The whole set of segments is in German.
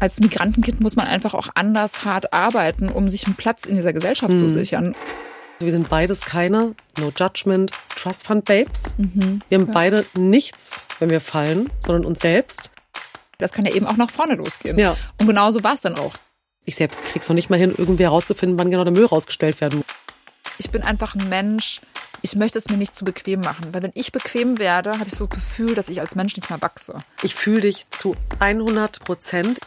als Migrantenkind muss man einfach auch anders hart arbeiten, um sich einen Platz in dieser Gesellschaft mhm. zu sichern. Wir sind beides keine No Judgment Trust Fund Babes. Mhm. Wir haben ja. beide nichts, wenn wir fallen, sondern uns selbst. Das kann ja eben auch nach vorne losgehen. Ja. Und genauso war es dann auch. Ich selbst krieg's noch nicht mal hin, irgendwie herauszufinden, wann genau der Müll rausgestellt werden muss. Ich bin einfach ein Mensch, ich möchte es mir nicht zu bequem machen. Weil wenn ich bequem werde, habe ich so das Gefühl, dass ich als Mensch nicht mehr wachse. Ich fühle dich zu 100 Prozent.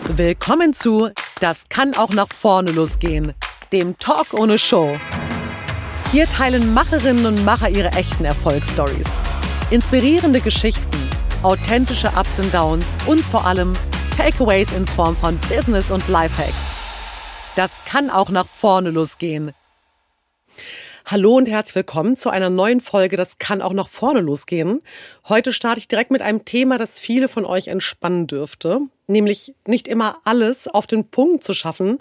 Willkommen zu Das kann auch nach vorne losgehen, dem Talk ohne Show. Hier teilen Macherinnen und Macher ihre echten Erfolgsstories. Inspirierende Geschichten, authentische Ups und Downs und vor allem Takeaways in Form von Business und Lifehacks. Das kann auch nach vorne losgehen. Hallo und herzlich willkommen zu einer neuen Folge. Das kann auch nach vorne losgehen. Heute starte ich direkt mit einem Thema, das viele von euch entspannen dürfte. Nämlich nicht immer alles auf den Punkt zu schaffen,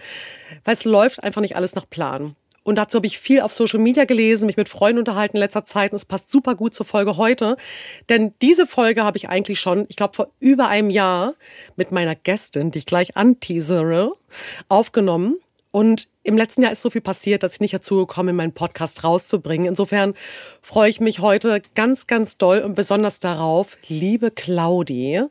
weil es läuft einfach nicht alles nach Plan. Und dazu habe ich viel auf Social Media gelesen, mich mit Freunden unterhalten in letzter Zeit. Und es passt super gut zur Folge heute. Denn diese Folge habe ich eigentlich schon, ich glaube, vor über einem Jahr mit meiner Gästin, die ich gleich anteasere, aufgenommen. Und im letzten Jahr ist so viel passiert, dass ich nicht dazu gekommen bin, meinen Podcast rauszubringen. Insofern freue ich mich heute ganz, ganz doll und besonders darauf, liebe Claudi,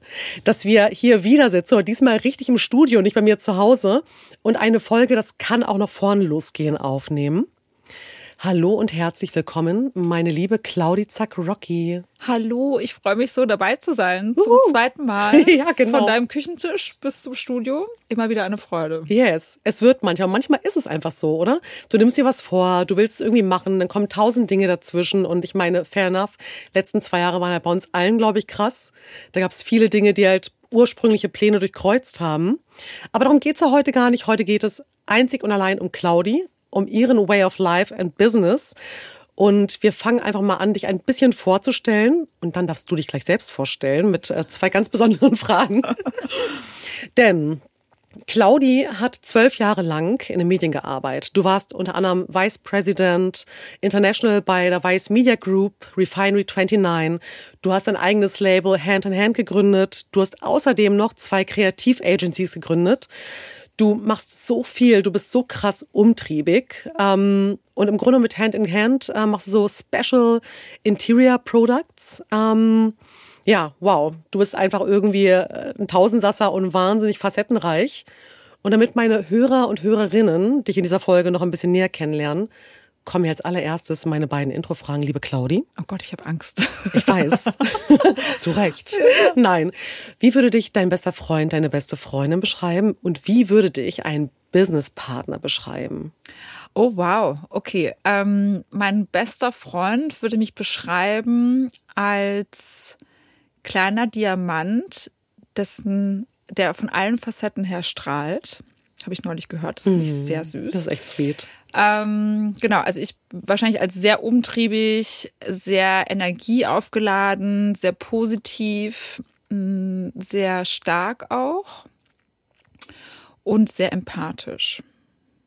dass wir hier wieder sitzen, und diesmal richtig im Studio, nicht bei mir zu Hause, und eine Folge, das kann auch noch vorne losgehen, aufnehmen. Hallo und herzlich willkommen, meine liebe Claudi Zack Rocky. Hallo, ich freue mich so dabei zu sein. Zum uh. zweiten Mal. ja, genau. Von deinem Küchentisch bis zum Studio. Immer wieder eine Freude. Yes, es wird manchmal. Manchmal ist es einfach so, oder? Du nimmst dir was vor, du willst irgendwie machen, dann kommen tausend Dinge dazwischen. Und ich meine, fair enough, letzten zwei Jahre waren halt bei uns allen, glaube ich, krass. Da gab es viele Dinge, die halt ursprüngliche Pläne durchkreuzt haben. Aber darum geht's ja heute gar nicht. Heute geht es einzig und allein um Claudi, um ihren Way of Life and Business. Und wir fangen einfach mal an, dich ein bisschen vorzustellen. Und dann darfst du dich gleich selbst vorstellen mit äh, zwei ganz besonderen Fragen. Denn Claudi hat zwölf Jahre lang in den Medien gearbeitet. Du warst unter anderem Vice President International bei der Vice Media Group, Refinery 29. Du hast ein eigenes Label Hand in Hand gegründet. Du hast außerdem noch zwei Kreativagencies gegründet. Du machst so viel, du bist so krass umtriebig. Ähm, und im Grunde mit Hand in Hand äh, machst du so Special Interior Products. Ähm, ja, wow. Du bist einfach irgendwie äh, ein Tausendsasser und wahnsinnig facettenreich. Und damit meine Hörer und Hörerinnen dich in dieser Folge noch ein bisschen näher kennenlernen, kommen jetzt allererstes meine beiden Intro-Fragen, liebe Claudi. Oh Gott, ich habe Angst. Ich weiß. Zu Recht. Nein. Wie würde dich dein bester Freund, deine beste Freundin beschreiben und wie würde dich ein Businesspartner beschreiben? Oh wow, okay. Ähm, mein bester Freund würde mich beschreiben als kleiner Diamant, dessen, der von allen Facetten her strahlt. Habe ich neulich gehört. Das finde ich mm, sehr süß. Das ist echt sweet. Ähm, genau, also ich wahrscheinlich als sehr umtriebig, sehr energieaufgeladen, sehr positiv, mm, sehr stark auch und sehr empathisch.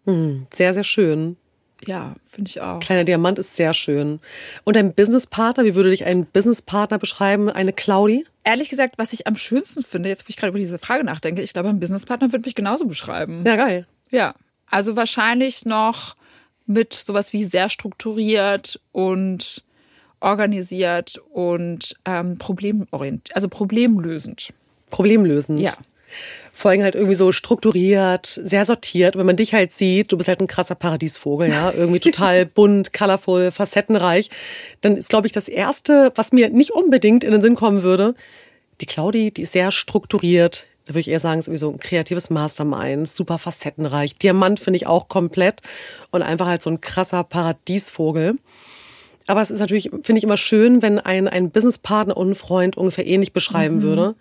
Mm, sehr, sehr schön. Ja, finde ich auch. Kleiner Diamant ist sehr schön. Und ein Businesspartner, wie würde dich ein Businesspartner beschreiben? Eine Claudi? Ehrlich gesagt, was ich am schönsten finde, jetzt wo ich gerade über diese Frage nachdenke, ich glaube, ein Businesspartner würde mich genauso beschreiben. Ja, geil. Ja, also wahrscheinlich noch mit sowas wie sehr strukturiert und organisiert und ähm, problemorientiert, also problemlösend. Problemlösend. Ja vor allem halt irgendwie so strukturiert, sehr sortiert. Wenn man dich halt sieht, du bist halt ein krasser Paradiesvogel, ja, irgendwie total bunt, colorful, facettenreich, dann ist, glaube ich, das Erste, was mir nicht unbedingt in den Sinn kommen würde, die Claudi, die ist sehr strukturiert, da würde ich eher sagen, ist irgendwie so ein kreatives Mastermind, super facettenreich. Diamant finde ich auch komplett und einfach halt so ein krasser Paradiesvogel. Aber es ist natürlich, finde ich immer schön, wenn ein, ein Businesspartner und ein Freund ungefähr ähnlich beschreiben mhm. würde.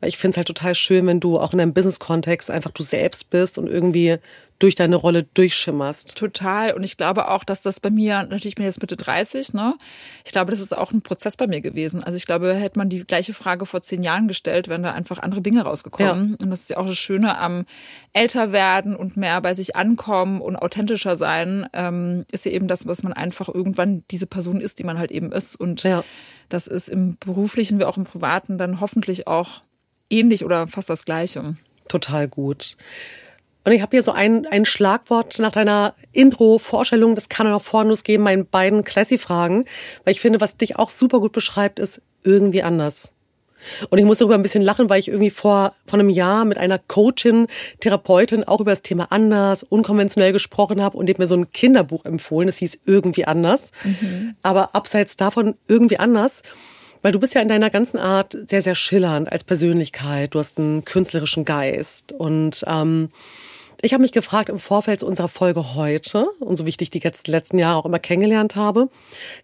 Weil ich finde es halt total schön, wenn du auch in einem Business-Kontext einfach du selbst bist und irgendwie durch deine Rolle durchschimmerst. Total. Und ich glaube auch, dass das bei mir, natürlich ich bin jetzt Mitte 30, ne? Ich glaube, das ist auch ein Prozess bei mir gewesen. Also ich glaube, hätte man die gleiche Frage vor zehn Jahren gestellt, wären da einfach andere Dinge rausgekommen. Ja. Und das ist ja auch das Schöne am älter werden und mehr bei sich ankommen und authentischer sein, ähm, ist ja eben das, was man einfach irgendwann diese Person ist, die man halt eben ist. Und ja. das ist im beruflichen wie auch im privaten dann hoffentlich auch ähnlich oder fast das Gleiche. Total gut. Und ich habe hier so ein, ein Schlagwort nach deiner Intro-Vorstellung, das kann er noch vornus geben, meinen beiden Classy-Fragen, weil ich finde, was dich auch super gut beschreibt, ist irgendwie anders. Und ich muss darüber ein bisschen lachen, weil ich irgendwie vor, vor einem Jahr mit einer Coachin, Therapeutin auch über das Thema anders, unkonventionell gesprochen habe und die hat mir so ein Kinderbuch empfohlen, das hieß irgendwie anders. Mhm. Aber abseits davon irgendwie anders. Weil du bist ja in deiner ganzen Art sehr, sehr schillernd als Persönlichkeit. Du hast einen künstlerischen Geist. Und ähm, ich habe mich gefragt im Vorfeld unserer Folge heute, und so wie ich dich die letzten Jahre auch immer kennengelernt habe,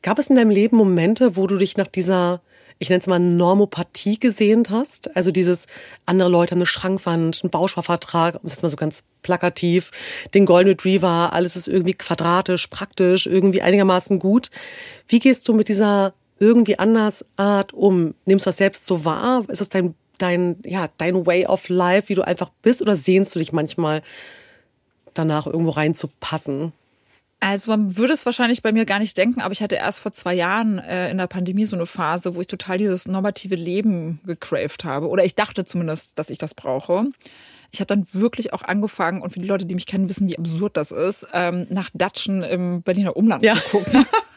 gab es in deinem Leben Momente, wo du dich nach dieser ich nenne es mal Normopathie gesehnt hast. Also dieses andere Leute haben eine Schrankwand, einen Bausparvertrag, um es jetzt mal so ganz plakativ, den Golden Retriever, alles ist irgendwie quadratisch, praktisch, irgendwie einigermaßen gut. Wie gehst du mit dieser irgendwie anders Art um? Nimmst du das selbst so wahr? Ist das dein, dein, ja, dein Way of Life, wie du einfach bist? Oder sehnst du dich manchmal danach irgendwo reinzupassen? Also man würde es wahrscheinlich bei mir gar nicht denken, aber ich hatte erst vor zwei Jahren äh, in der Pandemie so eine Phase, wo ich total dieses normative Leben gecraved habe. Oder ich dachte zumindest, dass ich das brauche. Ich habe dann wirklich auch angefangen, und für die Leute, die mich kennen, wissen, wie absurd das ist, ähm, nach Datschen im Berliner Umland ja. zu gucken.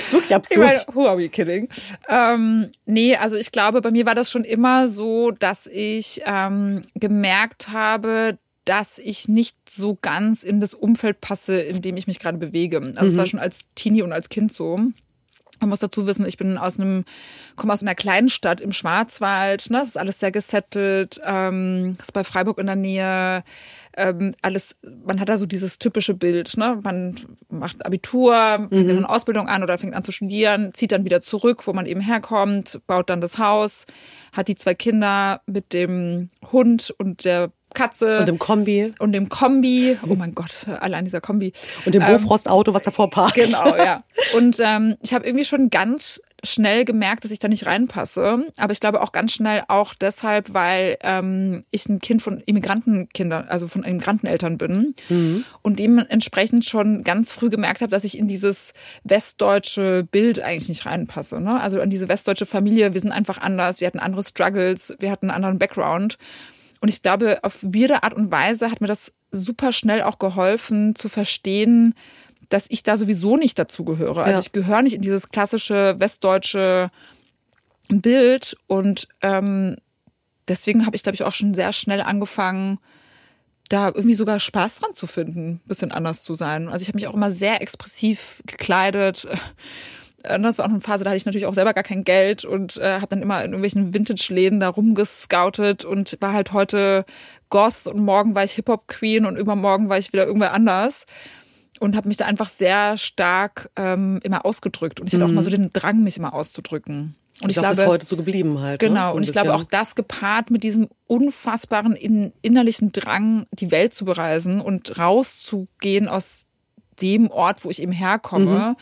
ist wirklich absurd. Ich meine, who are we kidding? Ähm, nee, also ich glaube, bei mir war das schon immer so, dass ich ähm, gemerkt habe, dass ich nicht so ganz in das Umfeld passe, in dem ich mich gerade bewege. Also mhm. es war mhm. schon als Teenie und als Kind so. Man muss dazu wissen, ich bin aus einem, komme aus einer kleinen Stadt im Schwarzwald, ne? Das ist alles sehr gesettelt, ähm, ist bei Freiburg in der Nähe, ähm, alles, man hat da so dieses typische Bild, ne? Man macht Abitur, fängt mhm. eine Ausbildung an oder fängt an zu studieren, zieht dann wieder zurück, wo man eben herkommt, baut dann das Haus, hat die zwei Kinder mit dem Hund und der Katze. Und dem Kombi. Und dem Kombi. Oh mein Gott, allein dieser Kombi. Und dem ähm, Bofrost-Auto, was davor parkt. Genau, ja. Und ähm, ich habe irgendwie schon ganz schnell gemerkt, dass ich da nicht reinpasse. Aber ich glaube auch ganz schnell auch deshalb, weil ähm, ich ein Kind von Immigrantenkindern, also von Immigranteneltern bin mhm. und dementsprechend schon ganz früh gemerkt habe, dass ich in dieses westdeutsche Bild eigentlich nicht reinpasse. Ne? Also in diese westdeutsche Familie, wir sind einfach anders, wir hatten andere Struggles, wir hatten einen anderen Background. Und ich glaube, auf weirde Art und Weise hat mir das super schnell auch geholfen zu verstehen, dass ich da sowieso nicht dazugehöre. Also ja. ich gehöre nicht in dieses klassische westdeutsche Bild und ähm, deswegen habe ich, glaube ich, auch schon sehr schnell angefangen, da irgendwie sogar Spaß dran zu finden, bisschen anders zu sein. Also ich habe mich auch immer sehr expressiv gekleidet äh, das war auch eine Phase, da hatte ich natürlich auch selber gar kein Geld und äh, habe dann immer in irgendwelchen Vintage-Läden da rumgescoutet und war halt heute Goth und morgen war ich Hip-Hop-Queen und übermorgen war ich wieder irgendwer anders und habe mich da einfach sehr stark ähm, immer ausgedrückt und ich hatte auch mal so mhm. den Drang, mich immer auszudrücken. Und ich, ich glaube, ist heute so geblieben halt. Ne? Genau. Ne? So und ich glaube auch das gepaart mit diesem unfassbaren in, innerlichen Drang, die Welt zu bereisen und rauszugehen aus dem Ort, wo ich eben herkomme. Mhm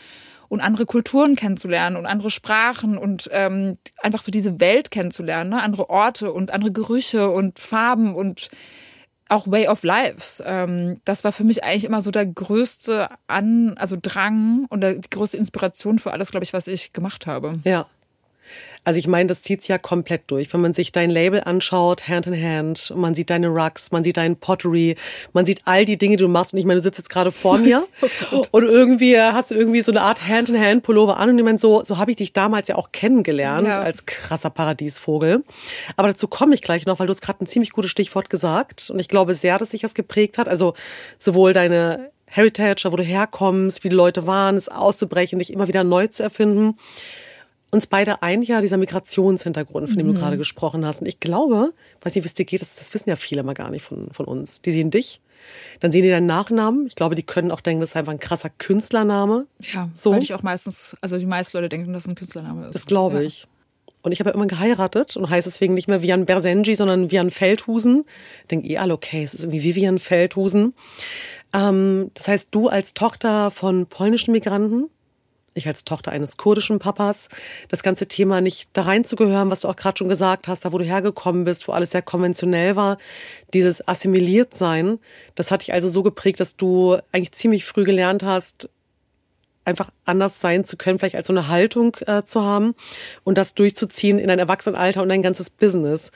und andere Kulturen kennenzulernen und andere Sprachen und ähm, einfach so diese Welt kennenzulernen, ne? andere Orte und andere Gerüche und Farben und auch Way of Lives. Ähm, das war für mich eigentlich immer so der größte An, also Drang und die größte Inspiration für alles, glaube ich, was ich gemacht habe. Ja. Also ich meine, das zieht's ja komplett durch. Wenn man sich dein Label anschaut, Hand in Hand, man sieht deine Rucks, man sieht deinen Pottery, man sieht all die Dinge, die du machst. Und ich meine, du sitzt jetzt gerade vor mir oh und irgendwie hast du irgendwie so eine Art Hand in Hand Pullover an. Und ich meine, so, so habe ich dich damals ja auch kennengelernt ja. als krasser Paradiesvogel. Aber dazu komme ich gleich noch, weil du hast gerade ein ziemlich gutes Stichwort gesagt. Und ich glaube sehr, dass sich das geprägt hat. Also sowohl deine Heritage, wo du herkommst, wie die Leute waren, es auszubrechen, dich immer wieder neu zu erfinden uns beide ein Jahr dieser Migrationshintergrund, von dem mhm. du gerade gesprochen hast. Und ich glaube, weiß nicht, wie es dir geht, das, das wissen ja viele mal gar nicht von, von uns. Die sehen dich, dann sehen die deinen Nachnamen. Ich glaube, die können auch denken, das ist einfach ein krasser Künstlername. Ja, so. weil ich auch meistens, also die meisten Leute denken, dass es ein Künstlername ist. Das glaube ja. ich. Und ich habe ja immer geheiratet und heißt deswegen nicht mehr Vian Bersenji, sondern Vian Feldhusen. Denken eh alle, okay, es ist irgendwie Vivian Feldhusen. Ähm, das heißt, du als Tochter von polnischen Migranten, ich als Tochter eines kurdischen Papas, das ganze Thema nicht da reinzugehören, was du auch gerade schon gesagt hast, da wo du hergekommen bist, wo alles sehr konventionell war, dieses assimiliert sein, das hat dich also so geprägt, dass du eigentlich ziemlich früh gelernt hast, einfach anders sein zu können, vielleicht als so eine Haltung äh, zu haben und das durchzuziehen in ein Erwachsenenalter und ein ganzes Business.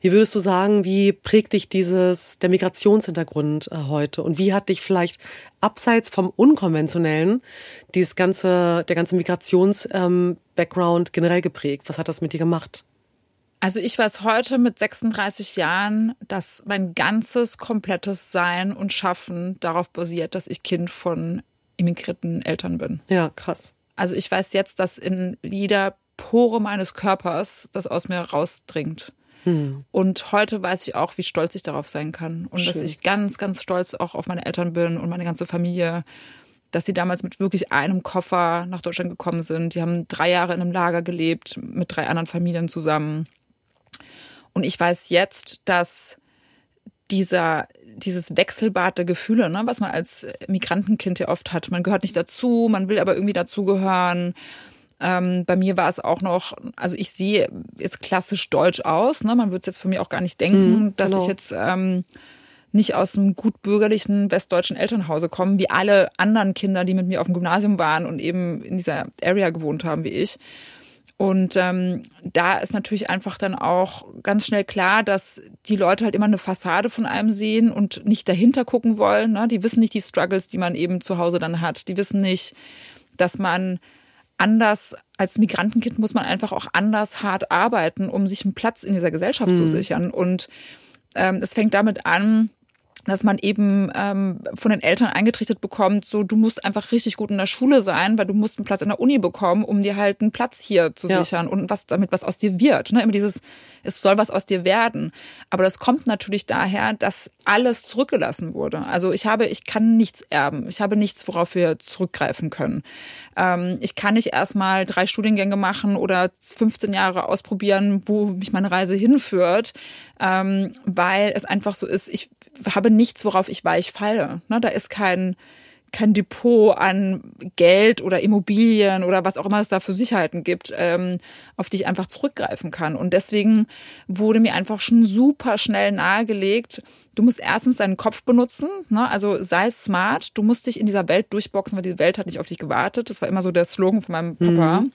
Wie würdest du sagen, wie prägt dich dieses, der Migrationshintergrund äh, heute und wie hat dich vielleicht abseits vom Unkonventionellen dieses ganze, der ganze Migrations-Background ähm, generell geprägt? Was hat das mit dir gemacht? Also ich weiß heute mit 36 Jahren, dass mein ganzes komplettes Sein und Schaffen darauf basiert, dass ich Kind von immigrierten Eltern bin. Ja, krass. Also ich weiß jetzt, dass in jeder Pore meines Körpers das aus mir rausdringt. Hm. Und heute weiß ich auch, wie stolz ich darauf sein kann. Und Schön. dass ich ganz, ganz stolz auch auf meine Eltern bin und meine ganze Familie dass sie damals mit wirklich einem Koffer nach Deutschland gekommen sind. Die haben drei Jahre in einem Lager gelebt, mit drei anderen Familien zusammen. Und ich weiß jetzt, dass dieser, dieses Wechselbad der Gefühle, ne, was man als Migrantenkind ja oft hat. Man gehört nicht dazu, man will aber irgendwie dazugehören. Ähm, bei mir war es auch noch, also ich sehe jetzt klassisch deutsch aus, ne? Man würde es jetzt von mir auch gar nicht denken, mhm, dass genau. ich jetzt ähm, nicht aus einem gut bürgerlichen westdeutschen Elternhause komme, wie alle anderen Kinder, die mit mir auf dem Gymnasium waren und eben in dieser Area gewohnt haben wie ich. Und ähm, da ist natürlich einfach dann auch ganz schnell klar, dass die Leute halt immer eine Fassade von einem sehen und nicht dahinter gucken wollen. Ne? Die wissen nicht die Struggles, die man eben zu Hause dann hat. Die wissen nicht, dass man anders als Migrantenkind muss man einfach auch anders hart arbeiten, um sich einen Platz in dieser Gesellschaft mhm. zu sichern. Und ähm, es fängt damit an, dass man eben ähm, von den Eltern eingetrichtert bekommt, so du musst einfach richtig gut in der Schule sein, weil du musst einen Platz in der Uni bekommen, um dir halt einen Platz hier zu ja. sichern und was damit was aus dir wird. Ne? Immer dieses, es soll was aus dir werden. Aber das kommt natürlich daher, dass alles zurückgelassen wurde. Also ich habe, ich kann nichts erben. Ich habe nichts, worauf wir zurückgreifen können. Ähm, ich kann nicht erstmal drei Studiengänge machen oder 15 Jahre ausprobieren, wo mich meine Reise hinführt, ähm, weil es einfach so ist, ich habe nichts, worauf ich weich falle. Ne, da ist kein, kein Depot an Geld oder Immobilien oder was auch immer es da für Sicherheiten gibt, ähm, auf die ich einfach zurückgreifen kann. Und deswegen wurde mir einfach schon super schnell nahegelegt, du musst erstens deinen Kopf benutzen, ne? also sei smart, du musst dich in dieser Welt durchboxen, weil die Welt hat nicht auf dich gewartet. Das war immer so der Slogan von meinem Papa. Mhm.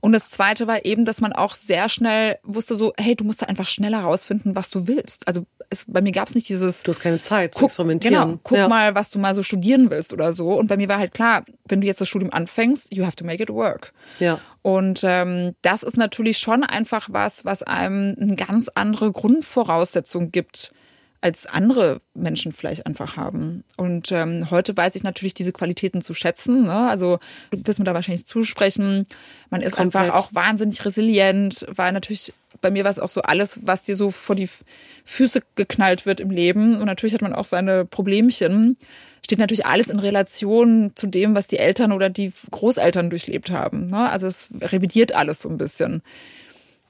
Und das zweite war eben, dass man auch sehr schnell wusste so, hey, du musst da einfach schneller rausfinden, was du willst. Also es, bei mir gab es nicht dieses. Du hast keine Zeit zu experimentieren. Genau, guck ja. mal, was du mal so studieren willst oder so. Und bei mir war halt klar, wenn du jetzt das Studium anfängst, you have to make it work. Ja. Und ähm, das ist natürlich schon einfach was, was einem eine ganz andere Grundvoraussetzung gibt als andere Menschen vielleicht einfach haben. Und ähm, heute weiß ich natürlich diese Qualitäten zu schätzen. Ne? Also du wirst mir da wahrscheinlich zusprechen. Man ist Komplett. einfach auch wahnsinnig resilient, weil natürlich bei mir war es auch so alles, was dir so vor die Füße geknallt wird im Leben. Und natürlich hat man auch seine Problemchen. Steht natürlich alles in Relation zu dem, was die Eltern oder die Großeltern durchlebt haben. Ne? Also es revidiert alles so ein bisschen.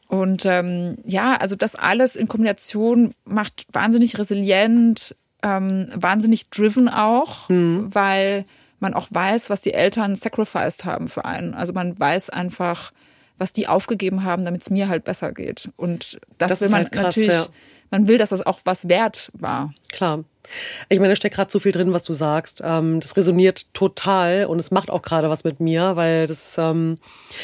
Und ähm, ja, also das alles in Kombination macht wahnsinnig resilient, ähm, wahnsinnig driven auch, mhm. weil man auch weiß, was die Eltern sacrificed haben für einen. Also man weiß einfach, was die aufgegeben haben, damit es mir halt besser geht. Und das, das will man halt krass, natürlich, ja. man will, dass das auch was wert war. Klar. Ich meine, da steckt gerade so viel drin, was du sagst. Ähm, das resoniert total und es macht auch gerade was mit mir, weil das, ähm,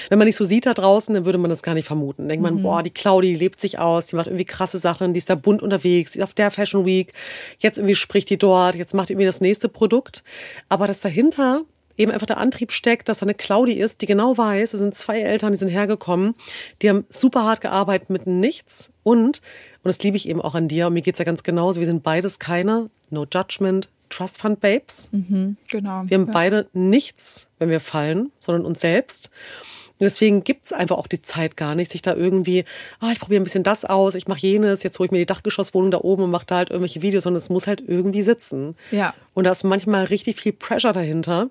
wenn man nicht so sieht da draußen, dann würde man das gar nicht vermuten. Denkt man, mhm. boah, die Claudi die lebt sich aus, die macht irgendwie krasse Sachen, die ist da bunt unterwegs, die ist auf der Fashion Week, jetzt irgendwie spricht die dort, jetzt macht irgendwie das nächste Produkt. Aber das dahinter eben einfach der Antrieb steckt, dass da eine Claudi ist, die genau weiß, es sind zwei Eltern, die sind hergekommen, die haben super hart gearbeitet mit nichts und, und das liebe ich eben auch an dir, und mir geht's ja ganz genauso, wir sind beides keine No Judgment Trust Fund Babes. Mhm, genau. Wir haben ja. beide nichts, wenn wir fallen, sondern uns selbst. Und deswegen gibt's einfach auch die Zeit gar nicht, sich da irgendwie, ah, ich probiere ein bisschen das aus, ich mache jenes, jetzt hole ich mir die Dachgeschosswohnung da oben und mache da halt irgendwelche Videos, sondern es muss halt irgendwie sitzen. Ja. Und da ist manchmal richtig viel Pressure dahinter.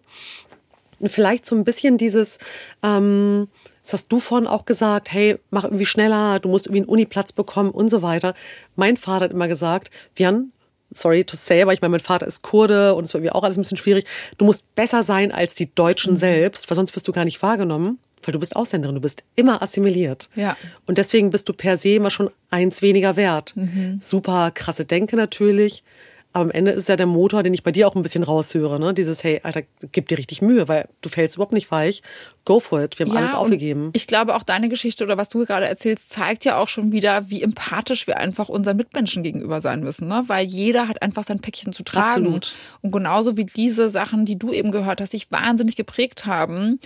Und vielleicht so ein bisschen dieses, ähm, das hast du vorhin auch gesagt, hey, mach irgendwie schneller, du musst irgendwie einen Uniplatz bekommen und so weiter. Mein Vater hat immer gesagt, Jan, sorry to say, aber ich meine, mein Vater ist Kurde und es war mir auch alles ein bisschen schwierig. Du musst besser sein als die Deutschen mhm. selbst, weil sonst wirst du gar nicht wahrgenommen weil du bist Ausländerin, du bist immer assimiliert. Ja. Und deswegen bist du per se immer schon eins weniger wert. Mhm. Super krasse Denke natürlich, Aber am Ende ist ja der Motor, den ich bei dir auch ein bisschen raushöre, ne? Dieses, hey, Alter, gib dir richtig Mühe, weil du fällst überhaupt nicht weich. Go for it. Wir haben ja, alles aufgegeben. Ich glaube, auch deine Geschichte oder was du gerade erzählst, zeigt ja auch schon wieder, wie empathisch wir einfach unseren Mitmenschen gegenüber sein müssen, ne? Weil jeder hat einfach sein Päckchen zu tragen. Absolut. Und genauso wie diese Sachen, die du eben gehört hast, sich wahnsinnig geprägt haben.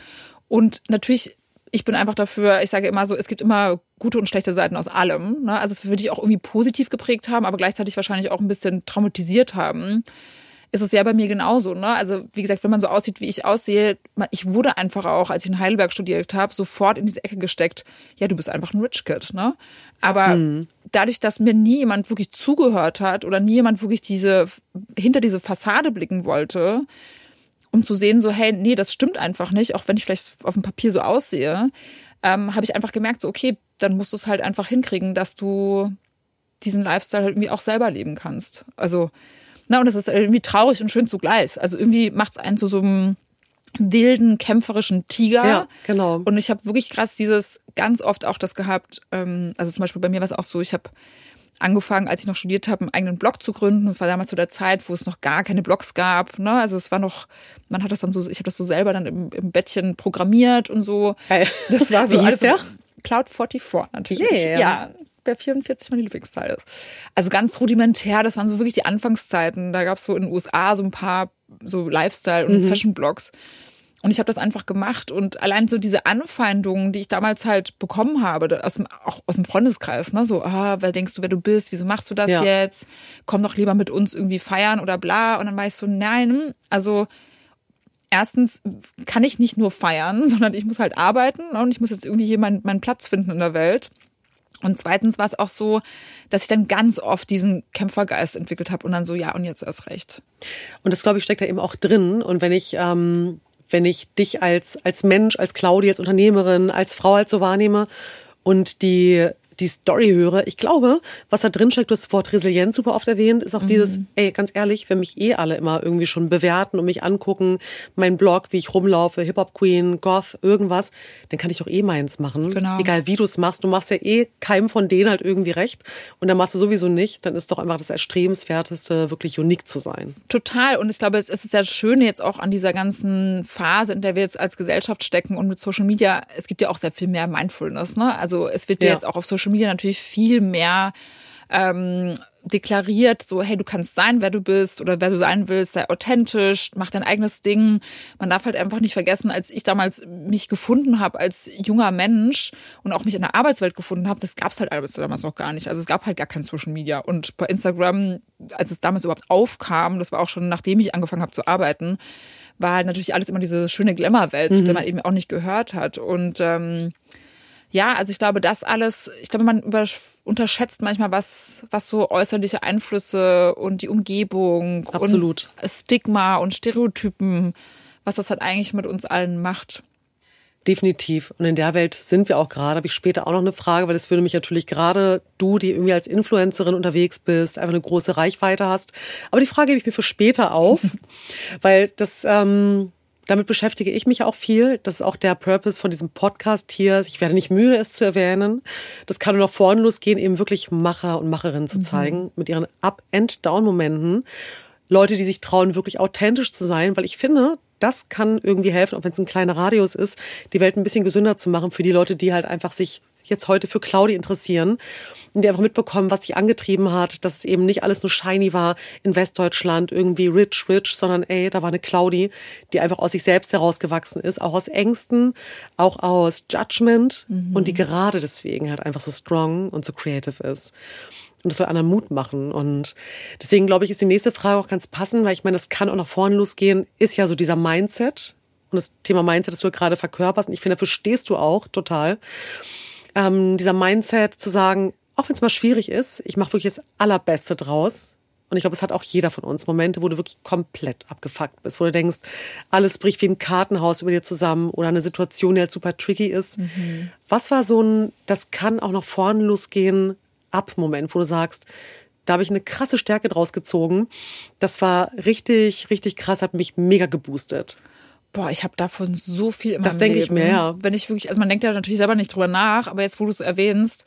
Und natürlich ich bin einfach dafür, ich sage immer so, es gibt immer gute und schlechte Seiten aus allem. Ne? Also es würde ich auch irgendwie positiv geprägt haben, aber gleichzeitig wahrscheinlich auch ein bisschen traumatisiert haben. Ist es ja bei mir genauso. Ne? Also wie gesagt, wenn man so aussieht, wie ich aussehe, ich wurde einfach auch, als ich in Heidelberg studiert habe, sofort in diese Ecke gesteckt. Ja, du bist einfach ein Rich Kid. Ne? Aber mhm. dadurch, dass mir nie jemand wirklich zugehört hat oder nie jemand wirklich diese hinter diese Fassade blicken wollte, um zu sehen, so, hey, nee, das stimmt einfach nicht, auch wenn ich vielleicht auf dem Papier so aussehe, ähm, habe ich einfach gemerkt, so, okay, dann musst du es halt einfach hinkriegen, dass du diesen Lifestyle halt irgendwie auch selber leben kannst. Also, na, und das ist irgendwie traurig und schön zugleich. Also irgendwie macht es einen zu so einem wilden, kämpferischen Tiger. Ja, genau. Und ich habe wirklich krass dieses, ganz oft auch das gehabt, ähm, also zum Beispiel bei mir war es auch so, ich habe angefangen, als ich noch studiert habe, einen eigenen Blog zu gründen. Das war damals zu der Zeit, wo es noch gar keine Blogs gab. Ne? Also es war noch, man hat das dann so, ich habe das so selber dann im, im Bettchen programmiert und so. Das war so. Wie hieß der? Cloud 44 natürlich. Yeah. Ja, der 44 meine Lieblingszahl ist. Also ganz rudimentär, das waren so wirklich die Anfangszeiten. Da gab es so in den USA so ein paar so Lifestyle- und mhm. Fashion-Blogs. Und ich habe das einfach gemacht und allein so diese Anfeindungen, die ich damals halt bekommen habe, aus dem, auch aus dem Freundeskreis, ne, so, ah, wer denkst du, wer du bist, wieso machst du das ja. jetzt? Komm doch lieber mit uns irgendwie feiern oder bla. Und dann war ich so, nein, also erstens kann ich nicht nur feiern, sondern ich muss halt arbeiten ne, und ich muss jetzt irgendwie hier meinen, meinen Platz finden in der Welt. Und zweitens war es auch so, dass ich dann ganz oft diesen Kämpfergeist entwickelt habe und dann so, ja, und jetzt erst recht. Und das, glaube ich, steckt da eben auch drin. Und wenn ich ähm, wenn ich dich als, als Mensch, als Claudia, als Unternehmerin, als Frau halt so wahrnehme. Und die die Story höre, ich glaube, was da drin steckt, das Wort Resilienz super oft erwähnt, ist auch mhm. dieses, ey, ganz ehrlich, wenn mich eh alle immer irgendwie schon bewerten und mich angucken, mein Blog, wie ich rumlaufe, Hip-Hop Queen, Goth, irgendwas, dann kann ich doch eh meins machen. Genau. Egal wie du es machst, du machst ja eh keinem von denen halt irgendwie recht und dann machst du sowieso nicht, dann ist doch einfach das Erstrebenswerteste, wirklich unique zu sein. Total und ich glaube, es ist ja schön jetzt auch an dieser ganzen Phase, in der wir jetzt als Gesellschaft stecken und mit Social Media, es gibt ja auch sehr viel mehr Mindfulness, ne? Also es wird ja jetzt auch auf Social Social Media natürlich viel mehr ähm, deklariert, so hey, du kannst sein, wer du bist oder wer du sein willst, sei authentisch, mach dein eigenes Ding. Man darf halt einfach nicht vergessen, als ich damals mich gefunden habe als junger Mensch und auch mich in der Arbeitswelt gefunden habe, das gab es halt alles damals noch gar nicht. Also es gab halt gar kein Social Media und bei Instagram, als es damals überhaupt aufkam, das war auch schon nachdem ich angefangen habe zu arbeiten, war halt natürlich alles immer diese schöne Glamour-Welt, mhm. zu der man eben auch nicht gehört hat und ähm, ja, also ich glaube, das alles, ich glaube, man unterschätzt manchmal, was, was so äußerliche Einflüsse und die Umgebung Absolut. und Stigma und Stereotypen, was das halt eigentlich mit uns allen macht. Definitiv. Und in der Welt sind wir auch gerade. Habe ich später auch noch eine Frage, weil das würde mich natürlich gerade du, die irgendwie als Influencerin unterwegs bist, einfach eine große Reichweite hast. Aber die Frage gebe ich mir für später auf, weil das ähm, damit beschäftige ich mich auch viel. Das ist auch der Purpose von diesem Podcast hier. Ich werde nicht müde, es zu erwähnen. Das kann nur noch vorne losgehen, eben wirklich Macher und Macherinnen zu mhm. zeigen mit ihren Up-and-Down-Momenten. Leute, die sich trauen, wirklich authentisch zu sein, weil ich finde, das kann irgendwie helfen, auch wenn es ein kleiner Radius ist, die Welt ein bisschen gesünder zu machen für die Leute, die halt einfach sich jetzt heute für Claudi interessieren und die einfach mitbekommen, was sie angetrieben hat, dass es eben nicht alles nur shiny war in Westdeutschland, irgendwie rich, rich, sondern ey, da war eine Claudi, die einfach aus sich selbst herausgewachsen ist, auch aus Ängsten, auch aus Judgment mhm. und die gerade deswegen halt einfach so strong und so creative ist. Und das soll anderen Mut machen. Und deswegen glaube ich, ist die nächste Frage auch ganz passend, weil ich meine, das kann auch nach vorne losgehen, ist ja so dieser Mindset. Und das Thema Mindset, das du gerade verkörperst. Und ich finde, dafür stehst du auch total ähm, dieser Mindset zu sagen, auch wenn es mal schwierig ist, ich mache wirklich das Allerbeste draus. Und ich glaube, es hat auch jeder von uns Momente, wo du wirklich komplett abgefuckt bist, wo du denkst, alles bricht wie ein Kartenhaus über dir zusammen oder eine Situation, die halt super tricky ist. Mhm. Was war so ein, das kann auch noch vorne losgehen, ab Moment, wo du sagst, da habe ich eine krasse Stärke draus gezogen. Das war richtig, richtig krass, hat mich mega geboostet. Boah, ich habe davon so viel immer. Das denke ich mir, ja. Wenn ich wirklich, also man denkt ja natürlich selber nicht drüber nach, aber jetzt, wo du es erwähnst,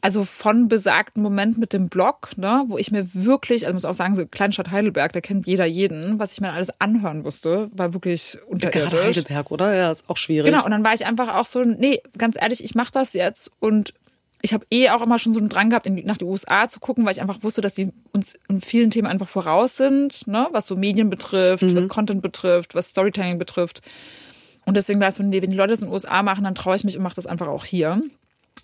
also von besagten Moment mit dem Blog, ne, wo ich mir wirklich, also muss auch sagen, so Kleinstadt Heidelberg, da kennt jeder jeden, was ich mir alles anhören musste, war wirklich unterirdisch. Gerade Heidelberg, oder? Ja, ist auch schwierig. Genau, und dann war ich einfach auch so, nee, ganz ehrlich, ich mache das jetzt und ich habe eh auch immer schon so einen Drang gehabt, in, nach die USA zu gucken, weil ich einfach wusste, dass sie uns in vielen Themen einfach voraus sind, ne, was so Medien betrifft, mhm. was Content betrifft, was Storytelling betrifft. Und deswegen war es so, nee, wenn die Leute das in den USA machen, dann traue ich mich und mache das einfach auch hier.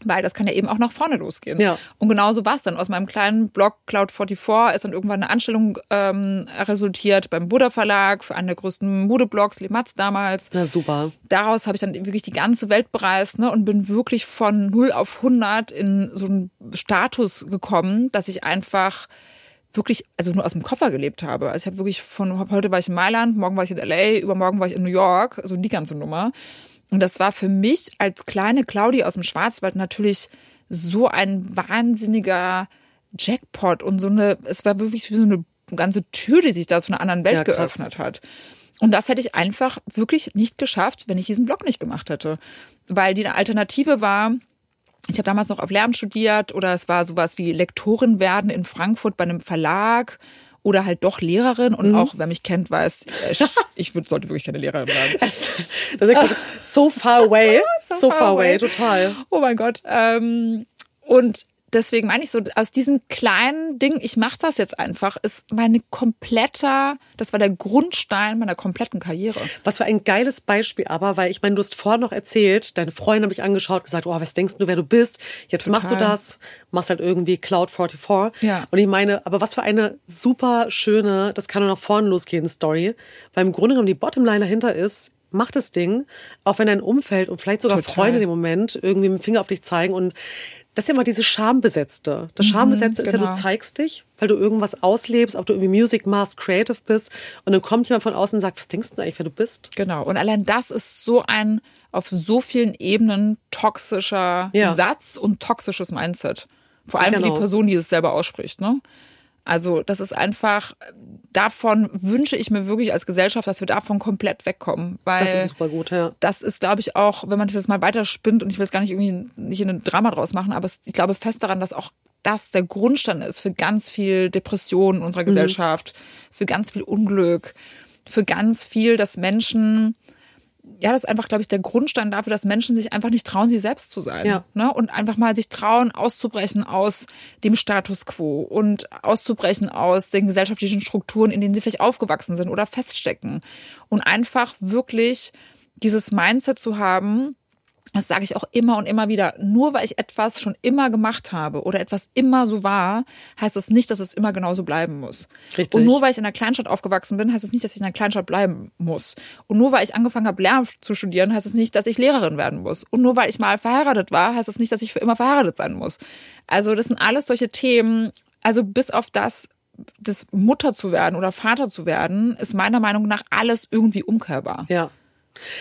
Weil das kann ja eben auch nach vorne losgehen. Ja. Und genauso war es dann. Aus meinem kleinen Blog Cloud44 ist dann irgendwann eine Anstellung ähm, resultiert beim Buddha Verlag für einen der größten Modeblogs, Limatz damals. Na super. Daraus habe ich dann wirklich die ganze Welt bereist ne, und bin wirklich von 0 auf 100 in so einen Status gekommen, dass ich einfach wirklich, also nur aus dem Koffer gelebt habe. Also ich habe wirklich von heute war ich in Mailand, morgen war ich in LA, übermorgen war ich in New York, so also die ganze Nummer. Und das war für mich als kleine Claudia aus dem Schwarzwald natürlich so ein wahnsinniger Jackpot und so eine, es war wirklich wie so eine ganze Tür, die sich da zu einer anderen Welt ja, geöffnet hat. Und das hätte ich einfach wirklich nicht geschafft, wenn ich diesen Blog nicht gemacht hätte. Weil die Alternative war, ich habe damals noch auf Lehramt studiert oder es war sowas wie Lektorin werden in Frankfurt bei einem Verlag oder halt doch Lehrerin und mhm. auch wer mich kennt weiß ich, ich würd, sollte wirklich keine Lehrerin werden. Das, das ist so far away, so, so, far away. away, total. Oh mein Gott. Ähm, und deswegen meine ich so, aus diesem kleinen Ding, ich mache das jetzt einfach, ist meine kompletter, das war der Grundstein meiner kompletten Karriere. Was für ein geiles Beispiel aber, weil ich meine, du hast vorhin noch erzählt, deine Freundin habe ich angeschaut, gesagt, oh, was denkst du, wer du bist? Jetzt Total. machst du das, machst halt irgendwie Cloud 44. Ja. Und ich meine, aber was für eine super schöne, das kann nur nach vorne losgehen, Story, weil im Grunde genommen die Bottomline dahinter ist, mach das Ding, auch wenn dein Umfeld und vielleicht sogar Total. Freunde im Moment irgendwie mit dem Finger auf dich zeigen und das ist ja immer dieses Schambesetzte. Das mhm, Schambesetzte mhm, ist genau. ja, du genau. zeigst dich, weil du irgendwas auslebst, ob du irgendwie Music machst, creative bist. Und dann kommt jemand von außen und sagt, was denkst du eigentlich, wer du bist? Genau. Und allein das ist so ein auf so vielen Ebenen toxischer ja. Satz und toxisches Mindset. Vor allem genau. für die genau. Person, die es selber ausspricht. Ne? Also das ist einfach, davon wünsche ich mir wirklich als Gesellschaft, dass wir davon komplett wegkommen. Weil das ist super gut, ja. Das ist, glaube ich, auch, wenn man das jetzt mal weiterspinnt und ich will es gar nicht irgendwie nicht in ein Drama draus machen, aber ich glaube fest daran, dass auch das der Grundstein ist für ganz viel Depression in unserer mhm. Gesellschaft, mhm. für ganz viel Unglück, für ganz viel, dass Menschen ja, das ist einfach, glaube ich, der Grundstein dafür, dass Menschen sich einfach nicht trauen, sie selbst zu sein. Ja. Ne? Und einfach mal sich trauen, auszubrechen aus dem Status quo und auszubrechen aus den gesellschaftlichen Strukturen, in denen sie vielleicht aufgewachsen sind oder feststecken. Und einfach wirklich dieses Mindset zu haben, das sage ich auch immer und immer wieder, nur weil ich etwas schon immer gemacht habe oder etwas immer so war, heißt das nicht, dass es immer genauso bleiben muss. Richtig. Und nur weil ich in einer Kleinstadt aufgewachsen bin, heißt es das nicht, dass ich in einer Kleinstadt bleiben muss. Und nur weil ich angefangen habe, Lehramt zu studieren, heißt es das nicht, dass ich Lehrerin werden muss. Und nur weil ich mal verheiratet war, heißt es das nicht, dass ich für immer verheiratet sein muss. Also das sind alles solche Themen, also bis auf das, das Mutter zu werden oder Vater zu werden, ist meiner Meinung nach alles irgendwie umkehrbar. Ja.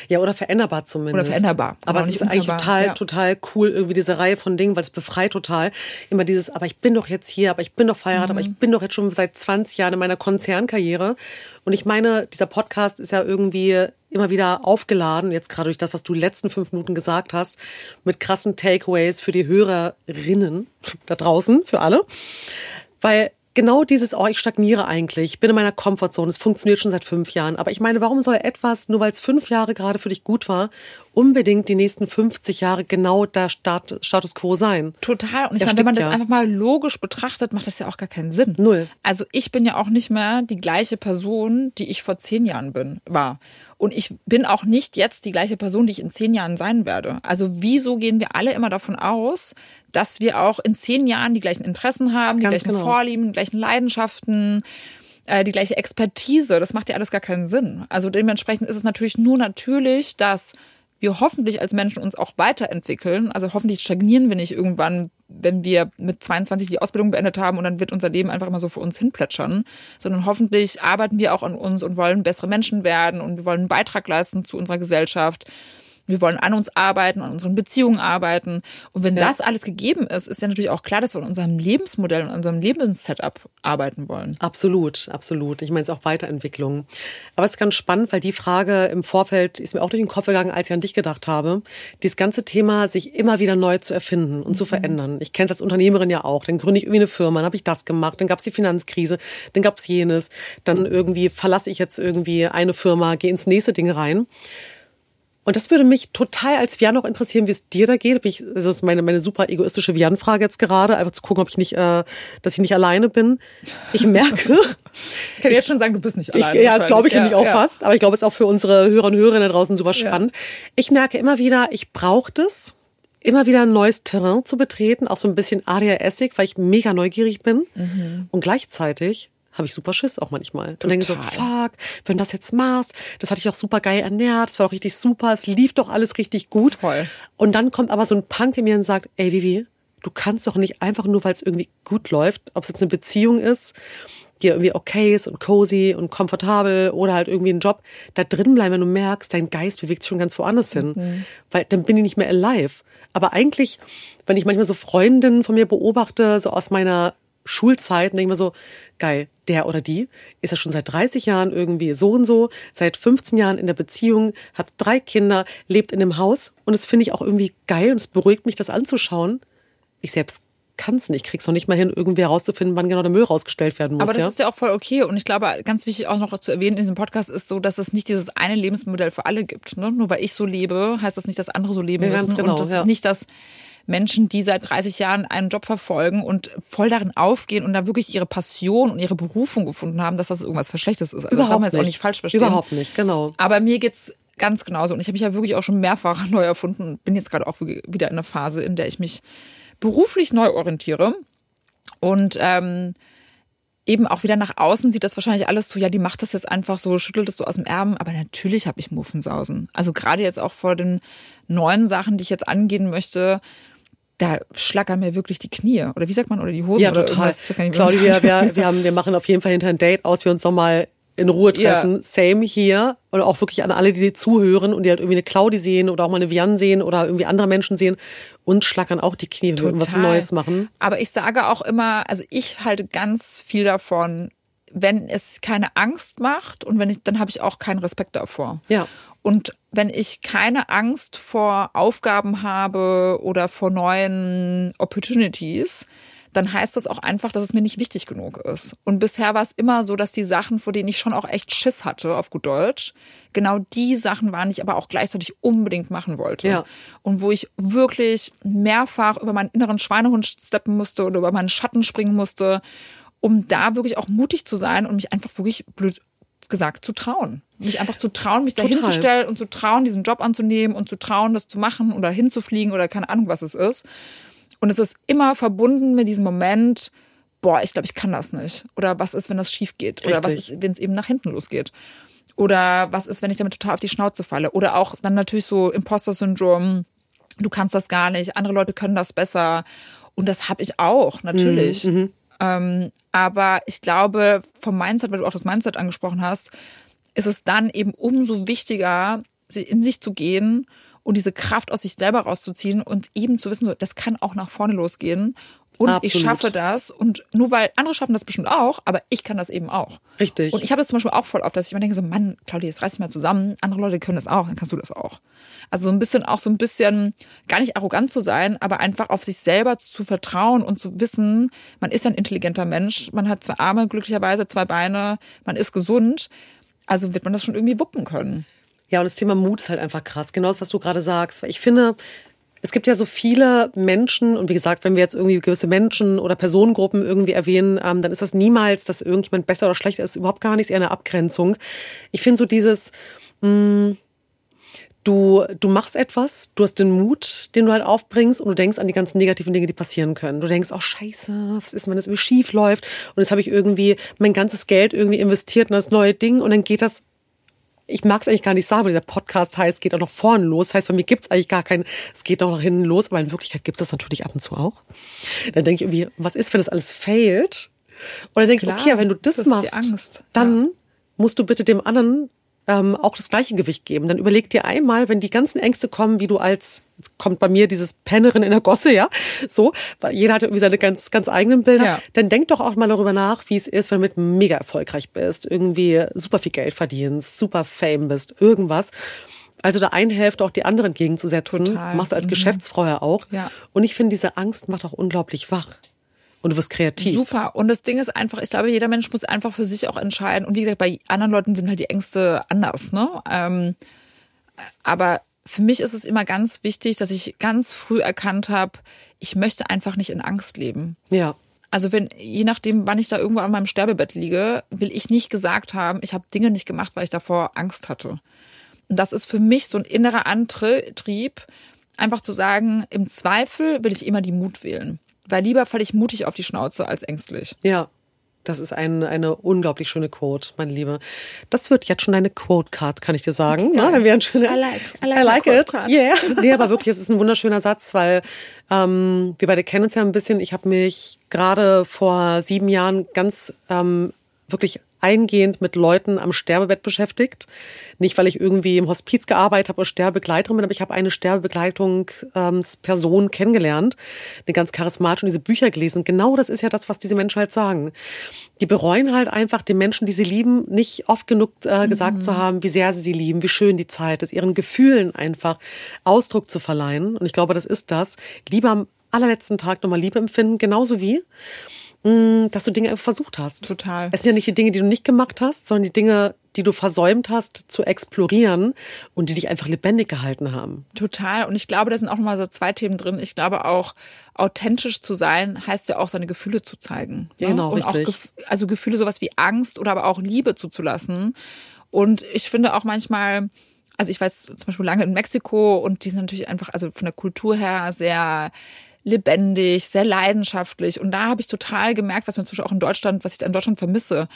Ja, oder veränderbar zumindest. Oder veränderbar. Aber, aber es ist eigentlich total, ja. total cool, irgendwie diese Reihe von Dingen, weil es befreit total. Immer dieses, aber ich bin doch jetzt hier, aber ich bin doch verheiratet, mhm. aber ich bin doch jetzt schon seit 20 Jahren in meiner Konzernkarriere. Und ich meine, dieser Podcast ist ja irgendwie immer wieder aufgeladen, jetzt gerade durch das, was du letzten fünf Minuten gesagt hast, mit krassen Takeaways für die Hörerinnen da draußen, für alle. Weil genau dieses, oh, ich stagniere eigentlich, ich bin in meiner Komfortzone, es funktioniert schon seit fünf Jahren. Aber ich meine, warum soll etwas, nur weil es fünf Jahre gerade für dich gut war, unbedingt die nächsten 50 Jahre genau der Start, Status quo sein? Total. Und ich meine, wenn man das ja. einfach mal logisch betrachtet, macht das ja auch gar keinen Sinn. Null. Also ich bin ja auch nicht mehr die gleiche Person, die ich vor zehn Jahren bin, war. Und ich bin auch nicht jetzt die gleiche Person, die ich in zehn Jahren sein werde. Also wieso gehen wir alle immer davon aus, dass wir auch in zehn Jahren die gleichen Interessen haben, die Ganz gleichen genau. Vorlieben, die gleichen Leidenschaften, äh, die gleiche Expertise? Das macht ja alles gar keinen Sinn. Also dementsprechend ist es natürlich nur natürlich, dass wir hoffentlich als Menschen uns auch weiterentwickeln. Also hoffentlich stagnieren wir nicht irgendwann, wenn wir mit 22 die Ausbildung beendet haben und dann wird unser Leben einfach immer so vor uns hinplätschern, sondern hoffentlich arbeiten wir auch an uns und wollen bessere Menschen werden und wir wollen einen Beitrag leisten zu unserer Gesellschaft. Wir wollen an uns arbeiten, an unseren Beziehungen arbeiten. Und wenn ja. das alles gegeben ist, ist ja natürlich auch klar, dass wir an unserem Lebensmodell und unserem Lebenssetup arbeiten wollen. Absolut, absolut. Ich meine, es ist auch Weiterentwicklung. Aber es ist ganz spannend, weil die Frage im Vorfeld ist mir auch durch den Kopf gegangen, als ich an dich gedacht habe. Dieses ganze Thema, sich immer wieder neu zu erfinden und mhm. zu verändern. Ich kenne es als Unternehmerin ja auch. Dann gründe ich irgendwie eine Firma, dann habe ich das gemacht, dann gab es die Finanzkrise, dann gab es jenes, dann irgendwie verlasse ich jetzt irgendwie eine Firma, gehe ins nächste Ding rein. Und das würde mich total als Vian auch interessieren, wie es dir da geht. Ich, also das ist meine, meine super egoistische Vian-Frage jetzt gerade, einfach zu gucken, ob ich nicht, äh, dass ich nicht alleine bin. Ich merke. ich kann jetzt schon sagen, du bist nicht alleine. Ich, ja, das glaube ich ja, nämlich auch ja. fast. Aber ich glaube, es ist auch für unsere Hörer und Hörerinnen da draußen super spannend. Ja. Ich merke immer wieder, ich brauche das, immer wieder ein neues Terrain zu betreten, auch so ein bisschen ADHSig, weil ich mega neugierig bin. Mhm. Und gleichzeitig habe ich super Schiss auch manchmal. Total. Und denke so, fuck, wenn du das jetzt machst, das hatte ich auch super geil ernährt, das war auch richtig super, es lief doch alles richtig gut. Voll. Und dann kommt aber so ein Punk in mir und sagt, ey Vivi, du kannst doch nicht einfach nur, weil es irgendwie gut läuft, ob es jetzt eine Beziehung ist, die irgendwie okay ist und cozy und komfortabel oder halt irgendwie ein Job, da drin bleiben, wenn du merkst, dein Geist bewegt sich schon ganz woanders hin. Mhm. Weil dann bin ich nicht mehr alive. Aber eigentlich, wenn ich manchmal so Freundinnen von mir beobachte, so aus meiner Schulzeit, denke ich mir so, geil, der oder die ist ja schon seit 30 Jahren irgendwie so und so, seit 15 Jahren in der Beziehung, hat drei Kinder, lebt in einem Haus und das finde ich auch irgendwie geil und es beruhigt mich, das anzuschauen. Ich selbst kann es nicht, krieg's noch nicht mal hin, irgendwie herauszufinden, wann genau der Müll rausgestellt werden muss. Aber das ja? ist ja auch voll okay. Und ich glaube, ganz wichtig auch noch zu erwähnen in diesem Podcast ist so, dass es nicht dieses eine Lebensmodell für alle gibt. Ne? Nur weil ich so lebe, heißt das nicht, dass andere so leben ja, müssen. Genau, und das ja. ist nicht das Menschen, die seit 30 Jahren einen Job verfolgen und voll darin aufgehen und da wirklich ihre Passion und ihre Berufung gefunden haben, dass das irgendwas Verschlechtes ist. Also Überhaupt das haben wir jetzt nicht. auch nicht falsch verstehen. Überhaupt nicht, genau. Aber mir geht's ganz genauso und ich habe mich ja wirklich auch schon mehrfach neu erfunden und bin jetzt gerade auch wieder in einer Phase, in der ich mich beruflich neu orientiere und ähm, eben auch wieder nach außen sieht das wahrscheinlich alles so, ja, die macht das jetzt einfach so, schüttelt es so aus dem Erben, aber natürlich habe ich Muffensausen. Also gerade jetzt auch vor den neuen Sachen, die ich jetzt angehen möchte, da schlackern mir wirklich die Knie. Oder wie sagt man, oder die Hosen? Ja, oder total. Claudia, wir, wir, haben, wir machen auf jeden Fall hinter ein Date aus, wir uns nochmal in Ruhe treffen. Ja. Same hier. Und auch wirklich an alle, die zuhören und die halt irgendwie eine Claudi sehen oder auch mal eine Vian sehen oder irgendwie andere Menschen sehen und schlackern auch die Knie, wenn wir irgendwas Neues machen. Aber ich sage auch immer, also ich halte ganz viel davon, wenn es keine Angst macht und wenn ich, dann habe ich auch keinen Respekt davor. Ja. Und wenn ich keine Angst vor Aufgaben habe oder vor neuen Opportunities, dann heißt das auch einfach, dass es mir nicht wichtig genug ist. Und bisher war es immer so, dass die Sachen, vor denen ich schon auch echt Schiss hatte, auf gut Deutsch, genau die Sachen waren, die ich aber auch gleichzeitig unbedingt machen wollte. Ja. Und wo ich wirklich mehrfach über meinen inneren Schweinehund steppen musste oder über meinen Schatten springen musste, um da wirklich auch mutig zu sein und mich einfach wirklich blöd gesagt zu trauen. Mich einfach zu trauen, mich da hinzustellen und zu trauen, diesen Job anzunehmen und zu trauen, das zu machen oder hinzufliegen oder keine Ahnung, was es ist. Und es ist immer verbunden mit diesem Moment, boah, ich glaube, ich kann das nicht. Oder was ist, wenn das schief geht? Oder was ist, wenn es eben nach hinten losgeht? Oder was ist, wenn ich damit total auf die Schnauze falle? Oder auch dann natürlich so Imposter-Syndrom, du kannst das gar nicht, andere Leute können das besser. Und das habe ich auch, natürlich. Mhm, mhm. ähm, aber ich glaube, vom Mindset, weil du auch das Mindset angesprochen hast, ist es dann eben umso wichtiger, in sich zu gehen und diese Kraft aus sich selber rauszuziehen und eben zu wissen, so, das kann auch nach vorne losgehen. Und Absolut. ich schaffe das. Und nur weil andere schaffen das bestimmt auch, aber ich kann das eben auch. Richtig. Und ich habe das zum Beispiel auch voll oft, dass ich immer denke, so, Mann, Claudia, jetzt reiß dich mal zusammen. Andere Leute können das auch, dann kannst du das auch. Also so ein bisschen auch so ein bisschen, gar nicht arrogant zu sein, aber einfach auf sich selber zu vertrauen und zu wissen, man ist ein intelligenter Mensch, man hat zwei Arme, glücklicherweise zwei Beine, man ist gesund. Also wird man das schon irgendwie wuppen können. Ja, und das Thema Mut ist halt einfach krass. Genau das, was du gerade sagst. Weil ich finde, es gibt ja so viele Menschen und wie gesagt, wenn wir jetzt irgendwie gewisse Menschen oder Personengruppen irgendwie erwähnen, ähm, dann ist das niemals, dass irgendjemand besser oder schlechter ist, überhaupt gar nicht, eher eine Abgrenzung. Ich finde so dieses, mh, mm, du, du machst etwas, du hast den Mut, den du halt aufbringst und du denkst an die ganzen negativen Dinge, die passieren können. Du denkst, oh scheiße, was ist, wenn das irgendwie schief läuft und jetzt habe ich irgendwie mein ganzes Geld irgendwie investiert in das neue Ding und dann geht das ich mag es eigentlich gar nicht sagen, weil dieser Podcast heißt, geht auch noch vorne los. Das heißt, bei mir gibt es eigentlich gar keinen, es geht auch nach hinten los, aber in Wirklichkeit gibt es das natürlich ab und zu auch. Dann denke ich irgendwie, was ist, wenn das alles failt? Und dann denke ich, okay, wenn du das, das machst, dann ja. musst du bitte dem anderen ähm, auch das gleiche Gewicht geben. Dann überleg dir einmal, wenn die ganzen Ängste kommen, wie du als jetzt kommt bei mir dieses Pennerin in der Gosse, ja, so, weil jeder hat irgendwie seine ganz, ganz eigenen Bilder. Ja. Dann denk doch auch mal darüber nach, wie es ist, wenn du mit mega erfolgreich bist, irgendwie super viel Geld verdienst, super Fame bist, irgendwas. Also der einen Hälfte auch die anderen entgegenzusetzen, Total. machst du als mhm. Geschäftsfrau ja auch. Ja. Und ich finde, diese Angst macht auch unglaublich wach. Und du wirst kreativ. Super. Und das Ding ist einfach, ich glaube, jeder Mensch muss einfach für sich auch entscheiden. Und wie gesagt, bei anderen Leuten sind halt die Ängste anders, ne? Ähm, aber für mich ist es immer ganz wichtig, dass ich ganz früh erkannt habe, ich möchte einfach nicht in Angst leben. Ja. Also wenn, je nachdem, wann ich da irgendwo an meinem Sterbebett liege, will ich nicht gesagt haben, ich habe Dinge nicht gemacht, weil ich davor Angst hatte. Und das ist für mich so ein innerer Antrieb, einfach zu sagen, im Zweifel will ich immer die Mut wählen. Weil lieber falle ich mutig auf die Schnauze als ängstlich. Ja, das ist ein, eine unglaublich schöne Quote, meine Liebe. Das wird jetzt schon deine Quote-Card, kann ich dir sagen. Okay. Ne? Wenn wir ein schöner, I like, I like, I like it. Yeah. Nee, aber wirklich, es ist ein wunderschöner Satz, weil ähm, wir beide kennen uns ja ein bisschen. Ich habe mich gerade vor sieben Jahren ganz ähm, wirklich eingehend mit Leuten am Sterbebett beschäftigt. Nicht, weil ich irgendwie im Hospiz gearbeitet habe oder Sterbebegleiterin bin, aber ich habe eine Sterbebegleitungsperson ähm, kennengelernt, eine ganz charismatische und diese Bücher gelesen. Genau das ist ja das, was diese Menschen halt sagen. Die bereuen halt einfach den Menschen, die sie lieben, nicht oft genug äh, gesagt mhm. zu haben, wie sehr sie sie lieben, wie schön die Zeit ist, ihren Gefühlen einfach Ausdruck zu verleihen. Und ich glaube, das ist das. Lieber am allerletzten Tag nochmal Liebe empfinden, genauso wie dass du Dinge einfach versucht hast. Total. Es sind ja nicht die Dinge, die du nicht gemacht hast, sondern die Dinge, die du versäumt hast zu explorieren und die dich einfach lebendig gehalten haben. Total. Und ich glaube, da sind auch nochmal so zwei Themen drin. Ich glaube auch, authentisch zu sein heißt ja auch seine Gefühle zu zeigen. Ne? Genau, und richtig. Auch also Gefühle sowas wie Angst oder aber auch Liebe zuzulassen. Und ich finde auch manchmal, also ich weiß zum Beispiel lange in Mexiko und die sind natürlich einfach, also von der Kultur her sehr lebendig, sehr leidenschaftlich. Und da habe ich total gemerkt, was man zum Beispiel auch in Deutschland, was ich in Deutschland vermisse,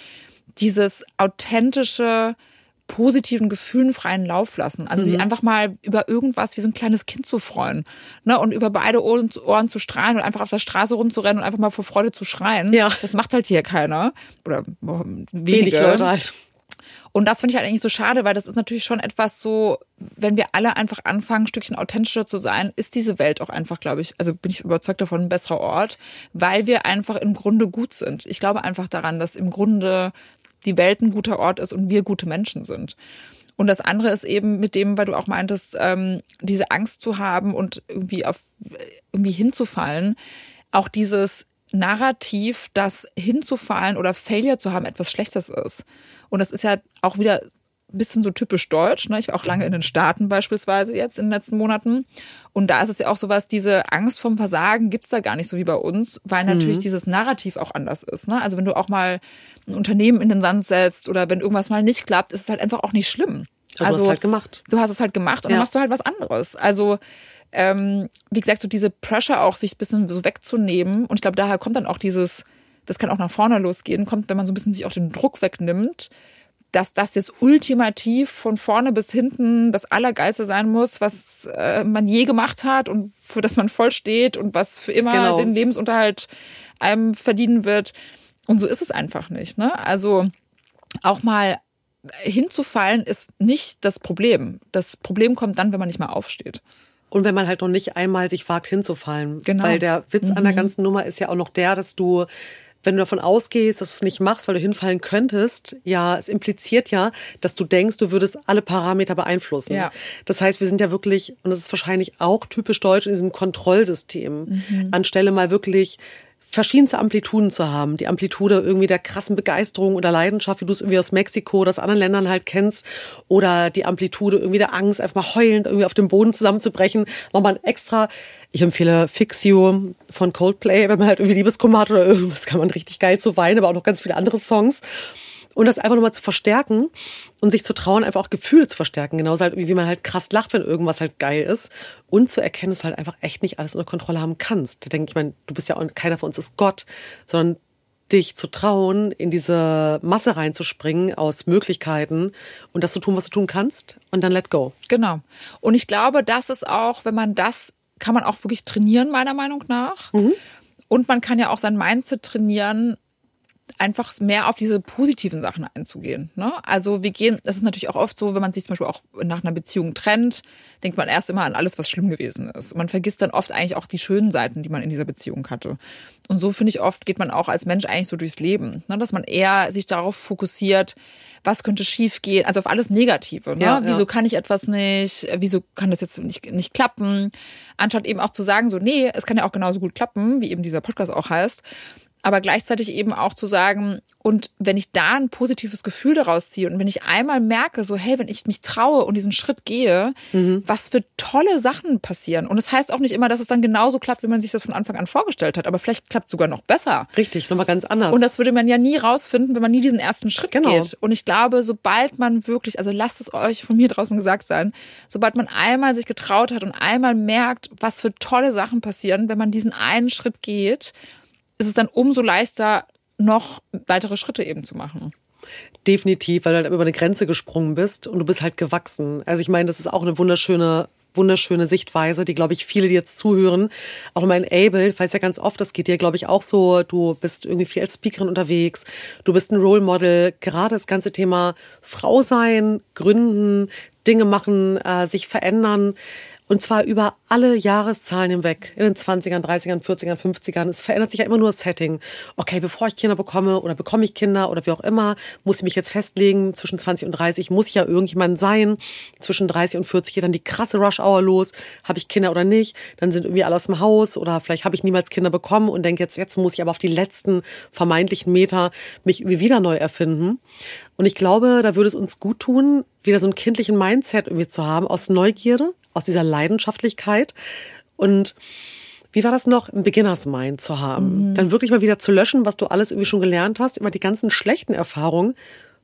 dieses authentische, positiven Gefühlen freien Lauf lassen. Also mhm. sich einfach mal über irgendwas wie so ein kleines Kind zu freuen. Ne? Und über beide Ohren, Ohren zu strahlen und einfach auf der Straße rumzurennen und einfach mal vor Freude zu schreien. Ja. Das macht halt hier keiner. Oder wenige. Wenig Leute halt. Und das finde ich halt eigentlich so schade, weil das ist natürlich schon etwas so, wenn wir alle einfach anfangen, ein Stückchen authentischer zu sein, ist diese Welt auch einfach, glaube ich, also bin ich überzeugt davon, ein besserer Ort, weil wir einfach im Grunde gut sind. Ich glaube einfach daran, dass im Grunde die Welt ein guter Ort ist und wir gute Menschen sind. Und das andere ist eben mit dem, weil du auch meintest, ähm, diese Angst zu haben und irgendwie auf irgendwie hinzufallen, auch dieses Narrativ, dass hinzufallen oder Failure zu haben etwas Schlechtes ist. Und das ist ja auch wieder ein bisschen so typisch deutsch. Ne? Ich war auch lange in den Staaten beispielsweise jetzt in den letzten Monaten. Und da ist es ja auch sowas, diese Angst vom Versagen gibt's da gar nicht so wie bei uns, weil natürlich mhm. dieses Narrativ auch anders ist. Ne? Also wenn du auch mal ein Unternehmen in den Sand setzt oder wenn irgendwas mal nicht klappt, ist es halt einfach auch nicht schlimm. Aber also, du hast es halt gemacht. Du hast es halt gemacht und ja. dann machst du halt was anderes. Also ähm, wie gesagt, so diese Pressure auch sich ein bisschen so wegzunehmen. Und ich glaube, daher kommt dann auch dieses, das kann auch nach vorne losgehen, kommt, wenn man so ein bisschen sich auch den Druck wegnimmt, dass das jetzt ultimativ von vorne bis hinten das Allergeilste sein muss, was äh, man je gemacht hat und für das man voll steht und was für immer genau. den Lebensunterhalt einem verdienen wird. Und so ist es einfach nicht. Ne? Also auch mal hinzufallen ist nicht das Problem. Das Problem kommt dann, wenn man nicht mehr aufsteht. Und wenn man halt noch nicht einmal sich wagt hinzufallen. Genau. Weil der Witz mhm. an der mhm. ganzen Nummer ist ja auch noch der, dass du wenn du davon ausgehst, dass du es nicht machst, weil du hinfallen könntest, ja, es impliziert ja, dass du denkst, du würdest alle Parameter beeinflussen. Ja. Das heißt, wir sind ja wirklich, und das ist wahrscheinlich auch typisch deutsch in diesem Kontrollsystem, mhm. anstelle mal wirklich verschiedenste Amplituden zu haben. Die Amplitude irgendwie der krassen Begeisterung oder Leidenschaft, wie du es irgendwie aus Mexiko oder aus anderen Ländern halt kennst. Oder die Amplitude irgendwie der Angst, einfach mal heulend irgendwie auf dem Boden zusammenzubrechen. Nochmal extra. Ich empfehle Fix You von Coldplay, wenn man halt irgendwie Liebeskummer hat oder irgendwas, kann man richtig geil zu weinen, aber auch noch ganz viele andere Songs und das einfach nochmal zu verstärken und sich zu trauen, einfach auch Gefühle zu verstärken. Genauso halt, wie man halt krass lacht, wenn irgendwas halt geil ist. Und zu erkennen, dass du halt einfach echt nicht alles unter Kontrolle haben kannst. Da denke ich, meine, du bist ja auch, keiner von uns ist Gott, sondern dich zu trauen, in diese Masse reinzuspringen aus Möglichkeiten und das zu tun, was du tun kannst und dann let go. Genau. Und ich glaube, das ist auch, wenn man das, kann man auch wirklich trainieren, meiner Meinung nach. Mhm. Und man kann ja auch sein Mindset trainieren, einfach mehr auf diese positiven Sachen einzugehen. Ne? Also wir gehen, das ist natürlich auch oft so, wenn man sich zum Beispiel auch nach einer Beziehung trennt, denkt man erst immer an alles, was schlimm gewesen ist. Und man vergisst dann oft eigentlich auch die schönen Seiten, die man in dieser Beziehung hatte. Und so finde ich oft, geht man auch als Mensch eigentlich so durchs Leben, ne? dass man eher sich darauf fokussiert, was könnte schiefgehen, also auf alles Negative. Ne? Ja, ja. Wieso kann ich etwas nicht? Wieso kann das jetzt nicht, nicht klappen? Anstatt eben auch zu sagen, so, nee, es kann ja auch genauso gut klappen, wie eben dieser Podcast auch heißt aber gleichzeitig eben auch zu sagen, und wenn ich da ein positives Gefühl daraus ziehe und wenn ich einmal merke, so, hey, wenn ich mich traue und diesen Schritt gehe, mhm. was für tolle Sachen passieren. Und es das heißt auch nicht immer, dass es dann genauso klappt, wie man sich das von Anfang an vorgestellt hat, aber vielleicht klappt es sogar noch besser. Richtig, nochmal ganz anders. Und das würde man ja nie rausfinden, wenn man nie diesen ersten Schritt genau. geht. Und ich glaube, sobald man wirklich, also lasst es euch von mir draußen gesagt sein, sobald man einmal sich getraut hat und einmal merkt, was für tolle Sachen passieren, wenn man diesen einen Schritt geht, ist es dann umso leichter, noch weitere Schritte eben zu machen. Definitiv, weil du halt über eine Grenze gesprungen bist und du bist halt gewachsen. Also ich meine, das ist auch eine wunderschöne wunderschöne Sichtweise, die, glaube ich, viele, die jetzt zuhören, auch mein Able, ich weiß ja ganz oft, das geht dir, glaube ich, auch so, du bist irgendwie viel als Speakerin unterwegs, du bist ein Role Model, gerade das ganze Thema Frau sein, gründen, Dinge machen, äh, sich verändern, und zwar über alle Jahreszahlen hinweg. In den 20ern, 30ern, 40ern, 50ern. Es verändert sich ja immer nur das Setting. Okay, bevor ich Kinder bekomme oder bekomme ich Kinder oder wie auch immer, muss ich mich jetzt festlegen. Zwischen 20 und 30 muss ich ja irgendjemand sein. Zwischen 30 und 40 geht dann die krasse Rush-Hour los. Habe ich Kinder oder nicht? Dann sind irgendwie alle aus dem Haus oder vielleicht habe ich niemals Kinder bekommen und denke jetzt, jetzt muss ich aber auf die letzten vermeintlichen Meter mich irgendwie wieder neu erfinden. Und ich glaube, da würde es uns gut tun, wieder so einen kindlichen Mindset irgendwie zu haben aus Neugierde, aus dieser Leidenschaftlichkeit und wie war das noch, ein Beginners Mind zu haben? Mhm. Dann wirklich mal wieder zu löschen, was du alles irgendwie schon gelernt hast, immer die ganzen schlechten Erfahrungen.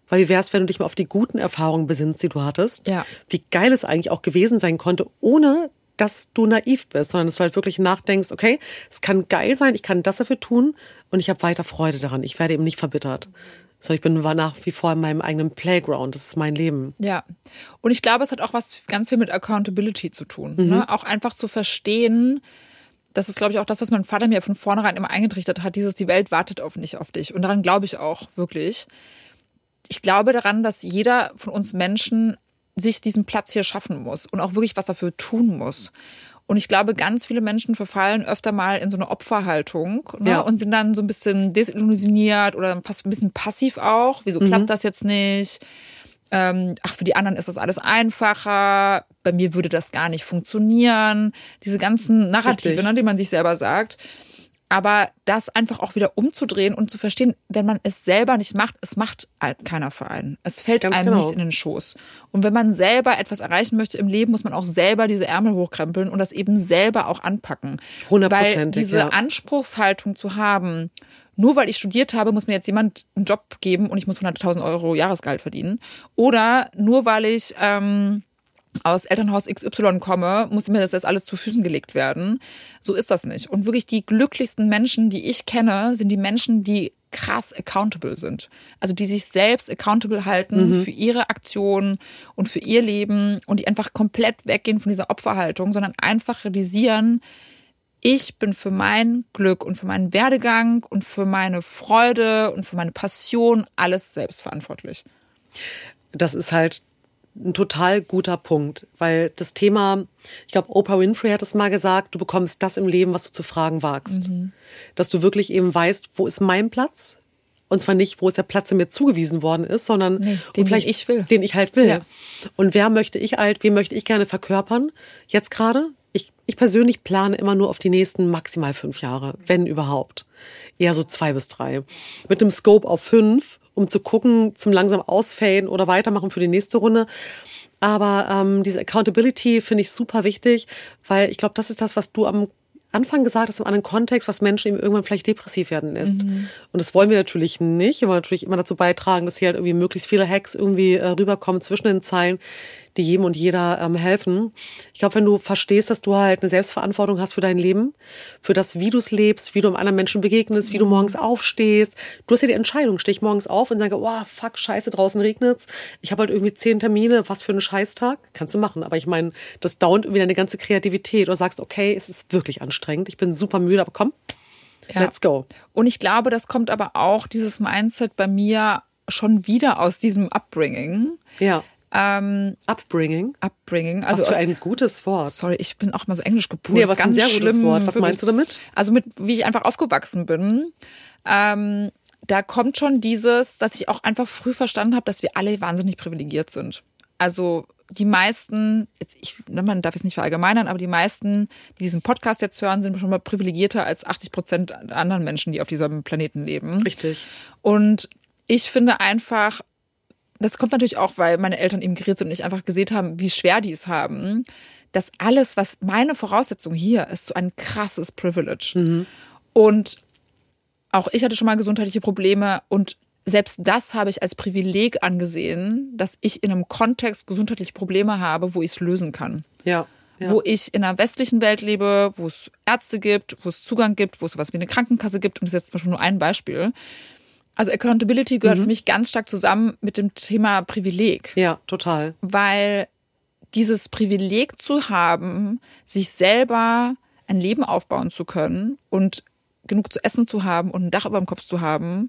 Weil wie wär's, wenn du dich mal auf die guten Erfahrungen besinnst, die du hattest? Ja. Wie geil es eigentlich auch gewesen sein konnte, ohne dass du naiv bist, sondern dass du halt wirklich nachdenkst, okay, es kann geil sein, ich kann das dafür tun und ich habe weiter Freude daran. Ich werde eben nicht verbittert sondern ich bin war nach wie vor in meinem eigenen Playground. Das ist mein Leben. Ja. Und ich glaube, es hat auch was ganz viel mit Accountability zu tun. Mhm. Ne? Auch einfach zu verstehen, das ist, glaube ich, auch das, was mein Vater mir von vornherein immer eingetrichtert hat, dieses, die Welt wartet auf nicht auf dich. Und daran glaube ich auch wirklich. Ich glaube daran, dass jeder von uns Menschen sich diesen Platz hier schaffen muss und auch wirklich was dafür tun muss. Und ich glaube, ganz viele Menschen verfallen öfter mal in so eine Opferhaltung ne? ja. und sind dann so ein bisschen desillusioniert oder fast ein bisschen passiv auch. Wieso mhm. klappt das jetzt nicht? Ähm, ach, für die anderen ist das alles einfacher. Bei mir würde das gar nicht funktionieren. Diese ganzen Narrative, ne, die man sich selber sagt. Aber das einfach auch wieder umzudrehen und zu verstehen, wenn man es selber nicht macht, es macht keiner für einen. Es fällt Ganz einem genau. nicht in den Schoß. Und wenn man selber etwas erreichen möchte im Leben, muss man auch selber diese Ärmel hochkrempeln und das eben selber auch anpacken. 100 Weil diese ja. Anspruchshaltung zu haben, nur weil ich studiert habe, muss mir jetzt jemand einen Job geben und ich muss 100.000 Euro Jahresgehalt verdienen. Oder nur weil ich ähm, aus Elternhaus XY komme, muss mir das jetzt alles zu Füßen gelegt werden. So ist das nicht. Und wirklich die glücklichsten Menschen, die ich kenne, sind die Menschen, die krass accountable sind. Also die sich selbst accountable halten mhm. für ihre Aktionen und für ihr Leben und die einfach komplett weggehen von dieser Opferhaltung, sondern einfach realisieren, ich bin für mein Glück und für meinen Werdegang und für meine Freude und für meine Passion alles selbst verantwortlich. Das ist halt ein total guter Punkt, weil das Thema, ich glaube, Oprah Winfrey hat es mal gesagt, du bekommst das im Leben, was du zu fragen wagst. Mhm. Dass du wirklich eben weißt, wo ist mein Platz? Und zwar nicht, wo ist der Platz, der mir zugewiesen worden ist, sondern nee, den vielleicht ich will. Den ich halt will. Ja. Und wer möchte ich halt, wem möchte ich gerne verkörpern? Jetzt gerade? Ich, ich persönlich plane immer nur auf die nächsten maximal fünf Jahre, wenn überhaupt. Eher so zwei bis drei. Mit dem Scope auf fünf um zu gucken, zum langsam ausfaden oder weitermachen für die nächste Runde. Aber ähm, diese Accountability finde ich super wichtig, weil ich glaube, das ist das, was du am Anfang gesagt hast, im anderen Kontext, was Menschen eben irgendwann vielleicht depressiv werden lässt. Mhm. Und das wollen wir natürlich nicht. Wir wollen natürlich immer dazu beitragen, dass hier halt irgendwie möglichst viele Hacks irgendwie äh, rüberkommen zwischen den Zeilen, die jedem und jeder ähm, helfen. Ich glaube, wenn du verstehst, dass du halt eine Selbstverantwortung hast für dein Leben, für das, wie du es lebst, wie du einem anderen Menschen begegnest, wie du morgens aufstehst. Du hast ja die Entscheidung, stehe ich morgens auf und sage, oh, fuck, scheiße, draußen regnet's. Ich habe halt irgendwie zehn Termine, was für ein Scheißtag. Kannst du machen. Aber ich meine, das dauert irgendwie deine ganze Kreativität. Oder sagst, okay, es ist wirklich anstrengend. Ich bin super müde, aber komm, Ja. Let's go. Und ich glaube, das kommt aber auch, dieses Mindset bei mir schon wieder aus diesem Upbringing. Ja. Ähm, Upbringing. Upbringing. Also Was für ein gutes Wort. sorry, ich bin auch mal so englisch gepult. Nee, Das aber ist es ist ein ganz sehr gutes schlimm, Wort. Was wirklich. meinst du damit? Also mit, wie ich einfach aufgewachsen bin, ähm, da kommt schon dieses, dass ich auch einfach früh verstanden habe, dass wir alle wahnsinnig privilegiert sind. Also die meisten, jetzt ich, man darf es nicht verallgemeinern, aber die meisten, die diesen Podcast jetzt hören, sind schon mal privilegierter als 80 Prozent der anderen Menschen, die auf diesem Planeten leben. Richtig. Und ich finde einfach, das kommt natürlich auch, weil meine Eltern emigriert sind und ich einfach gesehen haben, wie schwer die es haben, dass alles, was meine Voraussetzung hier ist, so ein krasses Privilege. Und auch ich hatte schon mal gesundheitliche Probleme und selbst das habe ich als Privileg angesehen, dass ich in einem Kontext gesundheitliche Probleme habe, wo ich es lösen kann Ja. ja. wo ich in einer westlichen Welt lebe, wo es Ärzte gibt, wo es Zugang gibt, wo es sowas wie eine Krankenkasse gibt. Und das ist jetzt zum Beispiel nur ein Beispiel. Also Accountability gehört für mich ganz stark zusammen mit dem Thema Privileg, ja, total. weil dieses Privileg zu haben, sich selber ein Leben aufbauen zu können und genug zu essen zu haben und ein Dach über dem Kopf zu haben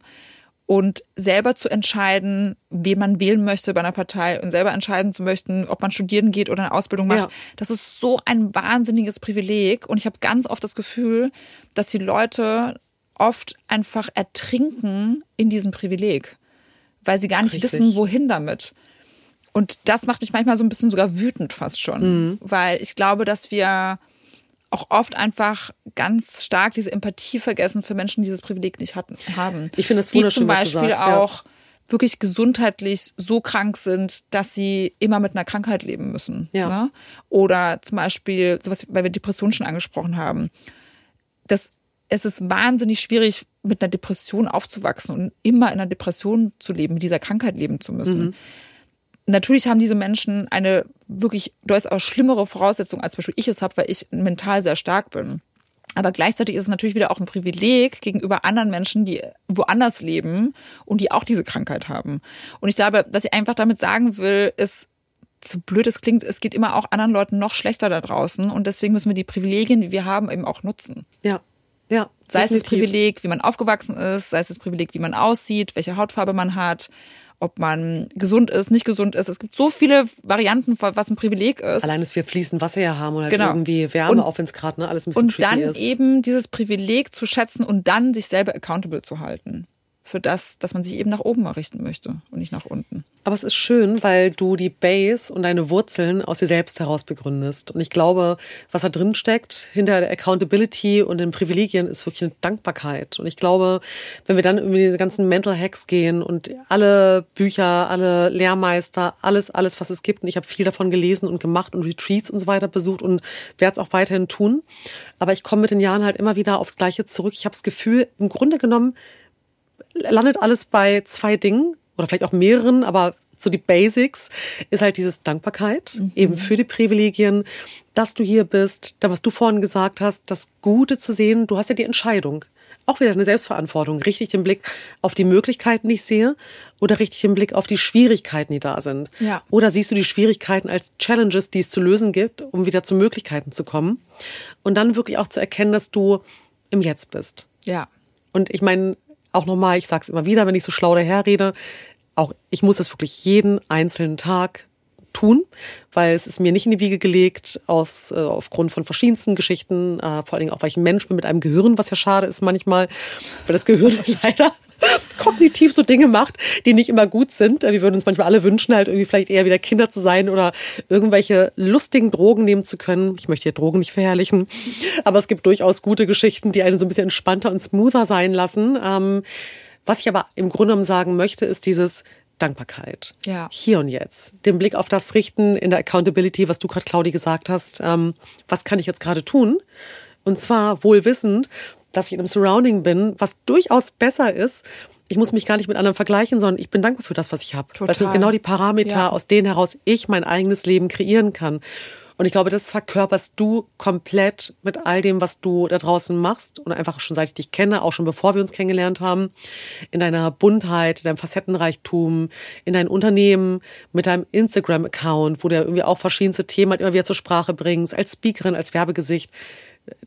und selber zu entscheiden, wen man wählen möchte bei einer Partei und selber entscheiden zu möchten, ob man studieren geht oder eine Ausbildung macht. Ja. Das ist so ein wahnsinniges Privileg und ich habe ganz oft das Gefühl, dass die Leute oft einfach ertrinken in diesem Privileg, weil sie gar nicht Richtig. wissen, wohin damit. Und das macht mich manchmal so ein bisschen sogar wütend fast schon, Mhm. weil ich glaube, dass wir auch oft einfach ganz stark diese Empathie vergessen für Menschen, die dieses Privileg nicht hatten, haben. Ich finde es die wunderschön, zum was du Beispiel sagst, ja. auch wirklich gesundheitlich so krank sind, dass sie immer mit einer Krankheit leben müssen. Ja. Ne? Oder zum Beispiel sowas, weil wir Depressionen schon angesprochen haben. Das, es ist wahnsinnig schwierig, mit einer Depression aufzuwachsen und immer in einer Depression zu leben, mit dieser Krankheit leben zu müssen. Mhm. Natürlich haben diese Menschen eine wirklich durchaus schlimmere Voraussetzung, als zum Beispiel ich es habe, weil ich mental sehr stark bin. Aber gleichzeitig ist es natürlich wieder auch ein Privileg gegenüber anderen Menschen, die woanders leben und die auch diese Krankheit haben. Und ich glaube, was ich einfach damit sagen will, ist, so blöd es klingt, es geht immer auch anderen Leuten noch schlechter da draußen und deswegen müssen wir die Privilegien, die wir haben, eben auch nutzen. Ja. Sei es das. Privileg, wie man aufgewachsen ist, sei es das Privileg, wie man aussieht, welche Hautfarbe man hat, ob man gesund ist, nicht gesund ist. Es gibt so viele Varianten, was ein Privileg ist. Allein, dass wir fließend Wasser hier haben und halt Genau. irgendwie Wärme, Und- auch wenn es gerade ne, alles ein bisschen und dann ist. eben dieses Privileg zu schätzen und dann sich selber accountable zu halten für das, dass man sich eben nach oben mal richten möchte und nicht nach unten. Aber es ist schön, weil du die Base und deine Wurzeln aus dir selbst heraus begründest. Und ich glaube, was da drin steckt, hinter der Accountability und den Privilegien, ist wirklich eine Dankbarkeit. Und ich glaube, wenn wir dann über diese ganzen Mental Hacks gehen und alle Bücher, alle Lehrmeister, alles, alles, was es gibt, und ich habe viel davon gelesen und gemacht und Retreats und so weiter besucht und werde es auch weiterhin tun. Aber ich komme mit den Jahren halt immer wieder aufs Gleiche zurück. Ich habe das Gefühl, im Grunde genommen landet alles bei zwei Dingen oder vielleicht auch mehreren, aber so die Basics ist halt dieses Dankbarkeit eben für die Privilegien, dass du hier bist, da was du vorhin gesagt hast, das Gute zu sehen, du hast ja die Entscheidung. Auch wieder eine Selbstverantwortung, richtig den Blick auf die Möglichkeiten, die ich sehe, oder richtig den Blick auf die Schwierigkeiten, die da sind. Ja. Oder siehst du die Schwierigkeiten als Challenges, die es zu lösen gibt, um wieder zu Möglichkeiten zu kommen. Und dann wirklich auch zu erkennen, dass du im Jetzt bist. Ja. Und ich meine, auch nochmal, ich sage es immer wieder, wenn ich so schlau daherrede, auch ich muss das wirklich jeden einzelnen Tag tun, weil es ist mir nicht in die Wiege gelegt, aus, äh, aufgrund von verschiedensten Geschichten, äh, vor allen Dingen auch, weil ich ein Mensch bin mit einem Gehirn, was ja schade ist manchmal, weil das Gehirn leider kognitiv so Dinge macht, die nicht immer gut sind. Äh, Wir würden uns manchmal alle wünschen, halt irgendwie vielleicht eher wieder Kinder zu sein oder irgendwelche lustigen Drogen nehmen zu können. Ich möchte hier Drogen nicht verherrlichen, aber es gibt durchaus gute Geschichten, die einen so ein bisschen entspannter und smoother sein lassen. Ähm, was ich aber im Grunde genommen sagen möchte, ist dieses Dankbarkeit. Ja. Hier und jetzt. Den Blick auf das richten in der Accountability, was du gerade, Claudi, gesagt hast. Ähm, was kann ich jetzt gerade tun? Und zwar wohl wissend, dass ich in einem Surrounding bin, was durchaus besser ist. Ich muss mich gar nicht mit anderen vergleichen, sondern ich bin dankbar für das, was ich habe. Das sind genau die Parameter, Ja. aus denen heraus ich mein eigenes Leben kreieren kann. Und ich glaube, das verkörperst du komplett mit all dem, was du da draußen machst und einfach schon seit ich dich kenne, auch schon bevor wir uns kennengelernt haben, in deiner Buntheit, in deinem Facettenreichtum, in deinem Unternehmen, mit deinem Instagram-Account, wo du ja irgendwie auch verschiedenste Themen halt immer wieder zur Sprache bringst, als Speakerin, als Werbegesicht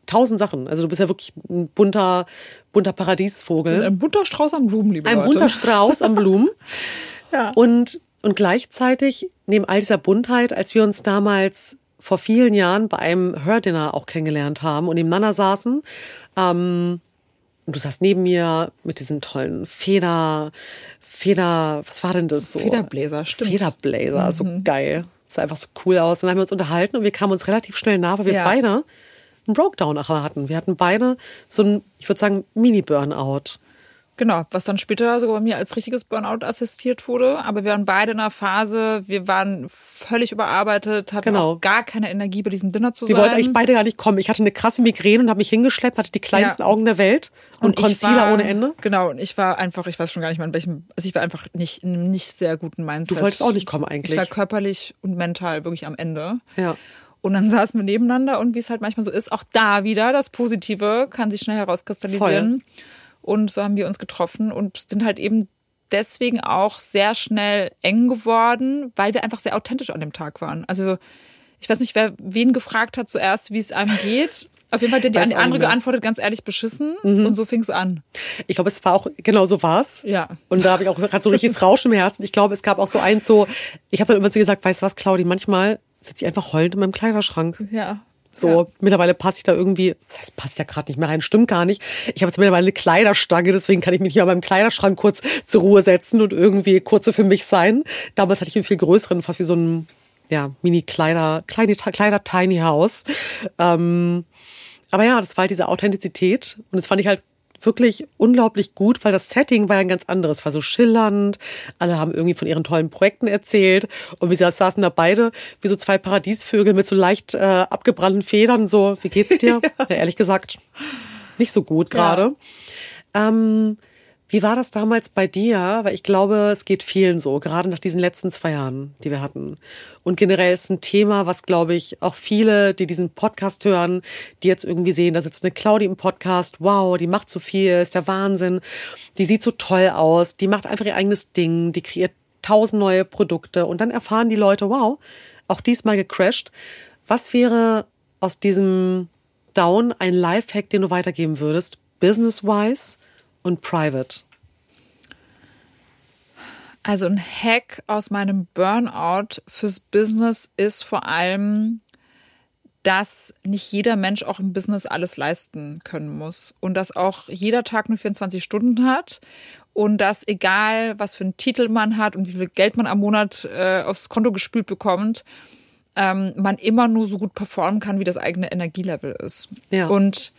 tausend Sachen. Also du bist ja wirklich ein bunter, bunter Paradiesvogel. Ein bunter Strauß an Blumen, liebe Ein Leute. bunter Strauß an Blumen. Ja. Und, und gleichzeitig, neben all dieser Buntheit, als wir uns damals vor vielen Jahren bei einem Hördinner auch kennengelernt haben und nebeneinander saßen, ähm, und du saßt neben mir mit diesen tollen Feder, Feder, was war denn das so? Federbläser, stimmt. Federblazer, so geil. Sah einfach so cool aus. Und dann haben wir uns unterhalten und wir kamen uns relativ schnell nah, weil wir Ja. beide einen Breakdown nachher hatten. Wir hatten beide so ein, ich würde sagen, Mini-Burnout. Genau, was dann später sogar bei mir als richtiges Burnout assistiert wurde. Aber wir waren beide in einer Phase, wir waren völlig überarbeitet, hatten Genau. auch gar keine Energie bei diesem Dinner zu Sie sein. wollten eigentlich beide gar nicht kommen. Ich hatte eine krasse Migräne und habe mich hingeschleppt, hatte die kleinsten Ja. Augen der Welt und, ich Concealer war- ohne Ende. Genau, und ich war einfach, ich weiß schon gar nicht mehr in welchem, also ich war einfach nicht in einem nicht sehr guten Mindset. Du wolltest auch nicht kommen eigentlich. Ich war körperlich und mental wirklich am Ende. Ja. Und dann saßen wir nebeneinander und wie es halt manchmal so ist, auch da wieder das Positive kann sich schnell herauskristallisieren. Und so haben wir uns getroffen und sind halt eben deswegen auch sehr schnell eng geworden, weil wir einfach sehr authentisch an dem Tag waren. Also ich weiß nicht, wer wen gefragt hat zuerst, wie es einem geht. Auf jeden Fall hat die Weiß andere geantwortet, ganz ehrlich beschissen. Und so fing es an. Ich glaube, es war auch, genau so war's. Ja. Und da habe ich auch gerade so ein richtiges Rauschen im Herzen. Ich glaube, es gab auch so eins so, ich habe dann immer zu ihr gesagt, weißt du was, Claudi, manchmal sitze ich einfach heulend in meinem Kleiderschrank. Ja. So, Ja. mittlerweile passe ich da irgendwie, das heißt, passt ja gerade nicht mehr rein, stimmt gar nicht. Ich habe jetzt mittlerweile eine Kleiderstange, deswegen kann ich mich hier an meinem Kleiderschrank kurz zur Ruhe setzen und irgendwie kurz so für mich sein. Damals hatte ich einen viel größeren, fast wie so ein, ja, Mini-Kleider, kleine, Kleider Tiny House. Ähm, aber ja, das war halt diese Authentizität und das fand ich halt wirklich unglaublich gut, weil das Setting war ja ein ganz anderes, war so schillernd. Alle haben irgendwie von ihren tollen Projekten erzählt und wir saßen da beide wie so zwei Paradiesvögel mit so leicht äh, abgebrannten Federn. So, wie geht's dir? ja. ehrlich gesagt, nicht so gut gerade. Ähm, wie war das damals bei dir? Weil ich glaube, es geht vielen so, gerade nach diesen letzten zwei Jahren, die wir hatten. Und generell ist ein Thema, was, glaube ich, auch viele, die diesen Podcast hören, die jetzt irgendwie sehen, da sitzt eine Claudi im Podcast, wow, die macht so viel, ist der Wahnsinn. Die sieht so toll aus, die macht einfach ihr eigenes Ding, die kreiert tausend neue Produkte. Und dann erfahren die Leute, wow, auch diesmal gecrashed. Was wäre aus diesem Down ein Lifehack, den du weitergeben würdest, business-wise und private? Also ein Hack aus meinem Burnout fürs Business ist vor allem, dass nicht jeder Mensch auch im Business alles leisten können muss und dass auch jeder Tag nur 24 Stunden hat und dass egal, was für einen Titel man hat und wie viel Geld man am Monat äh, aufs Konto gespült bekommt, ähm, man immer nur so gut performen kann, wie das eigene Energielevel ist. Ja. Und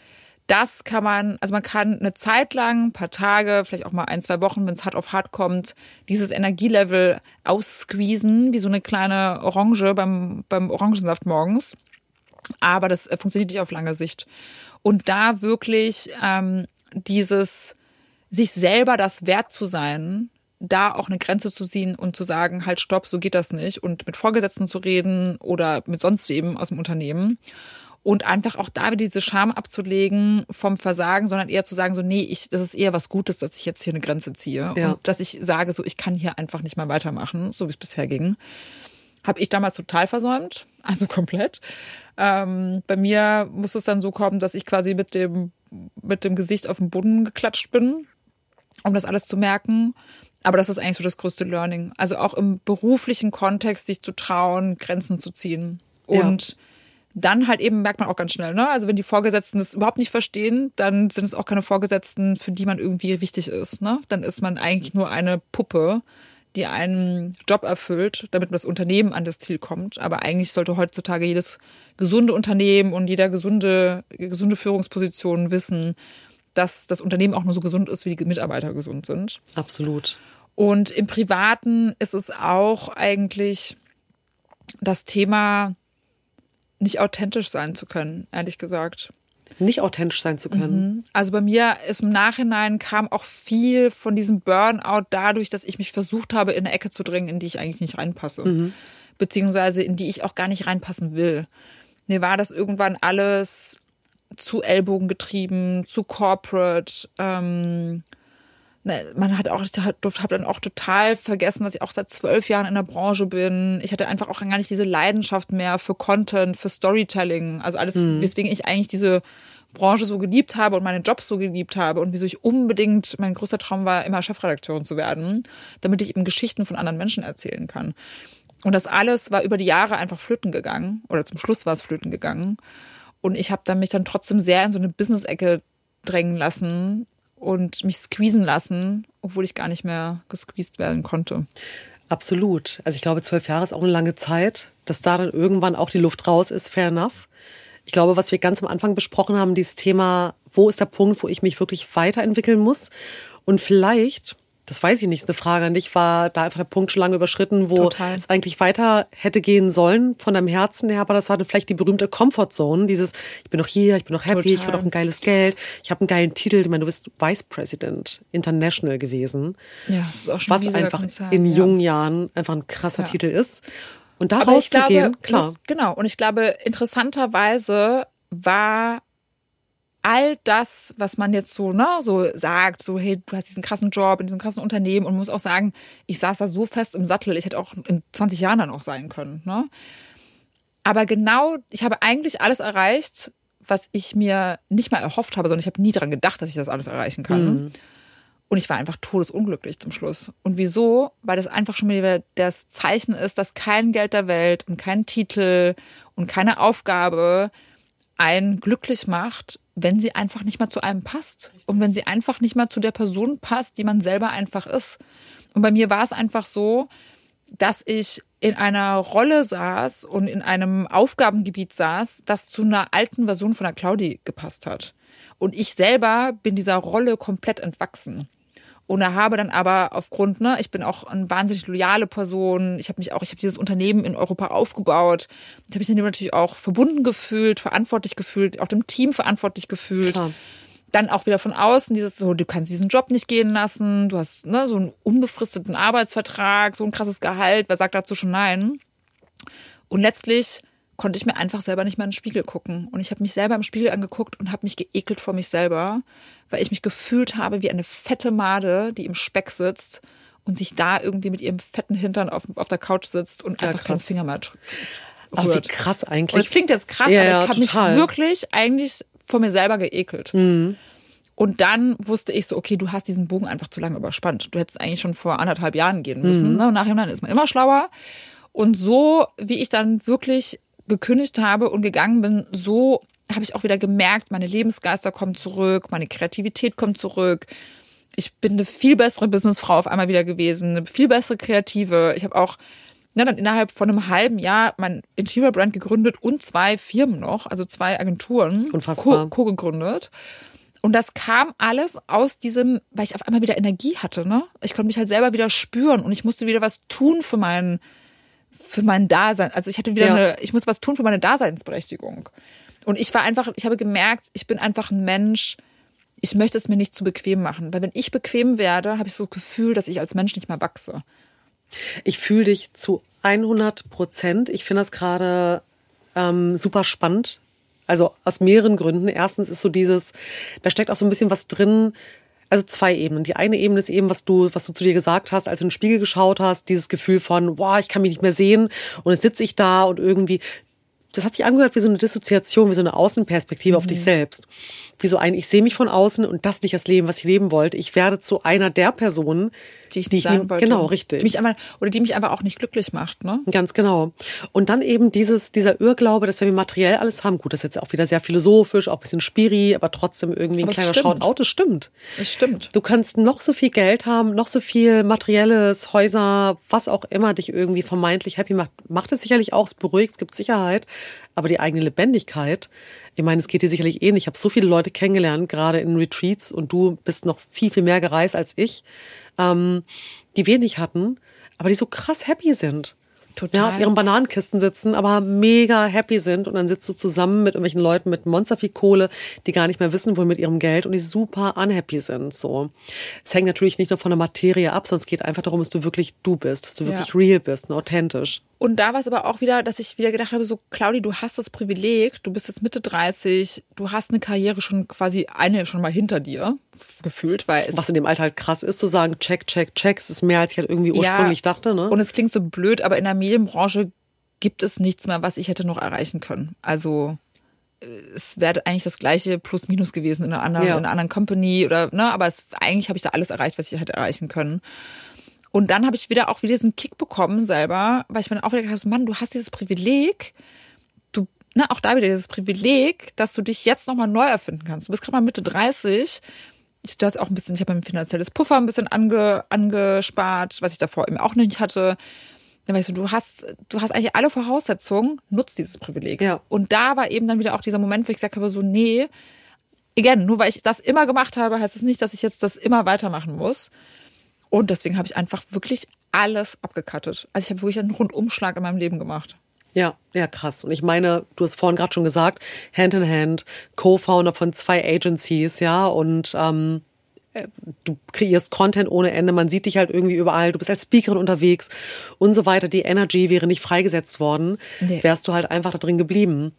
das kann man, also man kann eine Zeit lang, ein paar Tage, vielleicht auch mal ein, zwei Wochen, wenn es hart auf hart kommt, dieses Energielevel aussqueezen, wie so eine kleine Orange beim, beim Orangensaft morgens. Aber das äh, funktioniert nicht auf lange Sicht. Und da wirklich ähm, dieses, sich selber das wert zu sein, da auch eine Grenze zu ziehen und zu sagen, halt stopp, so geht das nicht. Und mit Vorgesetzten zu reden oder mit sonst wem aus dem Unternehmen und einfach auch da wieder diese Scham abzulegen vom Versagen, sondern eher zu sagen, so, nee, ich, das ist eher was Gutes, dass ich jetzt hier eine Grenze ziehe Ja. und dass ich sage, so, ich kann hier einfach nicht mehr weitermachen, so wie es bisher ging. Habe ich damals total versäumt, also komplett. Ähm, bei mir muss es dann so kommen, dass ich quasi mit dem, mit dem Gesicht auf den Boden geklatscht bin, um das alles zu merken. Aber das ist eigentlich so das größte Learning. Also auch im beruflichen Kontext sich zu trauen, Grenzen zu ziehen. Ja. Dann halt eben merkt man auch ganz schnell, ne? Also wenn die Vorgesetzten das überhaupt nicht verstehen, dann sind es auch keine Vorgesetzten, für die man irgendwie wichtig ist, ne? Dann ist man eigentlich nur eine Puppe, die einen Job erfüllt, damit das Unternehmen an das Ziel kommt. Aber eigentlich sollte heutzutage jedes gesunde Unternehmen und jeder gesunde, gesunde Führungsposition wissen, dass das Unternehmen auch nur so gesund ist, wie die Mitarbeiter gesund sind. Absolut. Und im Privaten ist es auch eigentlich das Thema, nicht authentisch sein zu können, ehrlich gesagt. Nicht authentisch sein zu können. Also bei mir ist im Nachhinein kam auch viel von diesem Burnout dadurch, dass ich mich versucht habe, in eine Ecke zu drängen, in die ich eigentlich nicht reinpasse. beziehungsweise in die ich auch gar nicht reinpassen will. Mir war das irgendwann alles zu Ellbogen getrieben, zu corporate. Ähm, man hat auch, ich habe dann auch total vergessen, dass ich auch seit zwölf Jahren in der Branche bin. Ich hatte einfach auch gar nicht diese Leidenschaft mehr für Content, für Storytelling. Also alles, mhm. weswegen ich eigentlich diese Branche so geliebt habe und meine Jobs so geliebt habe und wieso ich unbedingt, mein größter Traum war, immer Chefredakteurin zu werden, damit ich eben Geschichten von anderen Menschen erzählen kann. Und das alles war über die Jahre einfach flöten gegangen oder zum Schluss war es flöten gegangen. Und ich habe dann mich dann trotzdem sehr in so eine Business-Ecke drängen lassen und mich squeezen lassen, obwohl ich gar nicht mehr gesqueezed werden konnte. Absolut. Also ich glaube, zwölf Jahre ist auch eine lange Zeit. Dass da dann irgendwann auch die Luft raus ist, fair enough. Ich glaube, was wir ganz am Anfang besprochen haben, dieses Thema, wo ist der Punkt, wo ich mich wirklich weiterentwickeln muss? Und vielleicht das weiß ich nicht, ist eine Frage an dich. War da einfach der Punkt schon lange überschritten, wo Total. es eigentlich weiter hätte gehen sollen von deinem Herzen her, aber das war dann vielleicht die berühmte Comfortzone, dieses, ich bin noch hier, ich bin noch happy, Total. ich will auch ein geiles Geld, ich habe einen geilen Titel, ich meine, du bist Vice President International gewesen. Ja, das ist auch schon Was einfach Konzern, in ja. jungen Jahren einfach ein krasser ja. Titel ist. Und da rauszugehen, klar. Muss, genau, und ich glaube, interessanterweise war all das, was man jetzt so, ne, so sagt, so, hey, du hast diesen krassen Job in diesem krassen Unternehmen und muss auch sagen, ich saß da so fest im Sattel, ich hätte auch in 20 Jahren dann auch sein können, ne? Aber genau, ich habe eigentlich alles erreicht, was ich mir nicht mal erhofft habe, sondern ich habe nie daran gedacht, dass ich das alles erreichen kann. Mhm. Und ich war einfach todesunglücklich zum Schluss. Und wieso? Weil das einfach schon wieder das Zeichen ist, dass kein Geld der Welt und kein Titel und keine Aufgabe einen glücklich macht, wenn sie einfach nicht mal zu einem passt und wenn sie einfach nicht mal zu der Person passt, die man selber einfach ist. Und bei mir war es einfach so, dass ich in einer Rolle saß und in einem Aufgabengebiet saß, das zu einer alten Version von der Claudi gepasst hat. Und ich selber bin dieser Rolle komplett entwachsen. Und habe dann aber aufgrund, ne, ich bin auch eine wahnsinnig loyale Person. Ich habe mich auch, ich habe dieses Unternehmen in Europa aufgebaut. Ich habe mich dann natürlich auch verbunden gefühlt, verantwortlich gefühlt, auch dem Team verantwortlich gefühlt. Klar. Dann auch wieder von außen dieses so, du kannst diesen Job nicht gehen lassen. Du hast ne, so einen unbefristeten Arbeitsvertrag, so ein krasses Gehalt. Wer sagt dazu schon nein? Und letztlich konnte ich mir einfach selber nicht mehr in den Spiegel gucken. Und ich habe mich selber im Spiegel angeguckt und habe mich geekelt vor mich selber, weil ich mich gefühlt habe wie eine fette Made, die im Speck sitzt und sich da irgendwie mit ihrem fetten Hintern auf, auf der Couch sitzt und ja, einfach krass. keinen Finger mehr. Aber wie krass eigentlich. Und es klingt jetzt krass, ja, aber ich habe mich wirklich eigentlich vor mir selber geekelt. Mhm. Und dann wusste ich so, okay, du hast diesen Bogen einfach zu lange überspannt. Du hättest eigentlich schon vor anderthalb Jahren gehen müssen. Mhm. Ne? Und nachher ist man immer schlauer. Und so, wie ich dann wirklich gekündigt habe und gegangen bin, so habe ich auch wieder gemerkt, meine Lebensgeister kommen zurück, meine Kreativität kommt zurück. Ich bin eine viel bessere Businessfrau auf einmal wieder gewesen, eine viel bessere Kreative. Ich habe auch ja, dann innerhalb von einem halben Jahr mein Interior Brand gegründet und zwei Firmen noch, also zwei Agenturen Unfassbar. co-gegründet. und das kam alles aus diesem, weil ich auf einmal wieder Energie hatte, ne? Ich konnte mich halt selber wieder spüren und ich musste wieder was tun für meinen für mein Dasein. Also ich hatte wieder ja. eine, ich muss was tun für meine Daseinsberechtigung. Und ich war einfach, ich habe gemerkt, ich bin einfach ein Mensch, ich möchte es mir nicht zu bequem machen. Weil wenn ich bequem werde, habe ich so das Gefühl, dass ich als Mensch nicht mehr wachse. Ich fühle dich zu 100 Prozent. Ich finde das gerade ähm, super spannend. Also aus mehreren Gründen. Erstens ist so dieses, da steckt auch so ein bisschen was drin, also zwei Ebenen. Die eine Ebene ist eben, was du, was du zu dir gesagt hast, als du in den Spiegel geschaut hast, dieses Gefühl von, boah, ich kann mich nicht mehr sehen und jetzt sitze ich da und irgendwie das hat sich angehört wie so eine Dissoziation, wie so eine Außenperspektive mhm. auf dich mhm. selbst. Wie so ein, ich sehe mich von außen und das nicht das Leben, was ich leben wollte. Ich werde zu einer der Personen, die ich, die ich sein wollte. Genau, richtig. Mich einfach, oder die mich einfach auch nicht glücklich macht, ne? Ganz genau. Und dann eben dieses, dieser Irrglaube, dass wenn wir materiell alles haben, gut, das ist jetzt auch wieder sehr philosophisch, auch ein bisschen spiri, aber trotzdem irgendwie ein aber kleiner Schauauto, stimmt. Es stimmt. Du kannst noch so viel Geld haben, noch so viel materielles, Häuser, was auch immer dich irgendwie vermeintlich happy macht. Macht es sicherlich auch, es beruhigt, es gibt Sicherheit, aber die eigene Lebendigkeit, ich meine, es geht dir sicherlich ähnlich. Ich habe so viele Leute kennengelernt, gerade in Retreats, und du bist noch viel, viel mehr gereist als ich, ähm, die wenig hatten, aber die so krass happy sind. Total. Ja, auf ihren Bananenkisten sitzen, aber mega happy sind. Und dann sitzt du zusammen mit irgendwelchen Leuten mit Monster viel Kohle, die gar nicht mehr wissen, wohin mit ihrem Geld und die super unhappy sind. So. Es hängt natürlich nicht nur von der Materie ab, sondern es geht einfach darum, dass du wirklich du bist, dass du wirklich ja. real bist und authentisch. Und da war es aber auch wieder, dass ich wieder gedacht habe, so Claudi, du hast das Privileg, du bist jetzt Mitte 30, du hast eine Karriere schon quasi eine schon mal hinter dir gefühlt, weil es was in dem Alter halt krass ist zu sagen, check, check, check, es ist mehr als ich halt irgendwie ursprünglich ja, dachte, ne? Und es klingt so blöd, aber in der Medienbranche gibt es nichts mehr, was ich hätte noch erreichen können. Also äh, es wäre eigentlich das gleiche plus minus gewesen in einer anderen, ja. in einer anderen Company oder ne, aber es eigentlich habe ich da alles erreicht, was ich hätte erreichen können. Und dann habe ich wieder auch wieder diesen Kick bekommen selber, weil ich mir dann auch wieder gedacht habe, Mann, du hast dieses Privileg, du, ne, auch da wieder dieses Privileg, dass du dich jetzt nochmal neu erfinden kannst. Du bist gerade mal Mitte 30, ich, du hast auch ein bisschen, ich habe mein finanzielles Puffer ein bisschen ange, angespart, was ich davor eben auch nicht hatte. Dann weißt du, du hast, du hast eigentlich alle Voraussetzungen, nutzt dieses Privileg. Ja. Und da war eben dann wieder auch dieser Moment, wo ich gesagt habe, so, nee, again, nur weil ich das immer gemacht habe, heißt es das nicht, dass ich jetzt das immer weitermachen muss. Und deswegen habe ich einfach wirklich alles abgekattet. Also ich habe wirklich einen Rundumschlag in meinem Leben gemacht. Ja, ja, krass. Und ich meine, du hast vorhin gerade schon gesagt, Hand in Hand, Co-Founder von zwei Agencies, ja, und ähm, äh, du kreierst Content ohne Ende, man sieht dich halt irgendwie überall, du bist als Speakerin unterwegs und so weiter. Die Energy wäre nicht freigesetzt worden, nee. wärst du halt einfach da drin geblieben.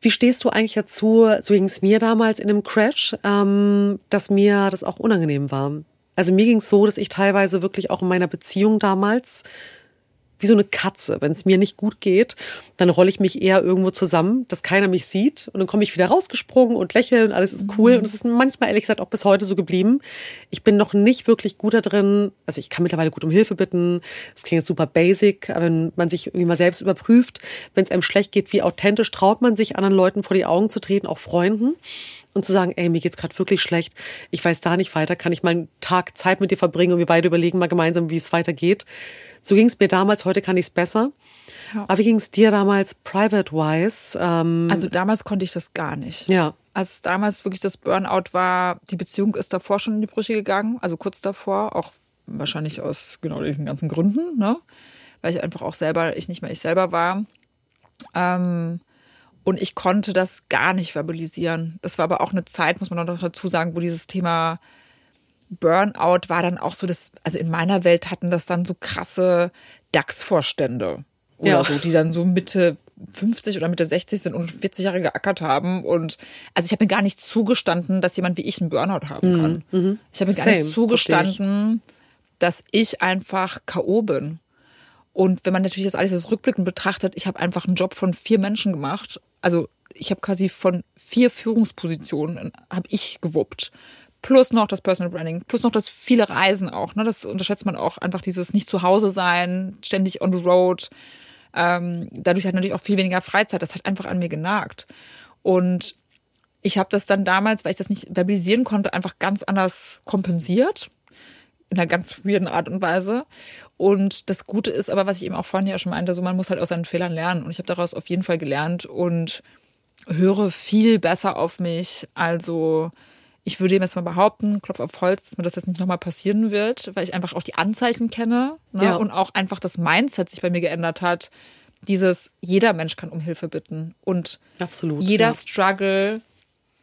Wie stehst du eigentlich dazu, so ging es mir damals in einem Crash, ähm, dass mir das auch unangenehm war? Also mir ging es so, dass ich teilweise wirklich auch in meiner Beziehung damals wie so eine Katze. Wenn es mir nicht gut geht, dann rolle ich mich eher irgendwo zusammen, dass keiner mich sieht. Und dann komme ich wieder rausgesprungen und lächle und alles ist cool. Mhm. Und es ist manchmal, ehrlich gesagt, auch bis heute so geblieben. Ich bin noch nicht wirklich gut da drin. Also ich kann mittlerweile gut um Hilfe bitten. Das klingt jetzt super basic, aber wenn man sich irgendwie mal selbst überprüft, wenn es einem schlecht geht, wie authentisch traut man sich, anderen Leuten vor die Augen zu treten, auch Freunden und zu sagen, ey, mir geht's gerade wirklich schlecht, ich weiß da nicht weiter, kann ich mal einen Tag Zeit mit dir verbringen und wir beide überlegen mal gemeinsam, wie es weitergeht. So ging es mir damals, heute kann ich es besser. Ja. Aber wie ging es dir damals private-wise? Ähm also damals konnte ich das gar nicht. Ja. Als damals wirklich das Burnout war, die Beziehung ist davor schon in die Brüche gegangen, also kurz davor, auch wahrscheinlich aus genau diesen ganzen Gründen, ne? Weil ich einfach auch selber, ich nicht mehr ich selber war. Ähm, und ich konnte das gar nicht verbalisieren. Das war aber auch eine Zeit, muss man noch dazu sagen, wo dieses Thema Burnout war dann auch so, dass, also in meiner Welt hatten das dann so krasse DAX-Vorstände oder ja. so, die dann so Mitte 50 oder Mitte 60 sind und 40 Jahre geackert haben. Und also ich habe mir gar nicht zugestanden, dass jemand wie ich einen Burnout haben mhm, kann. Mhm. Ich habe mir Same, gar nicht zugestanden, dass ich einfach K.O. bin. Und wenn man natürlich das alles als rückblickend betrachtet, ich habe einfach einen Job von vier Menschen gemacht. Also ich habe quasi von vier Führungspositionen habe ich gewuppt plus noch das Personal Branding, plus noch das viele Reisen auch. Ne? Das unterschätzt man auch einfach dieses nicht zu Hause sein, ständig on the road. Ähm, dadurch hat natürlich auch viel weniger Freizeit. Das hat einfach an mir genagt. Und ich habe das dann damals, weil ich das nicht verbalisieren konnte, einfach ganz anders kompensiert. In einer ganz weirden Art und Weise. Und das Gute ist aber, was ich eben auch vorhin ja schon meinte, so man muss halt aus seinen Fehlern lernen. Und ich habe daraus auf jeden Fall gelernt und höre viel besser auf mich. Also ich würde jetzt mal behaupten, Klopf auf Holz, dass mir das jetzt nicht nochmal passieren wird, weil ich einfach auch die Anzeichen kenne ne? ja. und auch einfach das Mindset sich bei mir geändert hat. Dieses, jeder Mensch kann um Hilfe bitten und Absolut, jeder ja. Struggle,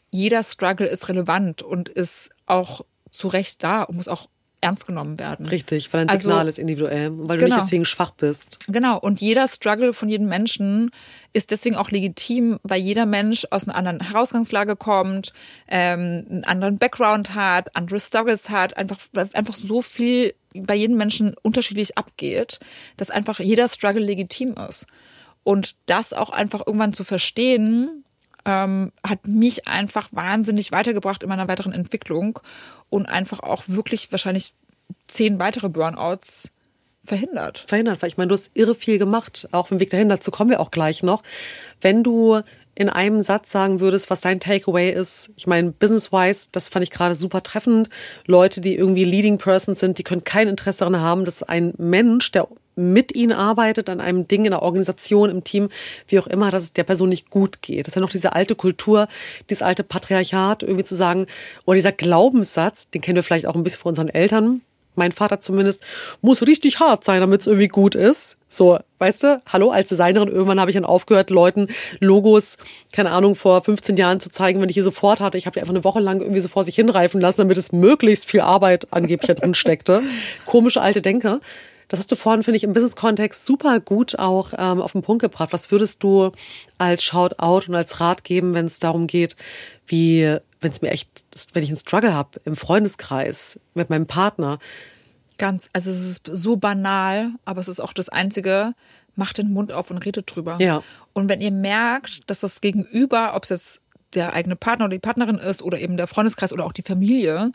jeder Struggle ist relevant und ist auch zu Recht da und muss auch ernst genommen werden. Richtig, weil ein also Signal ist individuell, weil du genau. nicht deswegen schwach bist. Genau, und jeder Struggle von jedem Menschen ist deswegen auch legitim, weil jeder Mensch aus einer anderen Herausgangslage kommt, ähm, einen anderen Background hat, andere Struggles hat, einfach, einfach so viel bei jedem Menschen unterschiedlich abgeht, dass einfach jeder Struggle legitim ist. Und das auch einfach irgendwann zu verstehen, ähm, hat mich einfach wahnsinnig weitergebracht in meiner weiteren Entwicklung und einfach auch wirklich wahrscheinlich zehn weitere Burnouts verhindert. Verhindert, weil ich meine, du hast irre viel gemacht, auch im Weg dahin, dazu kommen wir auch gleich noch. Wenn du in einem Satz sagen würdest, was dein Takeaway ist, ich meine, business-wise, das fand ich gerade super treffend. Leute, die irgendwie Leading Persons sind, die können kein Interesse daran haben, dass ein Mensch, der mit ihnen arbeitet, an einem Ding in der Organisation, im Team, wie auch immer, dass es der Person nicht gut geht. Das ist ja noch diese alte Kultur, dieses alte Patriarchat, irgendwie zu sagen, oder dieser Glaubenssatz, den kennen wir vielleicht auch ein bisschen von unseren Eltern, mein Vater zumindest, muss richtig hart sein, damit es irgendwie gut ist. So, weißt du, hallo, als Designerin, irgendwann habe ich dann aufgehört, Leuten Logos, keine Ahnung, vor 15 Jahren zu zeigen, wenn ich hier sofort hatte. Ich habe die einfach eine Woche lang irgendwie so vor sich hinreifen lassen, damit es möglichst viel Arbeit angeblich da drin steckte. Komische alte Denker Das hast du vorhin, finde ich, im Business-Kontext super gut auch ähm, auf den Punkt gebracht. Was würdest du als Shoutout und als Rat geben, wenn es darum geht, wie, wenn es mir echt, wenn ich einen Struggle habe im Freundeskreis mit meinem Partner? Ganz, also es ist so banal, aber es ist auch das Einzige, macht den Mund auf und redet drüber. Ja. Und wenn ihr merkt, dass das Gegenüber, ob es jetzt der eigene Partner oder die Partnerin ist oder eben der Freundeskreis oder auch die Familie,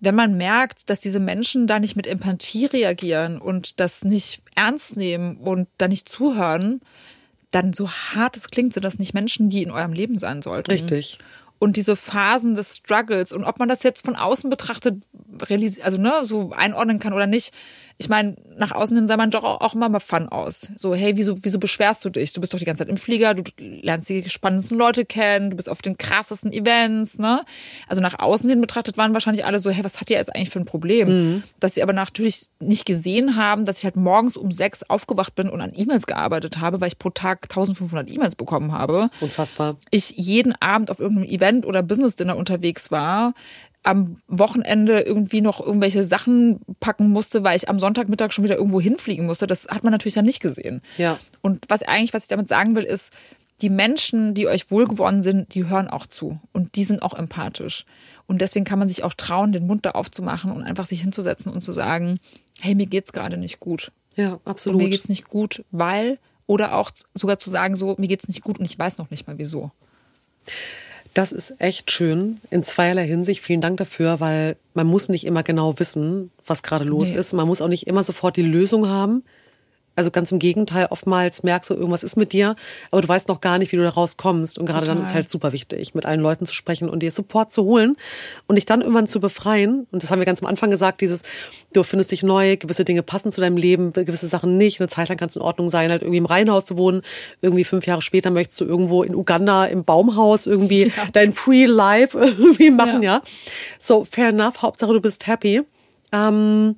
wenn man merkt, dass diese Menschen da nicht mit Empathie reagieren und das nicht ernst nehmen und da nicht zuhören, dann so hart es klingt, sind das nicht Menschen, die in eurem Leben sein sollten. Richtig. Und diese Phasen des Struggles und ob man das jetzt von außen betrachtet, also ne, so einordnen kann oder nicht, ich meine, nach außen hin sah man doch auch immer mal Fun aus. So, hey, wieso, wieso beschwerst du dich? Du bist doch die ganze Zeit im Flieger, du lernst die spannendsten Leute kennen, du bist auf den krassesten Events, ne? Also nach außen hin betrachtet waren wahrscheinlich alle so, hey, was hat ihr jetzt eigentlich für ein Problem? Mhm. Dass sie aber natürlich nicht gesehen haben, dass ich halt morgens um sechs aufgewacht bin und an E-Mails gearbeitet habe, weil ich pro Tag 1500 E-Mails bekommen habe. Unfassbar. Ich jeden Abend auf irgendeinem Event oder Business Dinner unterwegs war, am Wochenende irgendwie noch irgendwelche Sachen packen musste, weil ich am Sonntagmittag schon wieder irgendwo hinfliegen musste. Das hat man natürlich dann nicht gesehen. Ja. Und was eigentlich, was ich damit sagen will, ist, die Menschen, die euch wohlgewonnen sind, die hören auch zu und die sind auch empathisch. Und deswegen kann man sich auch trauen, den Mund da aufzumachen und einfach sich hinzusetzen und zu sagen, hey, mir geht's gerade nicht gut. Ja, absolut. Und mir geht's nicht gut, weil oder auch sogar zu sagen so, mir geht's nicht gut und ich weiß noch nicht mal wieso. Das ist echt schön in zweierlei Hinsicht. Vielen Dank dafür, weil man muss nicht immer genau wissen, was gerade los nee. ist. Man muss auch nicht immer sofort die Lösung haben. Also ganz im Gegenteil, oftmals merkst du, irgendwas ist mit dir, aber du weißt noch gar nicht, wie du da rauskommst. Und gerade Total. dann ist halt super wichtig, mit allen Leuten zu sprechen und dir Support zu holen und dich dann irgendwann zu befreien. Und das haben wir ganz am Anfang gesagt, dieses, du findest dich neu, gewisse Dinge passen zu deinem Leben, gewisse Sachen nicht. Eine Zeit lang kann es in Ordnung sein, halt irgendwie im Reihenhaus zu wohnen. Irgendwie fünf Jahre später möchtest du irgendwo in Uganda im Baumhaus irgendwie ja. dein Free Life irgendwie machen, ja. ja. So, fair enough. Hauptsache du bist happy. Ähm,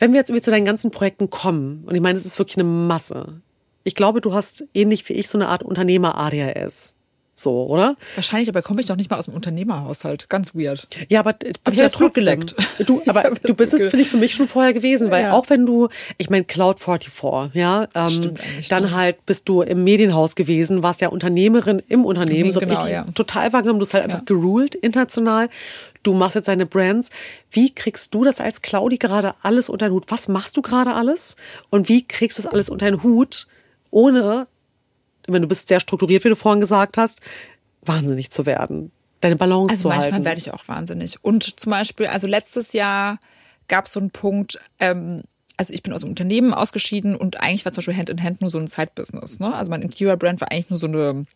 wenn wir jetzt irgendwie zu deinen ganzen Projekten kommen, und ich meine, es ist wirklich eine Masse. Ich glaube, du hast ähnlich wie ich so eine Art Unternehmer-ADHS. So, oder? Wahrscheinlich, aber komme ich doch nicht mal aus dem Unternehmerhaushalt. Ganz weird. Ja, aber bist aber du ja trotzdem. Geleckt. Du, aber du bist es, finde ich, für mich schon vorher gewesen, weil ja. auch wenn du, ich meine, Cloud 44, ja, ähm, dann ne? halt bist du im Medienhaus gewesen, warst ja Unternehmerin im Unternehmen, so genau, ich ja. total wahrgenommen, du hast halt einfach ja. geruled international. Du machst jetzt deine Brands. Wie kriegst du das als Claudi gerade alles unter den Hut? Was machst du gerade alles? Und wie kriegst du das alles unter den Hut, ohne wenn du bist sehr strukturiert, wie du vorhin gesagt hast, wahnsinnig zu werden. Deine Balance also zu halten. Also manchmal werde ich auch wahnsinnig. Und zum Beispiel, also letztes Jahr gab es so einen Punkt, ähm, also ich bin aus dem Unternehmen ausgeschieden und eigentlich war zum Beispiel Hand in Hand nur so ein Side-Business. Ne? Also mein Interior-Brand war eigentlich nur so eine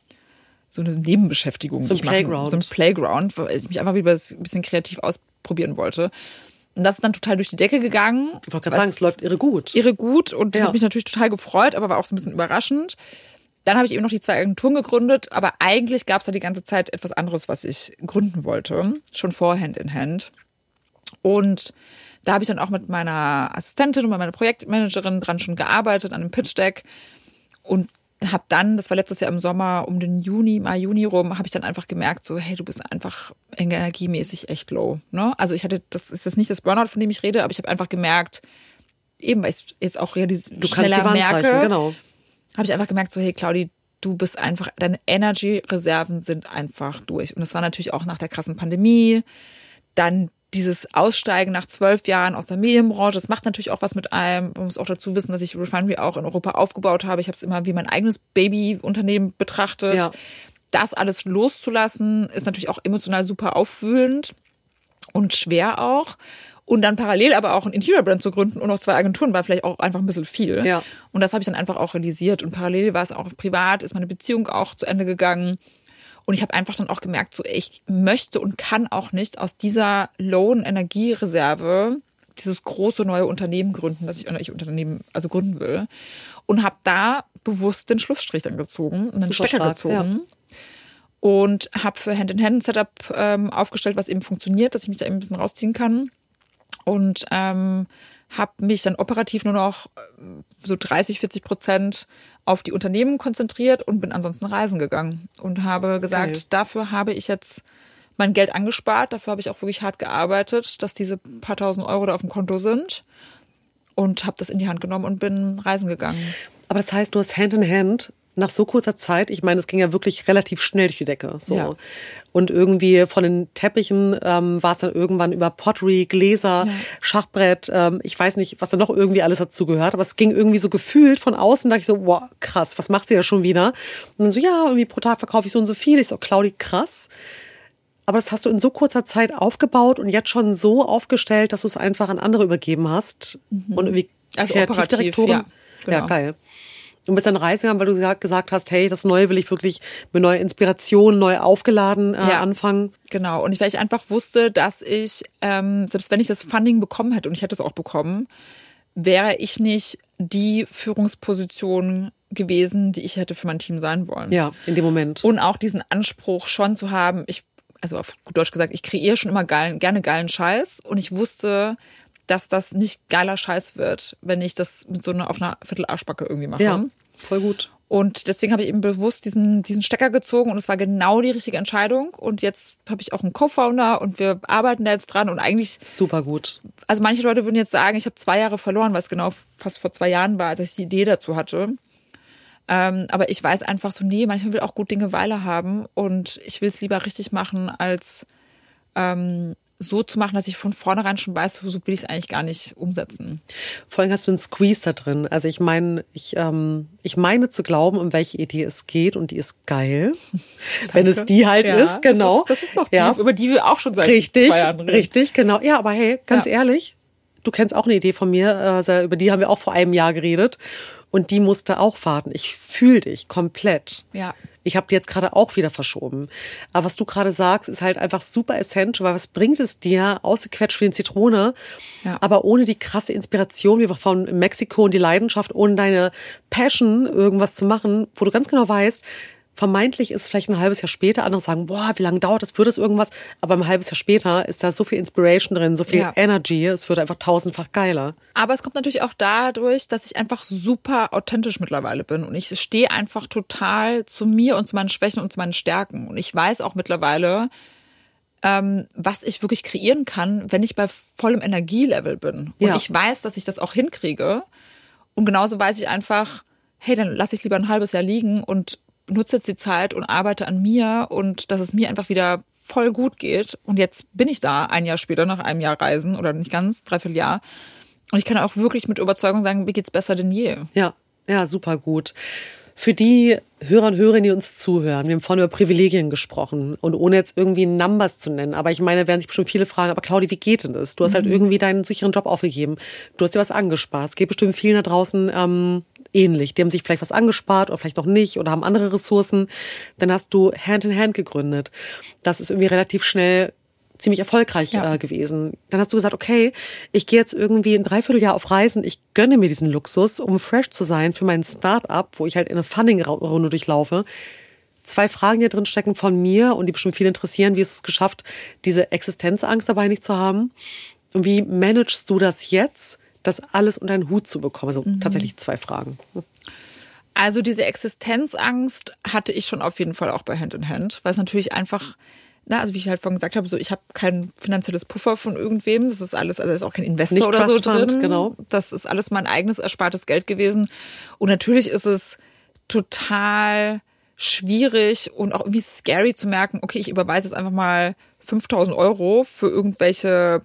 so eine Nebenbeschäftigung. So ein Playground. So ein Playground, weil ich mich einfach wieder ein bisschen kreativ ausprobieren wollte. Und das ist dann total durch die Decke gegangen. Ich wollte gerade sagen, es läuft irre gut. Irre gut und das ja. hat mich natürlich total gefreut, aber war auch so ein bisschen überraschend. Dann habe ich eben noch die zwei Agenturen gegründet, aber eigentlich gab es da die ganze Zeit etwas anderes, was ich gründen wollte, schon vor Hand in Hand. Und da habe ich dann auch mit meiner Assistentin und meiner Projektmanagerin dran schon gearbeitet an einem Pitch Deck und habe dann, das war letztes Jahr im Sommer um den Juni, Mai, Juni rum, habe ich dann einfach gemerkt, so hey, du bist einfach energiemäßig echt low. Ne? Also ich hatte, das ist jetzt nicht das Burnout, von dem ich rede, aber ich habe einfach gemerkt, eben weil ich jetzt auch realisiere, du schneller merke, genau habe ich einfach gemerkt, so, hey Claudi, du bist einfach, deine Energy-Reserven sind einfach durch. Und das war natürlich auch nach der krassen Pandemie. Dann dieses Aussteigen nach zwölf Jahren aus der Medienbranche, das macht natürlich auch was mit einem. Man muss auch dazu wissen, dass ich Refinery auch in Europa aufgebaut habe. Ich habe es immer wie mein eigenes Babyunternehmen betrachtet. Ja. Das alles loszulassen, ist natürlich auch emotional super aufwühlend und schwer auch. Und dann parallel aber auch ein Interior-Brand zu gründen und noch zwei Agenturen war vielleicht auch einfach ein bisschen viel. Ja. Und das habe ich dann einfach auch realisiert. Und parallel war es auch privat, ist meine Beziehung auch zu Ende gegangen. Und ich habe einfach dann auch gemerkt, so ich möchte und kann auch nicht aus dieser Lohn-Energiereserve dieses große neue Unternehmen gründen, das ich, ich Unternehmen also gründen will. Und habe da bewusst den Schlussstrich dann gezogen und den Super Stecker stark, gezogen. Ja und habe für Hand in Hand ein Setup ähm, aufgestellt, was eben funktioniert, dass ich mich da eben ein bisschen rausziehen kann und ähm, habe mich dann operativ nur noch äh, so 30, 40 Prozent auf die Unternehmen konzentriert und bin ansonsten reisen gegangen und habe gesagt, okay. dafür habe ich jetzt mein Geld angespart, dafür habe ich auch wirklich hart gearbeitet, dass diese paar tausend Euro da auf dem Konto sind. und habe das in die Hand genommen und bin reisen gegangen. Aber das heißt, du hast Hand in Hand nach so kurzer Zeit, ich meine, es ging ja wirklich relativ schnell durch die Decke. So. Ja. Und irgendwie von den Teppichen ähm, war es dann irgendwann über Pottery, Gläser, Ja. Schachbrett, ähm, ich weiß nicht, was da noch irgendwie alles dazu gehört, aber es ging irgendwie so gefühlt von außen, dachte ich so, wow, krass, was macht sie da schon wieder? Und dann so, ja, irgendwie pro Tag verkaufe ich so und so viel. Ich so, Claudi, krass. Aber das hast du in so kurzer Zeit aufgebaut und jetzt schon so aufgestellt, dass du es einfach an andere übergeben hast. Und irgendwie Also Kreativdirektorin. operativ, ja, genau. ja, geil. Und bist dann Reisender, weil du gesagt- gesagt hast, hey, das Neue will ich wirklich mit neuer Inspiration, neu aufgeladen äh, Ja. anfangen. Genau. Und ich, weil ich einfach wusste, dass ich, ähm, selbst wenn ich das Funding bekommen hätte, und ich hätte es auch bekommen, wäre ich nicht die Führungsposition gewesen, die ich hätte für mein Team sein wollen. Ja, in dem Moment. Und auch diesen Anspruch schon zu haben, ich, also auf gut Deutsch gesagt, ich kreiere schon immer geilen, gerne geilen Scheiß und ich wusste, dass das nicht geiler Scheiß wird, wenn ich das mit so einer auf einer Viertelarschbacke irgendwie mache. ja, voll gut. Und deswegen habe ich eben bewusst diesen, diesen Stecker gezogen und es war genau die richtige Entscheidung. Und jetzt habe ich auch einen Co-Founder und wir arbeiten da jetzt dran. Und eigentlich, Super gut. also manche Leute würden jetzt sagen, ich habe zwei Jahre verloren, weil es genau fast vor zwei Jahren war, als ich die Idee dazu hatte. Ähm, aber ich weiß einfach so, nee, manchmal will auch gut Dinge Weile haben und ich will es lieber richtig machen, als ähm, so zu machen, dass ich von vornherein schon weiß, so will ich es eigentlich gar nicht umsetzen. Vor allem hast du einen Squeeze da drin. Also ich meine, ich, ähm, ich meine zu glauben, um welche Idee es geht und die ist geil. Wenn es die halt Ja, ist, genau. Das ist, das ist noch die, ja. über die wir auch schon seit Richtig, zwei Jahren reden. richtig, genau. Ja, aber hey, ganz Ja. ehrlich, du kennst auch eine Idee von mir, also über die haben wir auch vor einem Jahr geredet und die musste auch warten. Ich fühle dich komplett. Ja. Ich habe die jetzt gerade auch wieder verschoben. Aber was du gerade sagst, ist halt einfach super essential, weil was bringt es dir, ausgequetscht wie eine Zitrone, Ja. aber ohne die krasse Inspiration, wie von Mexiko und die Leidenschaft, ohne deine Passion, irgendwas zu machen, wo du ganz genau weißt, vermeintlich ist vielleicht ein halbes Jahr später, andere sagen, boah, wie lange dauert das, wird es irgendwas? Aber ein halbes Jahr später ist da so viel Inspiration drin, so viel Ja. Energy, es wird einfach tausendfach geiler. Aber es kommt natürlich auch dadurch, dass ich einfach super authentisch mittlerweile bin und ich stehe einfach total zu mir und zu meinen Schwächen und zu meinen Stärken. Und ich weiß auch mittlerweile, ähm, was ich wirklich kreieren kann, wenn ich bei vollem Energielevel bin. Und Ja. ich weiß, dass ich das auch hinkriege. Und genauso weiß ich einfach, hey, dann lasse ich lieber ein halbes Jahr liegen und nutze jetzt die Zeit und arbeite an mir und dass es mir einfach wieder voll gut geht. Und jetzt bin ich da ein Jahr später, nach einem Jahr Reisen oder nicht ganz, dreiviertel Jahr. Und ich kann auch wirklich mit Überzeugung sagen, mir geht's besser denn je. Ja, ja, super gut. Für die Hörer und Hörerinnen, die uns zuhören, wir haben vorhin über Privilegien gesprochen und ohne jetzt irgendwie Numbers zu nennen, aber ich meine, werden sich bestimmt viele fragen, aber Claudi, wie geht denn das? Du hast halt irgendwie deinen sicheren Job aufgegeben, du hast dir was angespart. Es geht bestimmt vielen da draußen ähm, ähnlich. Die haben sich vielleicht was angespart oder vielleicht noch nicht oder haben andere Ressourcen. Dann hast du Hand in Hand gegründet. Das ist irgendwie relativ schnell ziemlich erfolgreich Ja. äh, gewesen. Dann hast du gesagt, okay, ich gehe jetzt irgendwie ein Dreivierteljahr auf Reisen, ich gönne mir diesen Luxus, um fresh zu sein für mein Start-up, wo ich halt in eine Funding-Runde durchlaufe. Zwei Fragen hier drin stecken von mir und die bestimmt viel interessieren. Wie hast du es geschafft, diese Existenzangst dabei nicht zu haben? Und wie managst du das jetzt, das alles unter einen Hut zu bekommen? Also tatsächlich zwei Fragen. Also diese Existenzangst hatte ich schon auf jeden Fall auch bei Hand in Hand, weil es natürlich einfach, na, also wie ich halt vorhin gesagt habe, so ich habe kein finanzielles Puffer von irgendwem. Das ist alles, also ist auch kein Investor Nicht oder so Fund, drin. genau. Das ist alles mein eigenes erspartes Geld gewesen. Und natürlich ist es total schwierig und auch irgendwie scary zu merken, okay, ich überweise jetzt einfach mal 5000 Euro für irgendwelche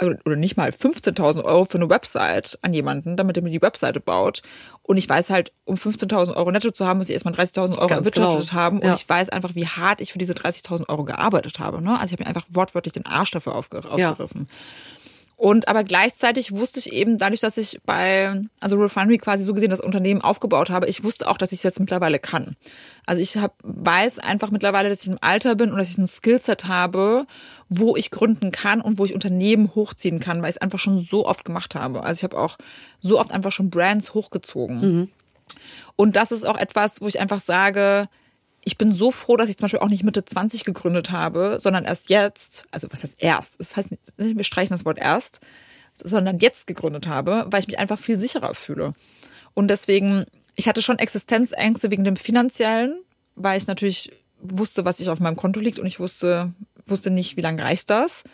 oder nicht mal 15.000 Euro für eine Website an jemanden, damit er mir die Webseite baut. Und ich weiß halt, um 15.000 Euro netto zu haben, muss ich erstmal 30.000 Euro Ganz erwirtschaftet genau. haben. Und Ja. ich weiß einfach, wie hart ich für diese 30.000 Euro gearbeitet habe. Ne? Also ich habe mir einfach wortwörtlich den Arsch dafür aufge Ja. ausgerissen. Und aber gleichzeitig wusste ich eben, dadurch, dass ich bei, also Refinery quasi so gesehen das Unternehmen aufgebaut habe, ich wusste auch, dass ich es jetzt mittlerweile kann. Also ich hab, weiß einfach mittlerweile, dass ich im Alter bin und dass ich ein Skillset habe, wo ich gründen kann und wo ich Unternehmen hochziehen kann, weil ich es einfach schon so oft gemacht habe. Also ich habe auch so oft einfach schon Brands hochgezogen. Und das ist auch etwas, wo ich einfach sage, ich bin so froh, dass ich zum Beispiel auch nicht Mitte 20 gegründet habe, sondern erst jetzt, also was heißt erst? Das heißt, nicht, wir streichen das Wort erst, sondern jetzt gegründet habe, weil ich mich einfach viel sicherer fühle. Und deswegen, ich hatte schon Existenzängste wegen dem finanziellen, weil ich natürlich wusste, was ich auf meinem Konto liegt und ich wusste, wusste nicht, wie lange reicht das.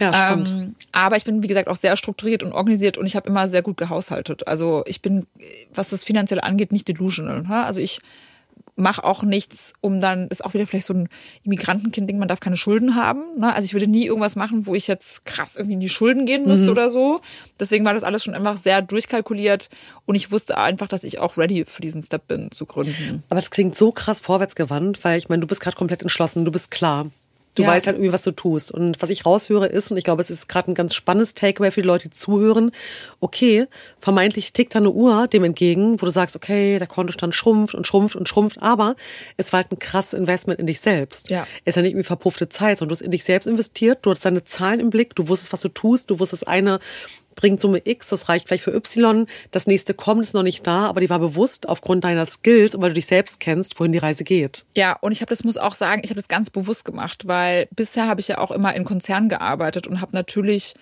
Ja, spannend. Ähm, aber ich bin, wie gesagt, auch sehr strukturiert und organisiert und ich habe immer sehr gut gehaushaltet. Also ich bin, was das Finanzielle angeht, nicht delusional. Ne? Also ich mache auch nichts, um dann, ist auch wieder vielleicht so ein Immigrantenkind-Ding, man darf keine Schulden haben. Ne? Also ich würde nie irgendwas machen, wo ich jetzt krass irgendwie in die Schulden gehen müsste mhm. oder so. Deswegen war das alles schon einfach sehr durchkalkuliert und ich wusste einfach, dass ich auch ready für diesen Step bin zu gründen. Aber das klingt so krass vorwärtsgewandt, weil ich meine, du bist gerade komplett entschlossen, du bist klar. Du ja. weißt halt irgendwie, was du tust. Und was ich raushöre ist, und ich glaube, es ist gerade ein ganz spannendes Takeaway für die Leute, die zuhören, okay, vermeintlich tickt da eine Uhr dem entgegen, wo du sagst, okay, der Kontostand schrumpft und schrumpft und schrumpft, aber es war halt ein krasses Investment in dich selbst. Ja. Es ist ja nicht irgendwie verpuffte Zeit, sondern du hast in dich selbst investiert, du hast deine Zahlen im Blick, du wusstest, was du tust, du wusstest eine bringt Summe X, das reicht vielleicht für Y, das nächste kommt, ist noch nicht da, aber die war bewusst aufgrund deiner Skills und weil du dich selbst kennst, wohin die Reise geht. Ja, und ich habe das muss auch sagen, ich habe das ganz bewusst gemacht, weil bisher habe ich ja auch immer in Konzernen gearbeitet und habe natürlich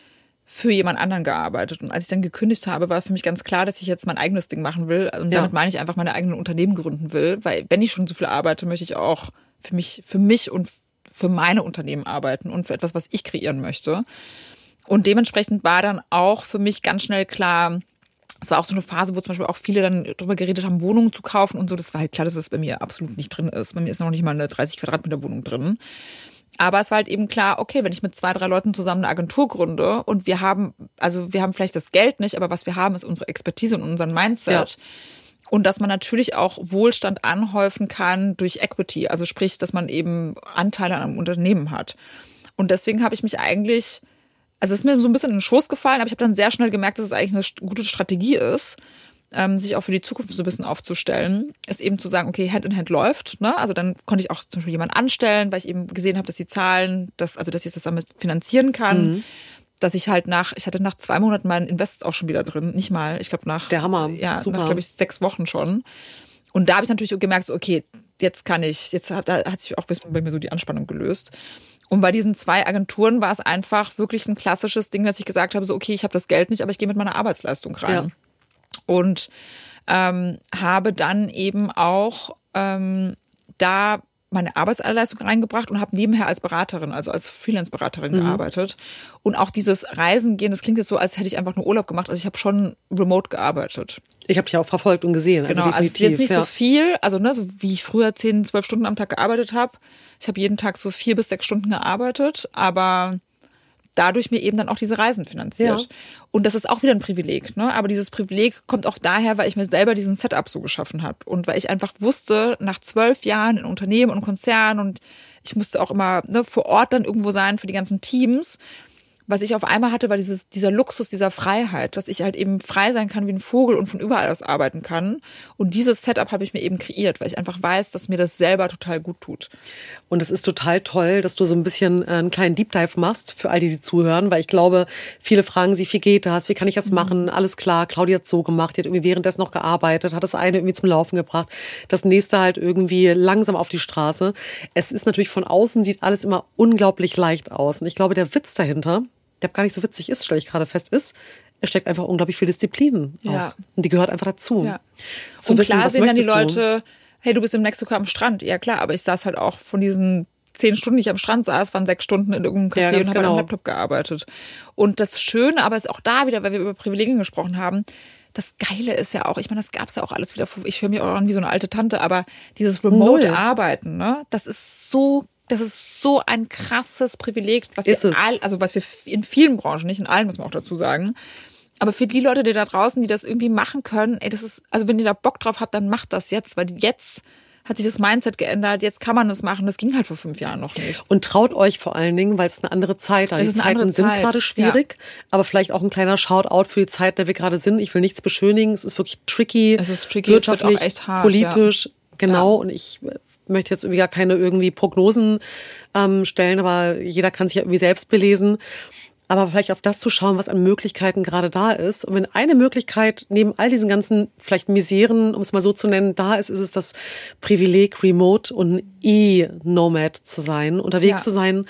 für jemand anderen gearbeitet. Und als ich dann gekündigt habe, war für mich ganz klar, dass ich jetzt mein eigenes Ding machen will. Und damit ja. meine ich einfach meine eigenen Unternehmen gründen will, weil wenn ich schon so viel arbeite, möchte ich auch für mich, für mich und für meine Unternehmen arbeiten und für etwas, was ich kreieren möchte. Und dementsprechend war dann auch für mich ganz schnell klar, es war auch so eine Phase, wo zum Beispiel auch viele dann drüber geredet haben, Wohnungen zu kaufen und so. Das war halt klar, dass das bei mir absolut nicht drin ist. Bei mir ist noch nicht mal eine 30 Quadratmeter Wohnung drin. Aber es war halt eben klar, okay, wenn ich mit zwei, drei Leuten zusammen eine Agentur gründe und wir haben, also wir haben vielleicht das Geld nicht, aber was wir haben, ist unsere Expertise und unseren Mindset. Ja. Und dass man natürlich auch Wohlstand anhäufen kann durch Equity, also sprich, dass man eben Anteile an einem Unternehmen hat. Und deswegen habe ich mich eigentlich also es ist mir so ein bisschen in den Schoß gefallen, aber ich habe dann sehr schnell gemerkt, dass es eigentlich eine gute Strategie ist, ähm, sich auch für die Zukunft so ein bisschen aufzustellen, ist eben zu sagen, okay, Hand in Hand läuft. Ne? Also dann konnte ich auch zum Beispiel jemanden anstellen, weil ich eben gesehen habe, dass die Zahlen, dass, also dass ich das damit finanzieren kann. Mhm. Dass ich halt nach, ich hatte nach zwei Monaten meinen Invest auch schon wieder drin, nicht mal, ich glaube nach, der Hammer, ja, Super. nach glaube ich sechs Wochen schon. Und da habe ich natürlich gemerkt, so, okay, jetzt kann ich, jetzt hat, da hat sich auch bei mir so die Anspannung gelöst. Und bei diesen zwei Agenturen war es einfach wirklich ein klassisches Ding, dass ich gesagt habe, so okay, ich habe das Geld nicht, aber ich gehe mit meiner Arbeitsleistung rein. Ja. Und ähm, habe dann eben auch ähm, da meine Arbeitsleistung reingebracht und habe nebenher als Beraterin, also als Freelance-Beraterin mhm. gearbeitet. Und auch dieses Reisen gehen, das klingt jetzt so, als hätte ich einfach nur Urlaub gemacht. Also ich habe schon remote gearbeitet. Ich habe dich auch verfolgt und gesehen. Also genau, also, definitiv, also jetzt nicht ja. so viel, also ne, so wie ich früher zehn, zwölf Stunden am Tag gearbeitet habe. Ich habe jeden Tag so vier bis sechs Stunden gearbeitet, aber dadurch mir eben dann auch diese Reisen finanziert. Ja. Und das ist auch wieder ein Privileg, ne? Aber dieses Privileg kommt auch daher, weil ich mir selber diesen Setup so geschaffen habe und weil ich einfach wusste, nach zwölf Jahren in Unternehmen und Konzernen und ich musste auch immer ne, vor Ort dann irgendwo sein für die ganzen Teams was ich auf einmal hatte, war dieses, dieser Luxus dieser Freiheit, dass ich halt eben frei sein kann wie ein Vogel und von überall aus arbeiten kann. Und dieses Setup habe ich mir eben kreiert, weil ich einfach weiß, dass mir das selber total gut tut. Und es ist total toll, dass du so ein bisschen äh, einen kleinen Deep Dive machst für all die, die zuhören, weil ich glaube, viele fragen sich, wie geht das? Wie kann ich das mhm. machen? Alles klar, Claudia hat so gemacht, die hat irgendwie währenddessen noch gearbeitet, hat das eine irgendwie zum Laufen gebracht, das nächste halt irgendwie langsam auf die Straße. Es ist natürlich von außen sieht alles immer unglaublich leicht aus. Und ich glaube, der Witz dahinter, der gar nicht so witzig ist, stelle ich gerade fest, ist, er steckt einfach unglaublich viel Disziplin ja. auf. Und die gehört einfach dazu. Ja. Zu und wissen, klar sehen dann die Leute, du? hey, du bist in Mexiko am Strand. Ja klar, aber ich saß halt auch von diesen zehn Stunden, die ich am Strand saß, waren sechs Stunden in irgendeinem Café ja, und habe genau. am Laptop gearbeitet. Und das Schöne, aber ist auch da wieder, weil wir über Privilegien gesprochen haben, das Geile ist ja auch, ich meine, das gab's ja auch alles wieder, ich höre mich auch an wie so eine alte Tante, aber dieses Remote-Arbeiten, ne, das ist so das ist so ein krasses Privileg, was ist wir all, also was wir in vielen Branchen, nicht in allen, muss man auch dazu sagen. Aber für die Leute, die da draußen, die das irgendwie machen können, ey, das ist, also wenn ihr da Bock drauf habt, dann macht das jetzt, weil jetzt hat sich das Mindset geändert, jetzt kann man das machen. Das ging halt vor fünf Jahren noch nicht. Und traut euch vor allen Dingen, weil es eine andere Zeit ist. Die Zeiten sind Zeit. gerade schwierig, ja. aber vielleicht auch ein kleiner Shoutout für die Zeit, der wir gerade sind. Ich will nichts beschönigen. Es ist wirklich tricky. Es ist tricky, wirtschaftlich, es wird auch echt hart, politisch. Ja. Genau. Ja. Und ich möchte jetzt irgendwie gar keine irgendwie Prognosen ähm, stellen, aber jeder kann sich ja irgendwie selbst belesen. Aber vielleicht auf das zu schauen, was an Möglichkeiten gerade da ist. Und wenn eine Möglichkeit neben all diesen ganzen vielleicht Miseren, um es mal so zu nennen, da ist, ist es das Privileg, remote und E-Nomad zu sein, unterwegs ja. zu sein,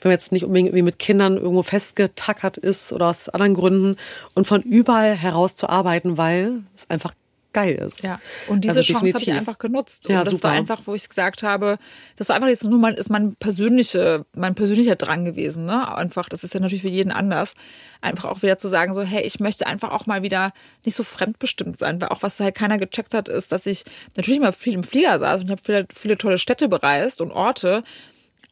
wenn man jetzt nicht unbedingt irgendwie mit Kindern irgendwo festgetackert ist oder aus anderen Gründen und von überall heraus zu arbeiten, weil es einfach geil ist. Ja. Und diese also Chance habe ich einfach genutzt. Und ja, das super. war einfach, wo ich gesagt habe, das war einfach jetzt nur mal, ist mein persönliche, mein persönlicher Drang gewesen, ne? Einfach, das ist ja natürlich für jeden anders. Einfach auch wieder zu sagen, so, hey, ich möchte einfach auch mal wieder nicht so fremdbestimmt sein, weil auch was halt keiner gecheckt hat, ist, dass ich natürlich mal viel im Flieger saß und ich habe viele, viele tolle Städte bereist und Orte,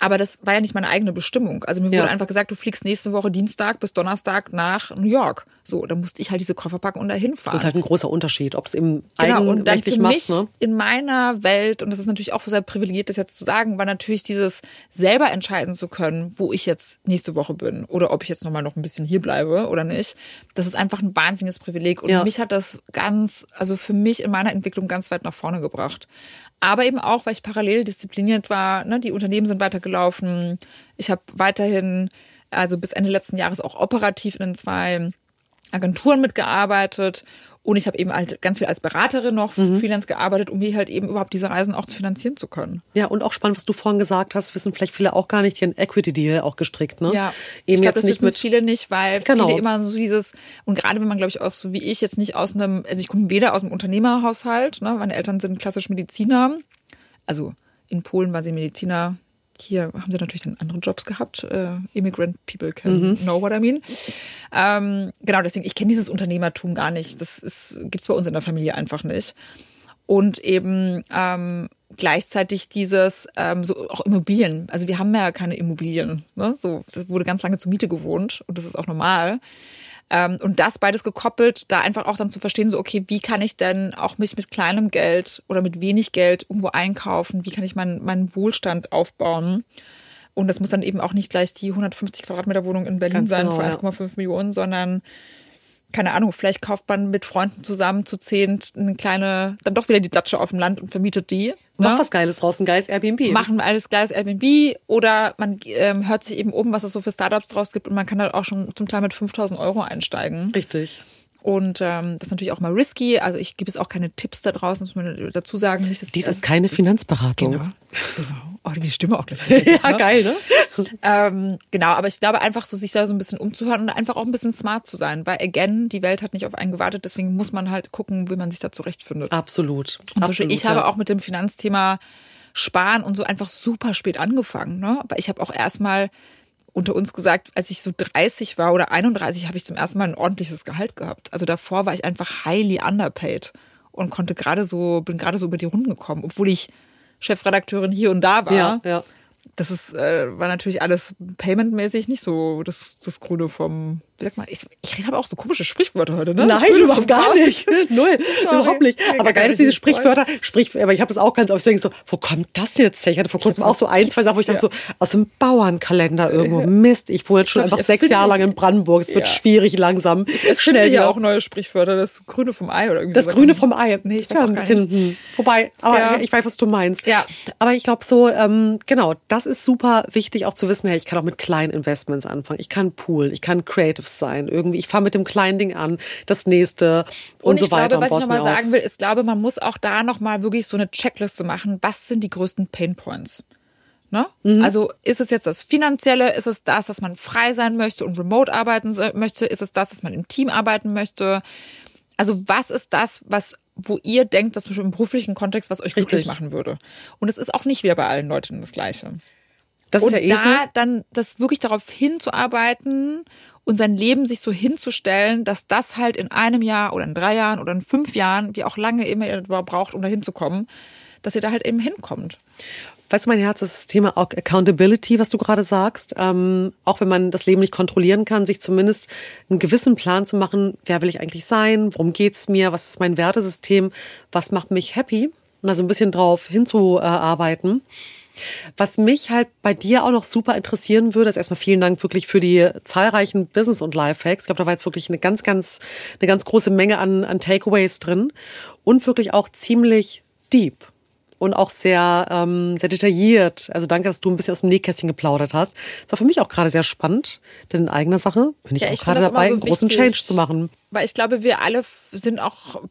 aber das war ja nicht meine eigene Bestimmung. Also mir wurde einfach gesagt, du fliegst nächste Woche Dienstag bis Donnerstag nach New York. So, da musste ich halt diese Koffer packen und dahin fahren. Das ist halt ein großer Unterschied, ob es im genau, und dann für machst, mich ne? in meiner Welt, und das ist natürlich auch sehr privilegiert, das jetzt zu sagen, war natürlich dieses selber entscheiden zu können, wo ich jetzt nächste Woche bin oder ob ich jetzt nochmal noch ein bisschen hier bleibe oder nicht. Das ist einfach ein wahnsinniges Privileg. Und ja. mich hat das ganz, also für mich in meiner Entwicklung ganz weit nach vorne gebracht aber eben auch, weil ich parallel diszipliniert war. Ne? Die Unternehmen sind weitergelaufen. Ich habe weiterhin, also bis Ende letzten Jahres auch operativ in zwei Agenturen mitgearbeitet und ich habe eben halt ganz viel als Beraterin noch mhm. Freelance gearbeitet, um mir halt eben überhaupt diese Reisen auch zu finanzieren zu können. Ja, und auch spannend, was du vorhin gesagt hast, wissen vielleicht viele auch gar nicht, hier ein Equity-Deal auch gestrickt, ne? Ja, eben ich glaube, das wissen mit viele nicht, weil genau. viele immer so dieses, und gerade wenn man, glaube ich, auch so wie ich jetzt nicht aus einem, also ich komme weder aus einem Unternehmerhaushalt, ne? meine Eltern sind klassisch Mediziner, also in Polen war sie Mediziner, hier haben sie natürlich dann andere Jobs gehabt. Äh, Immigrant people can mhm. know what I mean. Ähm, genau, deswegen, ich kenne dieses Unternehmertum gar nicht. Das ist, gibt's bei uns in der Familie einfach nicht. Und eben ähm, gleichzeitig dieses, ähm, so auch Immobilien. Also wir haben ja keine Immobilien. Ne? So, das wurde ganz lange zur Miete gewohnt und das ist auch normal. Ähm, und das beides gekoppelt, da einfach auch dann zu verstehen, so, okay, wie kann ich denn auch mich mit kleinem Geld oder mit wenig Geld irgendwo einkaufen? Wie kann ich meinen, meinen Wohlstand aufbauen? Und das muss dann eben auch nicht gleich die 150 Quadratmeter Wohnung in Berlin Ganz sein genau, für 1,5 ja. Millionen, sondern keine Ahnung, vielleicht kauft man mit Freunden zusammen zu zehnt eine kleine, dann doch wieder die Datsche auf dem Land und vermietet die. Macht ne? was Geiles draus, ein geiles Airbnb. Machen alles geiles Airbnb oder man ähm, hört sich eben um, was es so für Startups draus gibt und man kann halt auch schon zum Teil mit 5000 Euro einsteigen. Richtig. Und ähm, das ist natürlich auch mal risky. Also ich gebe es auch keine Tipps da draußen, muss man dazu sagen. Nicht, dass Dies ist keine Finanzberatung. Genau. genau. Oh, die Stimme auch gleich. ja, geil, ne? ähm, genau, aber ich glaube einfach so, sich da so ein bisschen umzuhören und einfach auch ein bisschen smart zu sein. Weil again, die Welt hat nicht auf einen gewartet, deswegen muss man halt gucken, wie man sich da zurechtfindet. Absolut. Und zum Beispiel, ich ja. habe auch mit dem Finanzthema Sparen und so einfach super spät angefangen. Ne? Aber ich habe auch erstmal unter uns gesagt, als ich so 30 war oder 31, habe ich zum ersten Mal ein ordentliches Gehalt gehabt. Also davor war ich einfach highly underpaid und konnte gerade so, bin gerade so über die Runden gekommen, obwohl ich Chefredakteurin hier und da war. Ja, ja das ist, äh, war natürlich alles paymentmäßig nicht so das, das Grüne vom, wie sagt man, ich, ich habe auch so komische Sprichwörter heute, ne? Nein, überhaupt gar nicht. Null. Sorry. Überhaupt nicht. Aber geil ist diese Sprichwörter, Sprich, aber ich habe das auch ganz oft so, wo kommt das jetzt her? Ich hatte vor kurzem auch so ein, zwei Sachen, wo ich ja. dachte so, aus dem Bauernkalender irgendwo, Mist, ich wohne jetzt schon einfach sechs Jahre lang in Brandenburg, es wird ja. schwierig langsam. Ich Schnell hier auch neue Sprichwörter, das Grüne vom Ei oder irgendwie Das Grüne vom Ei. Nee, ich ja, ein bisschen, hm. wobei, aber ich weiß, was du meinst. Ja. Aber ich glaube so, ähm, genau, das ist super wichtig auch zu wissen, hey, ich kann auch mit kleinen Investments anfangen. Ich kann Pool, ich kann Creative sein. Irgendwie, ich fange mit dem kleinen Ding an, das nächste und, und so weiter. Glaube, was ich nochmal sagen will, ist, glaube, man muss auch da nochmal wirklich so eine Checkliste machen. Was sind die größten Pain Points? Ne? Mhm. Also ist es jetzt das Finanzielle? Ist es das, dass man frei sein möchte und remote arbeiten möchte? Ist es das, dass man im Team arbeiten möchte? Also was ist das, was wo ihr denkt, dass im beruflichen Kontext, was euch Richtig. glücklich machen würde? Und es ist auch nicht wieder bei allen Leuten das Gleiche. Das und ist ja eh da so. dann das wirklich darauf hinzuarbeiten und sein Leben sich so hinzustellen, dass das halt in einem Jahr oder in drei Jahren oder in fünf Jahren, wie auch lange immer ihr braucht, um da hinzukommen, dass ihr da halt eben hinkommt. Weißt du, mein Herz, ist das Thema Accountability, was du gerade sagst. Ähm, auch wenn man das Leben nicht kontrollieren kann, sich zumindest einen gewissen Plan zu machen, wer will ich eigentlich sein, worum geht's mir, was ist mein Wertesystem, was macht mich happy, da so ein bisschen drauf hinzuarbeiten. Was mich halt bei dir auch noch super interessieren würde, ist erstmal vielen Dank wirklich für die zahlreichen Business- und Lifehacks. Ich glaube, da war jetzt wirklich eine ganz, ganz, eine ganz große Menge an, an Takeaways drin und wirklich auch ziemlich deep und auch sehr, ähm, sehr detailliert. Also danke, dass du ein bisschen aus dem Nähkästchen geplaudert hast. Das war für mich auch gerade sehr spannend, denn in eigener Sache bin ich ja, auch gerade dabei, so einen großen Change zu machen. Weil ich glaube, wir alle sind auch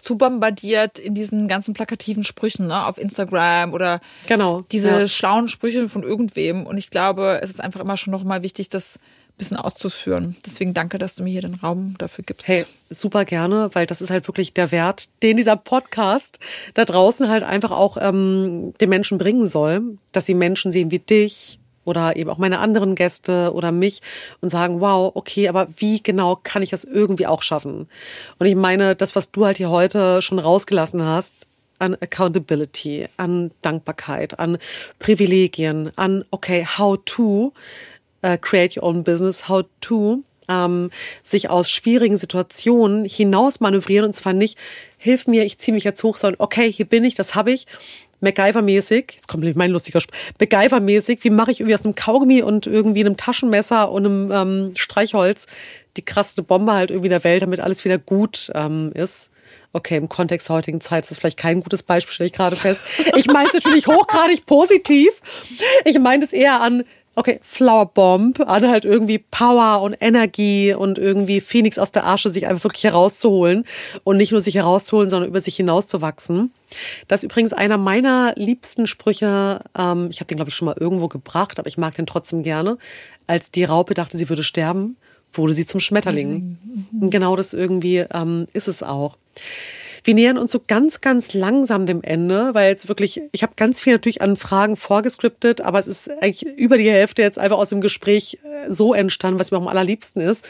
zu bombardiert in diesen ganzen plakativen Sprüchen ne, auf Instagram oder genau, diese ja. schlauen Sprüche von irgendwem. Und ich glaube, es ist einfach immer schon noch mal wichtig, das bisschen auszuführen. Deswegen danke, dass du mir hier den Raum dafür gibst. Hey, super gerne, weil das ist halt wirklich der Wert, den dieser Podcast da draußen halt einfach auch ähm, den Menschen bringen soll, dass sie Menschen sehen wie dich oder eben auch meine anderen Gäste oder mich und sagen, wow, okay, aber wie genau kann ich das irgendwie auch schaffen? Und ich meine, das, was du halt hier heute schon rausgelassen hast, an Accountability, an Dankbarkeit, an Privilegien, an, okay, how to, uh, create your own business, how to ähm, sich aus schwierigen Situationen hinaus manövrieren und zwar nicht, hilf mir, ich ziehe mich jetzt hoch, sondern okay, hier bin ich, das habe ich. MacGyver-mäßig, jetzt kommt mein lustiger Sp MacGyver-mäßig, wie mache ich irgendwie aus einem Kaugummi und irgendwie einem Taschenmesser und einem ähm, Streichholz die krasseste Bombe halt irgendwie der Welt, damit alles wieder gut ähm, ist. Okay, im Kontext der heutigen Zeit ist das vielleicht kein gutes Beispiel, stelle ich gerade fest. Ich meine es natürlich hochgradig positiv. Ich meine es eher an okay, Flower Bomb, an halt irgendwie Power und Energie und irgendwie Phoenix aus der Asche sich einfach wirklich herauszuholen und nicht nur sich herauszuholen, sondern über sich hinauszuwachsen. Das ist übrigens einer meiner liebsten Sprüche. Ähm, ich habe den, glaube ich, schon mal irgendwo gebracht, aber ich mag den trotzdem gerne. Als die Raupe dachte, sie würde sterben, wurde sie zum Schmetterling. Mhm. Genau das irgendwie ähm, ist es auch. Wir nähern uns so ganz, ganz langsam dem Ende, weil jetzt wirklich, ich habe ganz viel natürlich an Fragen vorgescriptet, aber es ist eigentlich über die Hälfte jetzt einfach aus dem Gespräch äh, so entstanden, was mir auch am allerliebsten ist.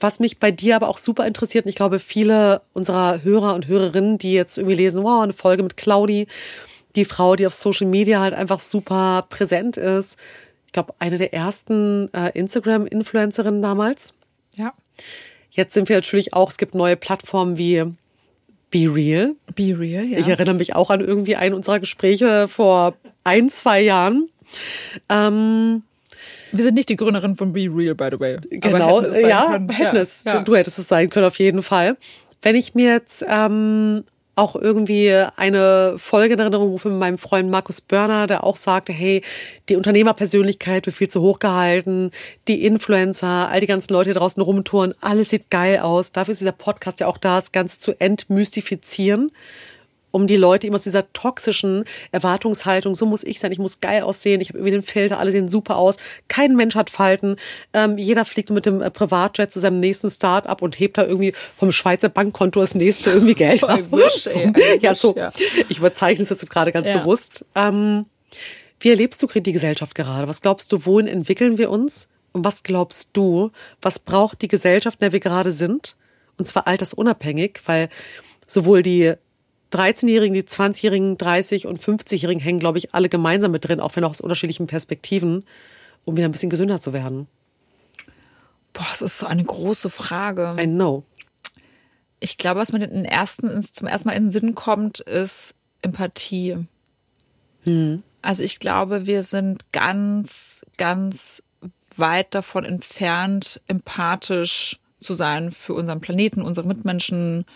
Was mich bei dir aber auch super interessiert, und ich glaube, viele unserer Hörer und Hörerinnen, die jetzt irgendwie lesen, wow, eine Folge mit Claudi, die Frau, die auf Social Media halt einfach super präsent ist. Ich glaube, eine der ersten äh, Instagram-Influencerinnen damals. Ja. Jetzt sind wir natürlich auch, es gibt neue Plattformen wie Be Real. Be Real, ja. Ich erinnere mich auch an irgendwie ein unserer Gespräche vor ein, zwei Jahren. Ähm, wir sind nicht die Gründerin von Be Real, by the way. Genau, ja, hätten es. Ja. Du, du, hättest es sein können, auf jeden Fall. Wenn ich mir jetzt ähm, auch irgendwie eine Folge in Erinnerung rufe mit meinem Freund Markus Börner, der auch sagte, hey, die Unternehmerpersönlichkeit wird viel zu hoch gehalten, die Influencer, all die ganzen Leute, draußen rumtouren, alles sieht geil aus. Dafür ist dieser Podcast ja auch da, das Ganze zu entmystifizieren um die Leute immer aus dieser toxischen Erwartungshaltung, so muss ich sein, ich muss geil aussehen, ich habe irgendwie den Filter, alle sehen super aus, kein Mensch hat Falten, ähm, jeder fliegt mit dem äh, Privatjet zu seinem nächsten Start-up und hebt da irgendwie vom Schweizer Bankkonto das nächste irgendwie Geld ab. Wish, ey, ja, so, ich überzeichne es jetzt gerade ganz ja. bewusst. Ähm, wie erlebst du die Gesellschaft gerade? Was glaubst du, wohin entwickeln wir uns? Und was glaubst du, was braucht die Gesellschaft, in der wir gerade sind? Und zwar altersunabhängig, weil sowohl die 13-Jährigen, die 20-Jährigen, 30 und 50-Jährigen hängen, glaube ich, alle gemeinsam mit drin, auch wenn auch aus unterschiedlichen Perspektiven, um wieder ein bisschen gesünder zu werden. Boah, das ist so eine große Frage. I know. Ich glaube, was mir den ersten, zum ersten Mal in den Sinn kommt, ist Empathie. Hm. Also ich glaube, wir sind ganz, ganz weit davon entfernt, empathisch zu sein für unseren Planeten, unsere Mitmenschen,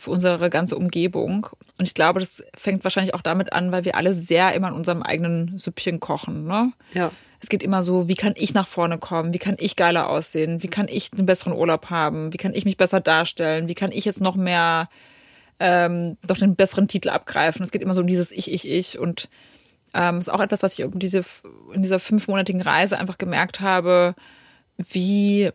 für unsere ganze Umgebung. Und ich glaube, das fängt wahrscheinlich auch damit an, weil wir alle sehr immer in unserem eigenen Süppchen kochen. Ne? Ja. Es geht immer so, wie kann ich nach vorne kommen? Wie kann ich geiler aussehen? Wie kann ich einen besseren Urlaub haben? Wie kann ich mich besser darstellen? Wie kann ich jetzt noch mehr, ähm, noch den besseren Titel abgreifen? Es geht immer so um dieses Ich, Ich, Ich. Und ähm, ist auch etwas, was ich diese, in dieser fünfmonatigen Reise einfach gemerkt habe, wie,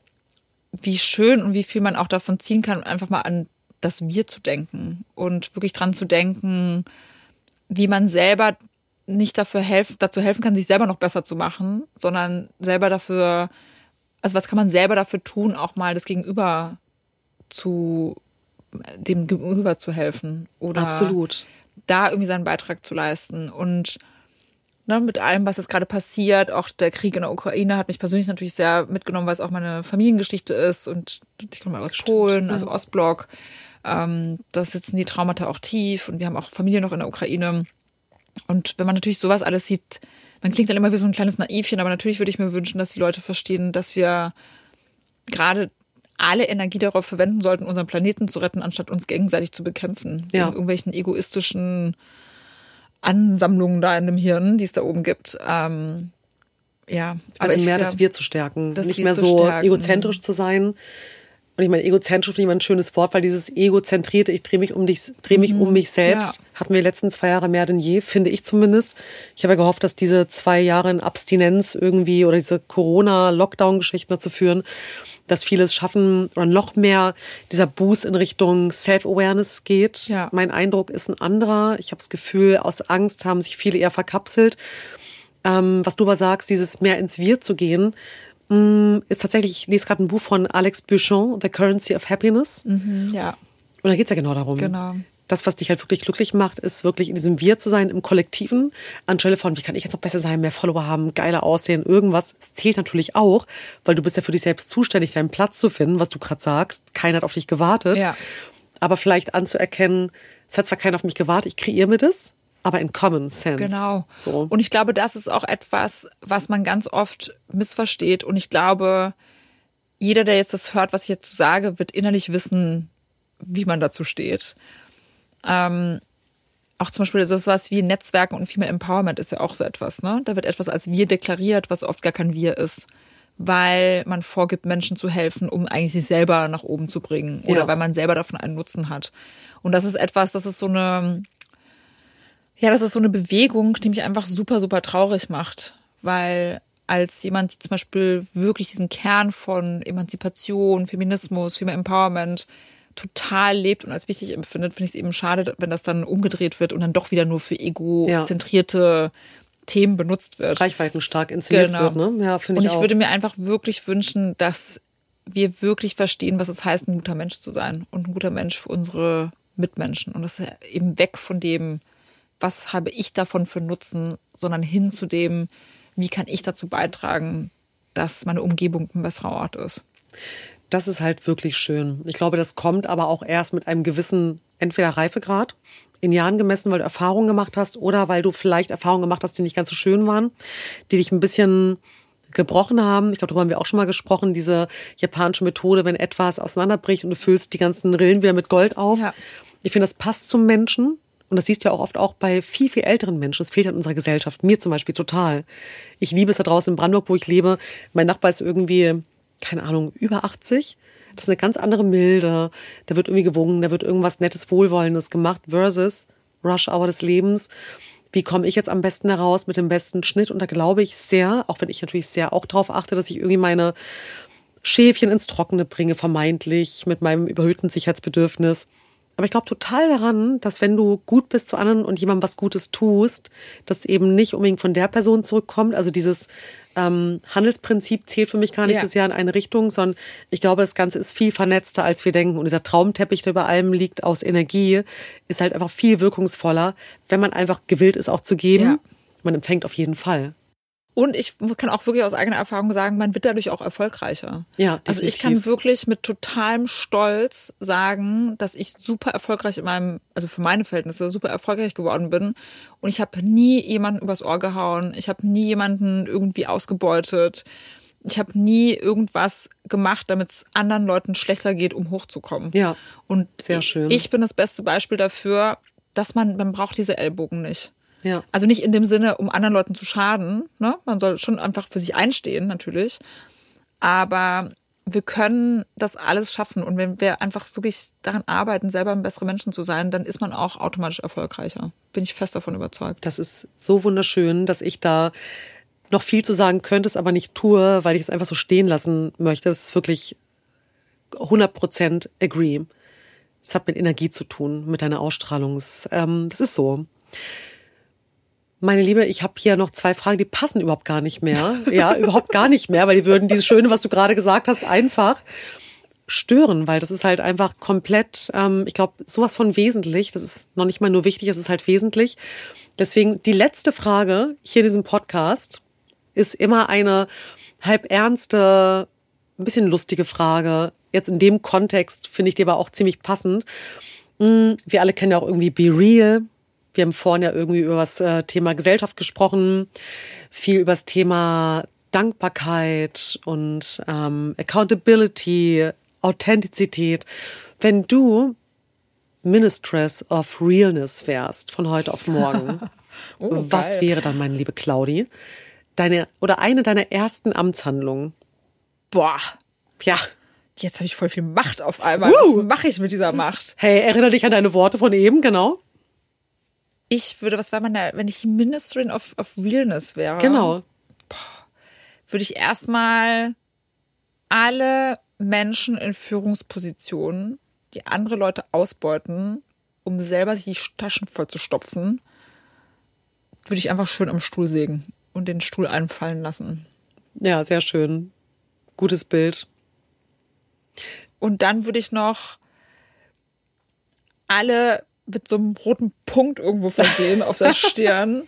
wie schön und wie viel man auch davon ziehen kann, einfach mal an das Wir zu denken und wirklich dran zu denken, wie man selber nicht dafür helfen, dazu helfen kann, sich selber noch besser zu machen, sondern selber dafür, also was kann man selber dafür tun, auch mal das Gegenüber zu, dem Gegenüber zu helfen oder Absolut. da irgendwie seinen Beitrag zu leisten und ne, mit allem, was jetzt gerade passiert, auch der Krieg in der Ukraine hat mich persönlich natürlich sehr mitgenommen, weil es auch meine Familiengeschichte ist und ich komme aus Polen, also Ostblock. Ähm, da sitzen die Traumata auch tief und wir haben auch Familie noch in der Ukraine. Und wenn man natürlich sowas alles sieht, man klingt dann immer wie so ein kleines Naivchen, aber natürlich würde ich mir wünschen, dass die Leute verstehen, dass wir gerade alle Energie darauf verwenden sollten, unseren Planeten zu retten, anstatt uns gegenseitig zu bekämpfen. Ja. irgendwelchen egoistischen Ansammlungen da in dem Hirn, die es da oben gibt. Ähm, ja, also mehr das Wir zu stärken, nicht mehr so stärken. egozentrisch zu sein, Und ich meine, egozentrisch finde ich mal ein schönes Wort, weil dieses egozentrierte, ich drehe mich um dich, drehe mich mhm. um mich selbst, ja. hatten wir die letzten zwei Jahre mehr denn je, finde ich zumindest. Ich habe ja gehofft, dass diese zwei Jahre in Abstinenz irgendwie oder diese Corona-Lockdown-Geschichten dazu führen, dass viele es schaffen oder noch mehr dieser Boost in Richtung Self-Awareness geht. Ja. Mein Eindruck ist ein anderer. Ich habe das Gefühl, aus Angst haben sich viele eher verkapselt. Ähm, was du aber sagst, dieses mehr ins Wir zu gehen, mh, mm, ist tatsächlich, ich lese gerade ein Buch von Alex Buchon, The Currency of Happiness. Mhm, ja. Und da geht's ja genau darum. Genau das, was dich halt wirklich glücklich macht, ist wirklich in diesem Wir zu sein, im Kollektiven, anstelle von, wie kann ich jetzt noch besser sein, mehr Follower haben, geiler aussehen, irgendwas. Es zählt natürlich auch, weil du bist ja für dich selbst zuständig, deinen Platz zu finden, was du gerade sagst. Keiner hat auf dich gewartet. Ja. Aber vielleicht anzuerkennen, es hat zwar keiner auf mich gewartet, ich kreiere mir das, aber in Common Sense. Genau. So. Und ich glaube, das ist auch etwas, was man ganz oft missversteht. Und ich glaube, jeder, der jetzt das hört, was ich jetzt sage, wird innerlich wissen, wie man dazu steht. Ähm, auch zum Beispiel so was wie Netzwerken und Female Empowerment ist ja auch so etwas, ne? Da wird etwas als wir deklariert, was oft gar kein wir ist. Weil man vorgibt, Menschen zu helfen, um eigentlich sich selber nach oben zu bringen. Oder ja. weil man selber davon einen Nutzen hat. Und das ist etwas, das ist so eine, ja, das ist so eine Bewegung, die mich einfach super, super traurig macht. Weil als jemand, die zum Beispiel wirklich diesen Kern von Emanzipation, Feminismus, Female Empowerment total lebt und als wichtig empfindet, finde ich es eben schade, wenn das dann umgedreht wird und dann doch wieder nur für egozentrierte ja. Themen benutzt wird. Reichweiten stark inszeniert genau. wird, ne? Ja, finde ich Und ich auch. würde mir einfach wirklich wünschen, dass wir wirklich verstehen, was es heißt, ein guter Mensch zu sein und ein guter Mensch für unsere Mitmenschen und das eben weg von dem, was habe ich davon für Nutzen, sondern hin zu dem, wie kann ich dazu beitragen, dass meine Umgebung ein besserer Ort ist das ist halt wirklich schön. Ich glaube, das kommt aber auch erst mit einem gewissen, entweder Reifegrad, in Jahren gemessen, weil du Erfahrungen gemacht hast oder weil du vielleicht Erfahrungen gemacht hast, die nicht ganz so schön waren, die dich ein bisschen gebrochen haben. Ich glaube, darüber haben wir auch schon mal gesprochen, diese japanische Methode, wenn etwas auseinanderbricht und du füllst die ganzen Rillen wieder mit Gold auf. Ja. Ich finde, das passt zum Menschen. Und das siehst du ja auch oft auch bei viel, viel älteren Menschen. Das fehlt in unserer Gesellschaft. Mir zum Beispiel total. Ich liebe es da draußen in Brandenburg, wo ich lebe. Mein Nachbar ist irgendwie keine Ahnung, über 80. Das ist eine ganz andere Milde. Da wird irgendwie gewungen, da wird irgendwas Nettes, Wohlwollendes gemacht versus Rush Hour des Lebens. Wie komme ich jetzt am besten heraus mit dem besten Schnitt? Und da glaube ich sehr, auch wenn ich natürlich sehr auch darauf achte, dass ich irgendwie meine Schäfchen ins Trockene bringe, vermeintlich, mit meinem überhöhten Sicherheitsbedürfnis. Aber ich glaube total daran, dass wenn du gut bist zu anderen und jemandem was Gutes tust, dass eben nicht unbedingt von der Person zurückkommt. Also dieses ähm, Handelsprinzip zählt für mich gar nicht ja. so sehr in eine Richtung, sondern ich glaube, das Ganze ist viel vernetzter, als wir denken. Und dieser Traumteppich, der über allem liegt, aus Energie, ist halt einfach viel wirkungsvoller, wenn man einfach gewillt ist, auch zu geben. Ja. Man empfängt auf jeden Fall. Und ich kann auch wirklich aus eigener Erfahrung sagen, man wird dadurch auch erfolgreicher. Ja, definitiv. Also ich kann wirklich mit totalem Stolz sagen, dass ich super erfolgreich in meinem, also für meine Verhältnisse super erfolgreich geworden bin. Und ich habe nie jemanden übers Ohr gehauen. Ich habe nie jemanden irgendwie ausgebeutet. Ich habe nie irgendwas gemacht, damit es anderen Leuten schlechter geht, um hochzukommen. Ja. Und sehr schön. Ich bin das beste Beispiel dafür, dass man, man braucht diese Ellbogen nicht. Ja. Also nicht in dem Sinne, um anderen Leuten zu schaden. Ne? Man soll schon einfach für sich einstehen, natürlich. Aber wir können das alles schaffen. Und wenn wir einfach wirklich daran arbeiten, selber bessere Menschen zu sein, dann ist man auch automatisch erfolgreicher. Bin ich fest davon überzeugt. Das ist so wunderschön, dass ich da noch viel zu sagen könnte, es aber nicht tue, weil ich es einfach so stehen lassen möchte. Das ist wirklich 100% agree. Es hat mit Energie zu tun, mit deiner Ausstrahlung. Ähm, das ist so. Meine Liebe, ich habe hier noch zwei Fragen, die passen überhaupt gar nicht mehr. Ja, überhaupt gar nicht mehr, weil die würden dieses Schöne, was du gerade gesagt hast, einfach stören, weil das ist halt einfach komplett, ähm, ich glaube, sowas von wesentlich. Das ist noch nicht mal nur wichtig, es ist halt wesentlich. Deswegen die letzte Frage hier in diesem Podcast ist immer eine halb ernste, ein bisschen lustige Frage. Jetzt in dem Kontext finde ich die aber auch ziemlich passend. Hm, wir alle kennen ja auch irgendwie Be Real. Wir haben vorhin ja irgendwie über das äh, Thema Gesellschaft gesprochen, viel über das Thema Dankbarkeit und ähm, Accountability, Authentizität. Wenn du Ministress of Realness wärst von heute auf morgen, oh, was geil. wäre dann, meine liebe Claudi, deine oder eine deiner ersten Amtshandlungen? Boah. Ja. jetzt habe ich voll viel Macht auf einmal. Uh. Was mache ich mit dieser Macht? Hey, erinnere dich an deine Worte von eben, genau. Ich würde, was war man da, wenn ich Ministerin of, of Realness wäre? Genau. Würde ich erstmal alle Menschen in Führungspositionen, die andere Leute ausbeuten, um selber sich die Taschen voll zu stopfen, würde ich einfach schön am Stuhl sägen und den Stuhl einfallen lassen. Ja, sehr schön. Gutes Bild. Und dann würde ich noch alle mit so einem roten Punkt irgendwo versehen auf der Stirn,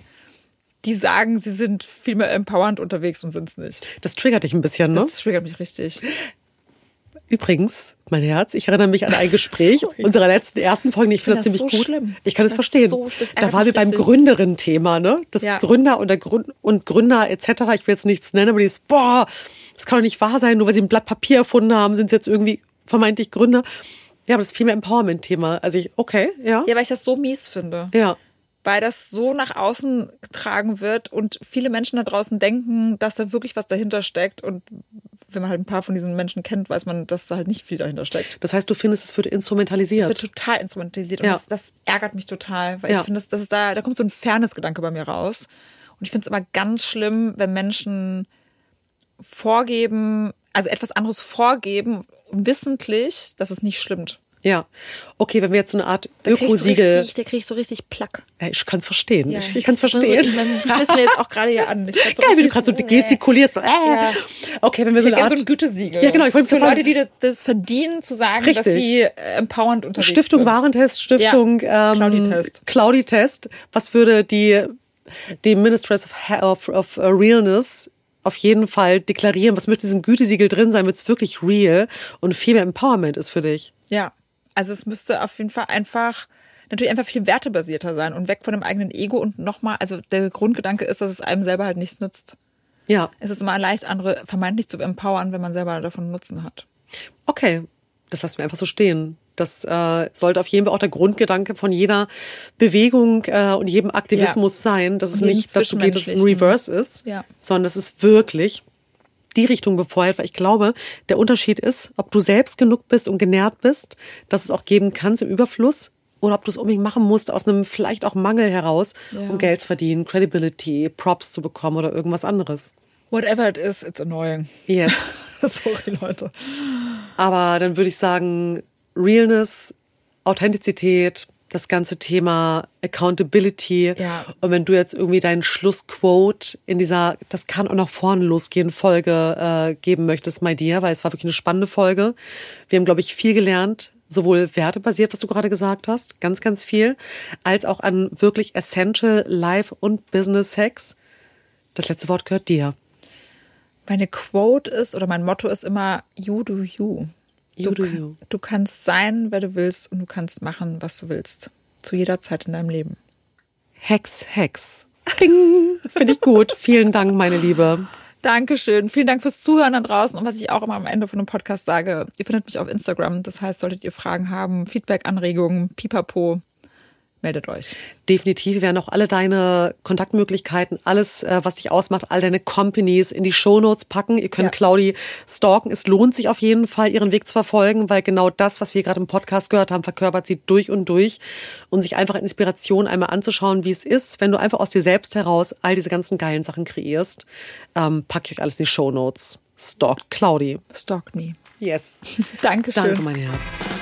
die sagen, sie sind viel mehr empowernd unterwegs und sind es nicht. Das triggert dich ein bisschen, ne? Das triggert mich richtig. Übrigens, mein Herz, ich erinnere mich an ein Gespräch unserer letzten ersten Folge. Ich finde das, das ziemlich so gut. Schlimm. Ich kann es verstehen. So, da waren wir beim Gründerinnen-Thema, ne? Das ja. Gründer und der Grund und Gründer etc. Ich will jetzt nichts nennen, aber dieses, boah, das kann doch nicht wahr sein, nur weil sie ein Blatt Papier erfunden haben, sind sie jetzt irgendwie vermeintlich Gründer. Ja, aber das ist viel mehr Empowerment-Thema. Also ich, okay, ja. Ja, weil ich das so mies finde. Ja. Weil das so nach außen getragen wird und viele Menschen da draußen denken, dass da wirklich was dahinter steckt und wenn man halt ein paar von diesen Menschen kennt, weiß man, dass da halt nicht viel dahinter steckt. Das heißt, du findest, es wird instrumentalisiert? Es wird total instrumentalisiert. Und ja. das, das, ärgert mich total, weil ja. ich finde, das, das ist da, da kommt so ein Fairness-Gedanke bei mir raus. Und ich finde es immer ganz schlimm, wenn Menschen vorgeben, also etwas anderes vorgeben, wissentlich, dass es nicht stimmt. Ja. Okay, wenn wir jetzt so eine Art Ökosiegel. Da krieg ich so richtig Plack. Ich kann es verstehen. Ja, ich, ich kann es verstehen. So, das wissen wir jetzt auch gerade hier an. So Geil, wie du gerade so gestikulierst. Äh. Ja. Okay, wenn wir so eine Art. so ein Gütesiegel. Ja, genau. Ich wollte Für Leute, die das, das, verdienen, zu sagen, richtig. dass sie äh, empowernd unterwegs Stiftung sind. Warentest, Stiftung ja. ähm, Cloudy-Test. Cloudy-Test. Was würde die, die Ministress of, of, of Realness auf jeden Fall deklarieren, was mit diesem Gütesiegel drin sein, damit es wirklich real und viel mehr Empowerment ist für dich. Ja, also es müsste auf jeden Fall einfach natürlich einfach viel wertebasierter sein und weg von dem eigenen Ego und nochmal, also der Grundgedanke ist, dass es einem selber halt nichts nützt. Ja. Es ist immer leicht, andere vermeintlich zu empowern, wenn man selber davon Nutzen hat. Okay, das lassen wir einfach so stehen. Das äh, sollte auf jeden Fall auch der Grundgedanke von jeder Bewegung äh, und jedem Aktivismus ja. sein, dass es nicht dazu geht, dass es ein Reverse ist, ja. sondern dass es wirklich die Richtung befeuert, weil ich glaube, der Unterschied ist, ob du selbst genug bist und genährt bist, dass es auch geben kannst im Überfluss oder ob du es unbedingt machen musst aus einem vielleicht auch Mangel heraus, ja. um Geld zu verdienen, Credibility, Props zu bekommen oder irgendwas anderes. Whatever it is, it's annoying. Yes. Sorry, Leute. Aber dann würde ich sagen, Realness, Authentizität, das ganze Thema Accountability. Ja. Und wenn du jetzt irgendwie deinen Schlussquote in dieser, das kann auch nach vorne losgehen, Folge äh, geben möchtest, my dear, weil es war wirklich eine spannende Folge. Wir haben, glaube ich, viel gelernt, sowohl wertebasiert, was du gerade gesagt hast, ganz, ganz viel, als auch an wirklich essential Life und Business Hacks. Das letzte Wort gehört dir. Meine Quote ist oder mein Motto ist immer You do you. Du, you. Du kannst sein, wer du willst und du kannst machen, was du willst. Zu jeder Zeit in deinem Leben. Hex, Hex. Finde ich gut. Vielen Dank, meine Liebe. Dankeschön. Vielen Dank fürs Zuhören da draußen. Und was ich auch immer am Ende von einem Podcast sage, ihr findet mich auf Instagram. Das heißt, solltet ihr Fragen haben, Feedback, Anregungen, pipapo, meldet euch. Definitiv. Wir werden auch alle deine Kontaktmöglichkeiten, alles, äh, was dich ausmacht, all deine Companies in die Shownotes packen. Ihr könnt ja. Claudi stalken. Es lohnt sich auf jeden Fall, ihren Weg zu verfolgen, weil genau das, was wir gerade im Podcast gehört haben, verkörpert sie durch und durch. Und sich einfach Inspiration einmal anzuschauen, wie es ist, wenn du einfach aus dir selbst heraus all diese ganzen geilen Sachen kreierst. Ähm, pack ich euch alles in die Shownotes. Stalkt Claudi. Stalk me. Yes. Dankeschön. Danke, mein Herz.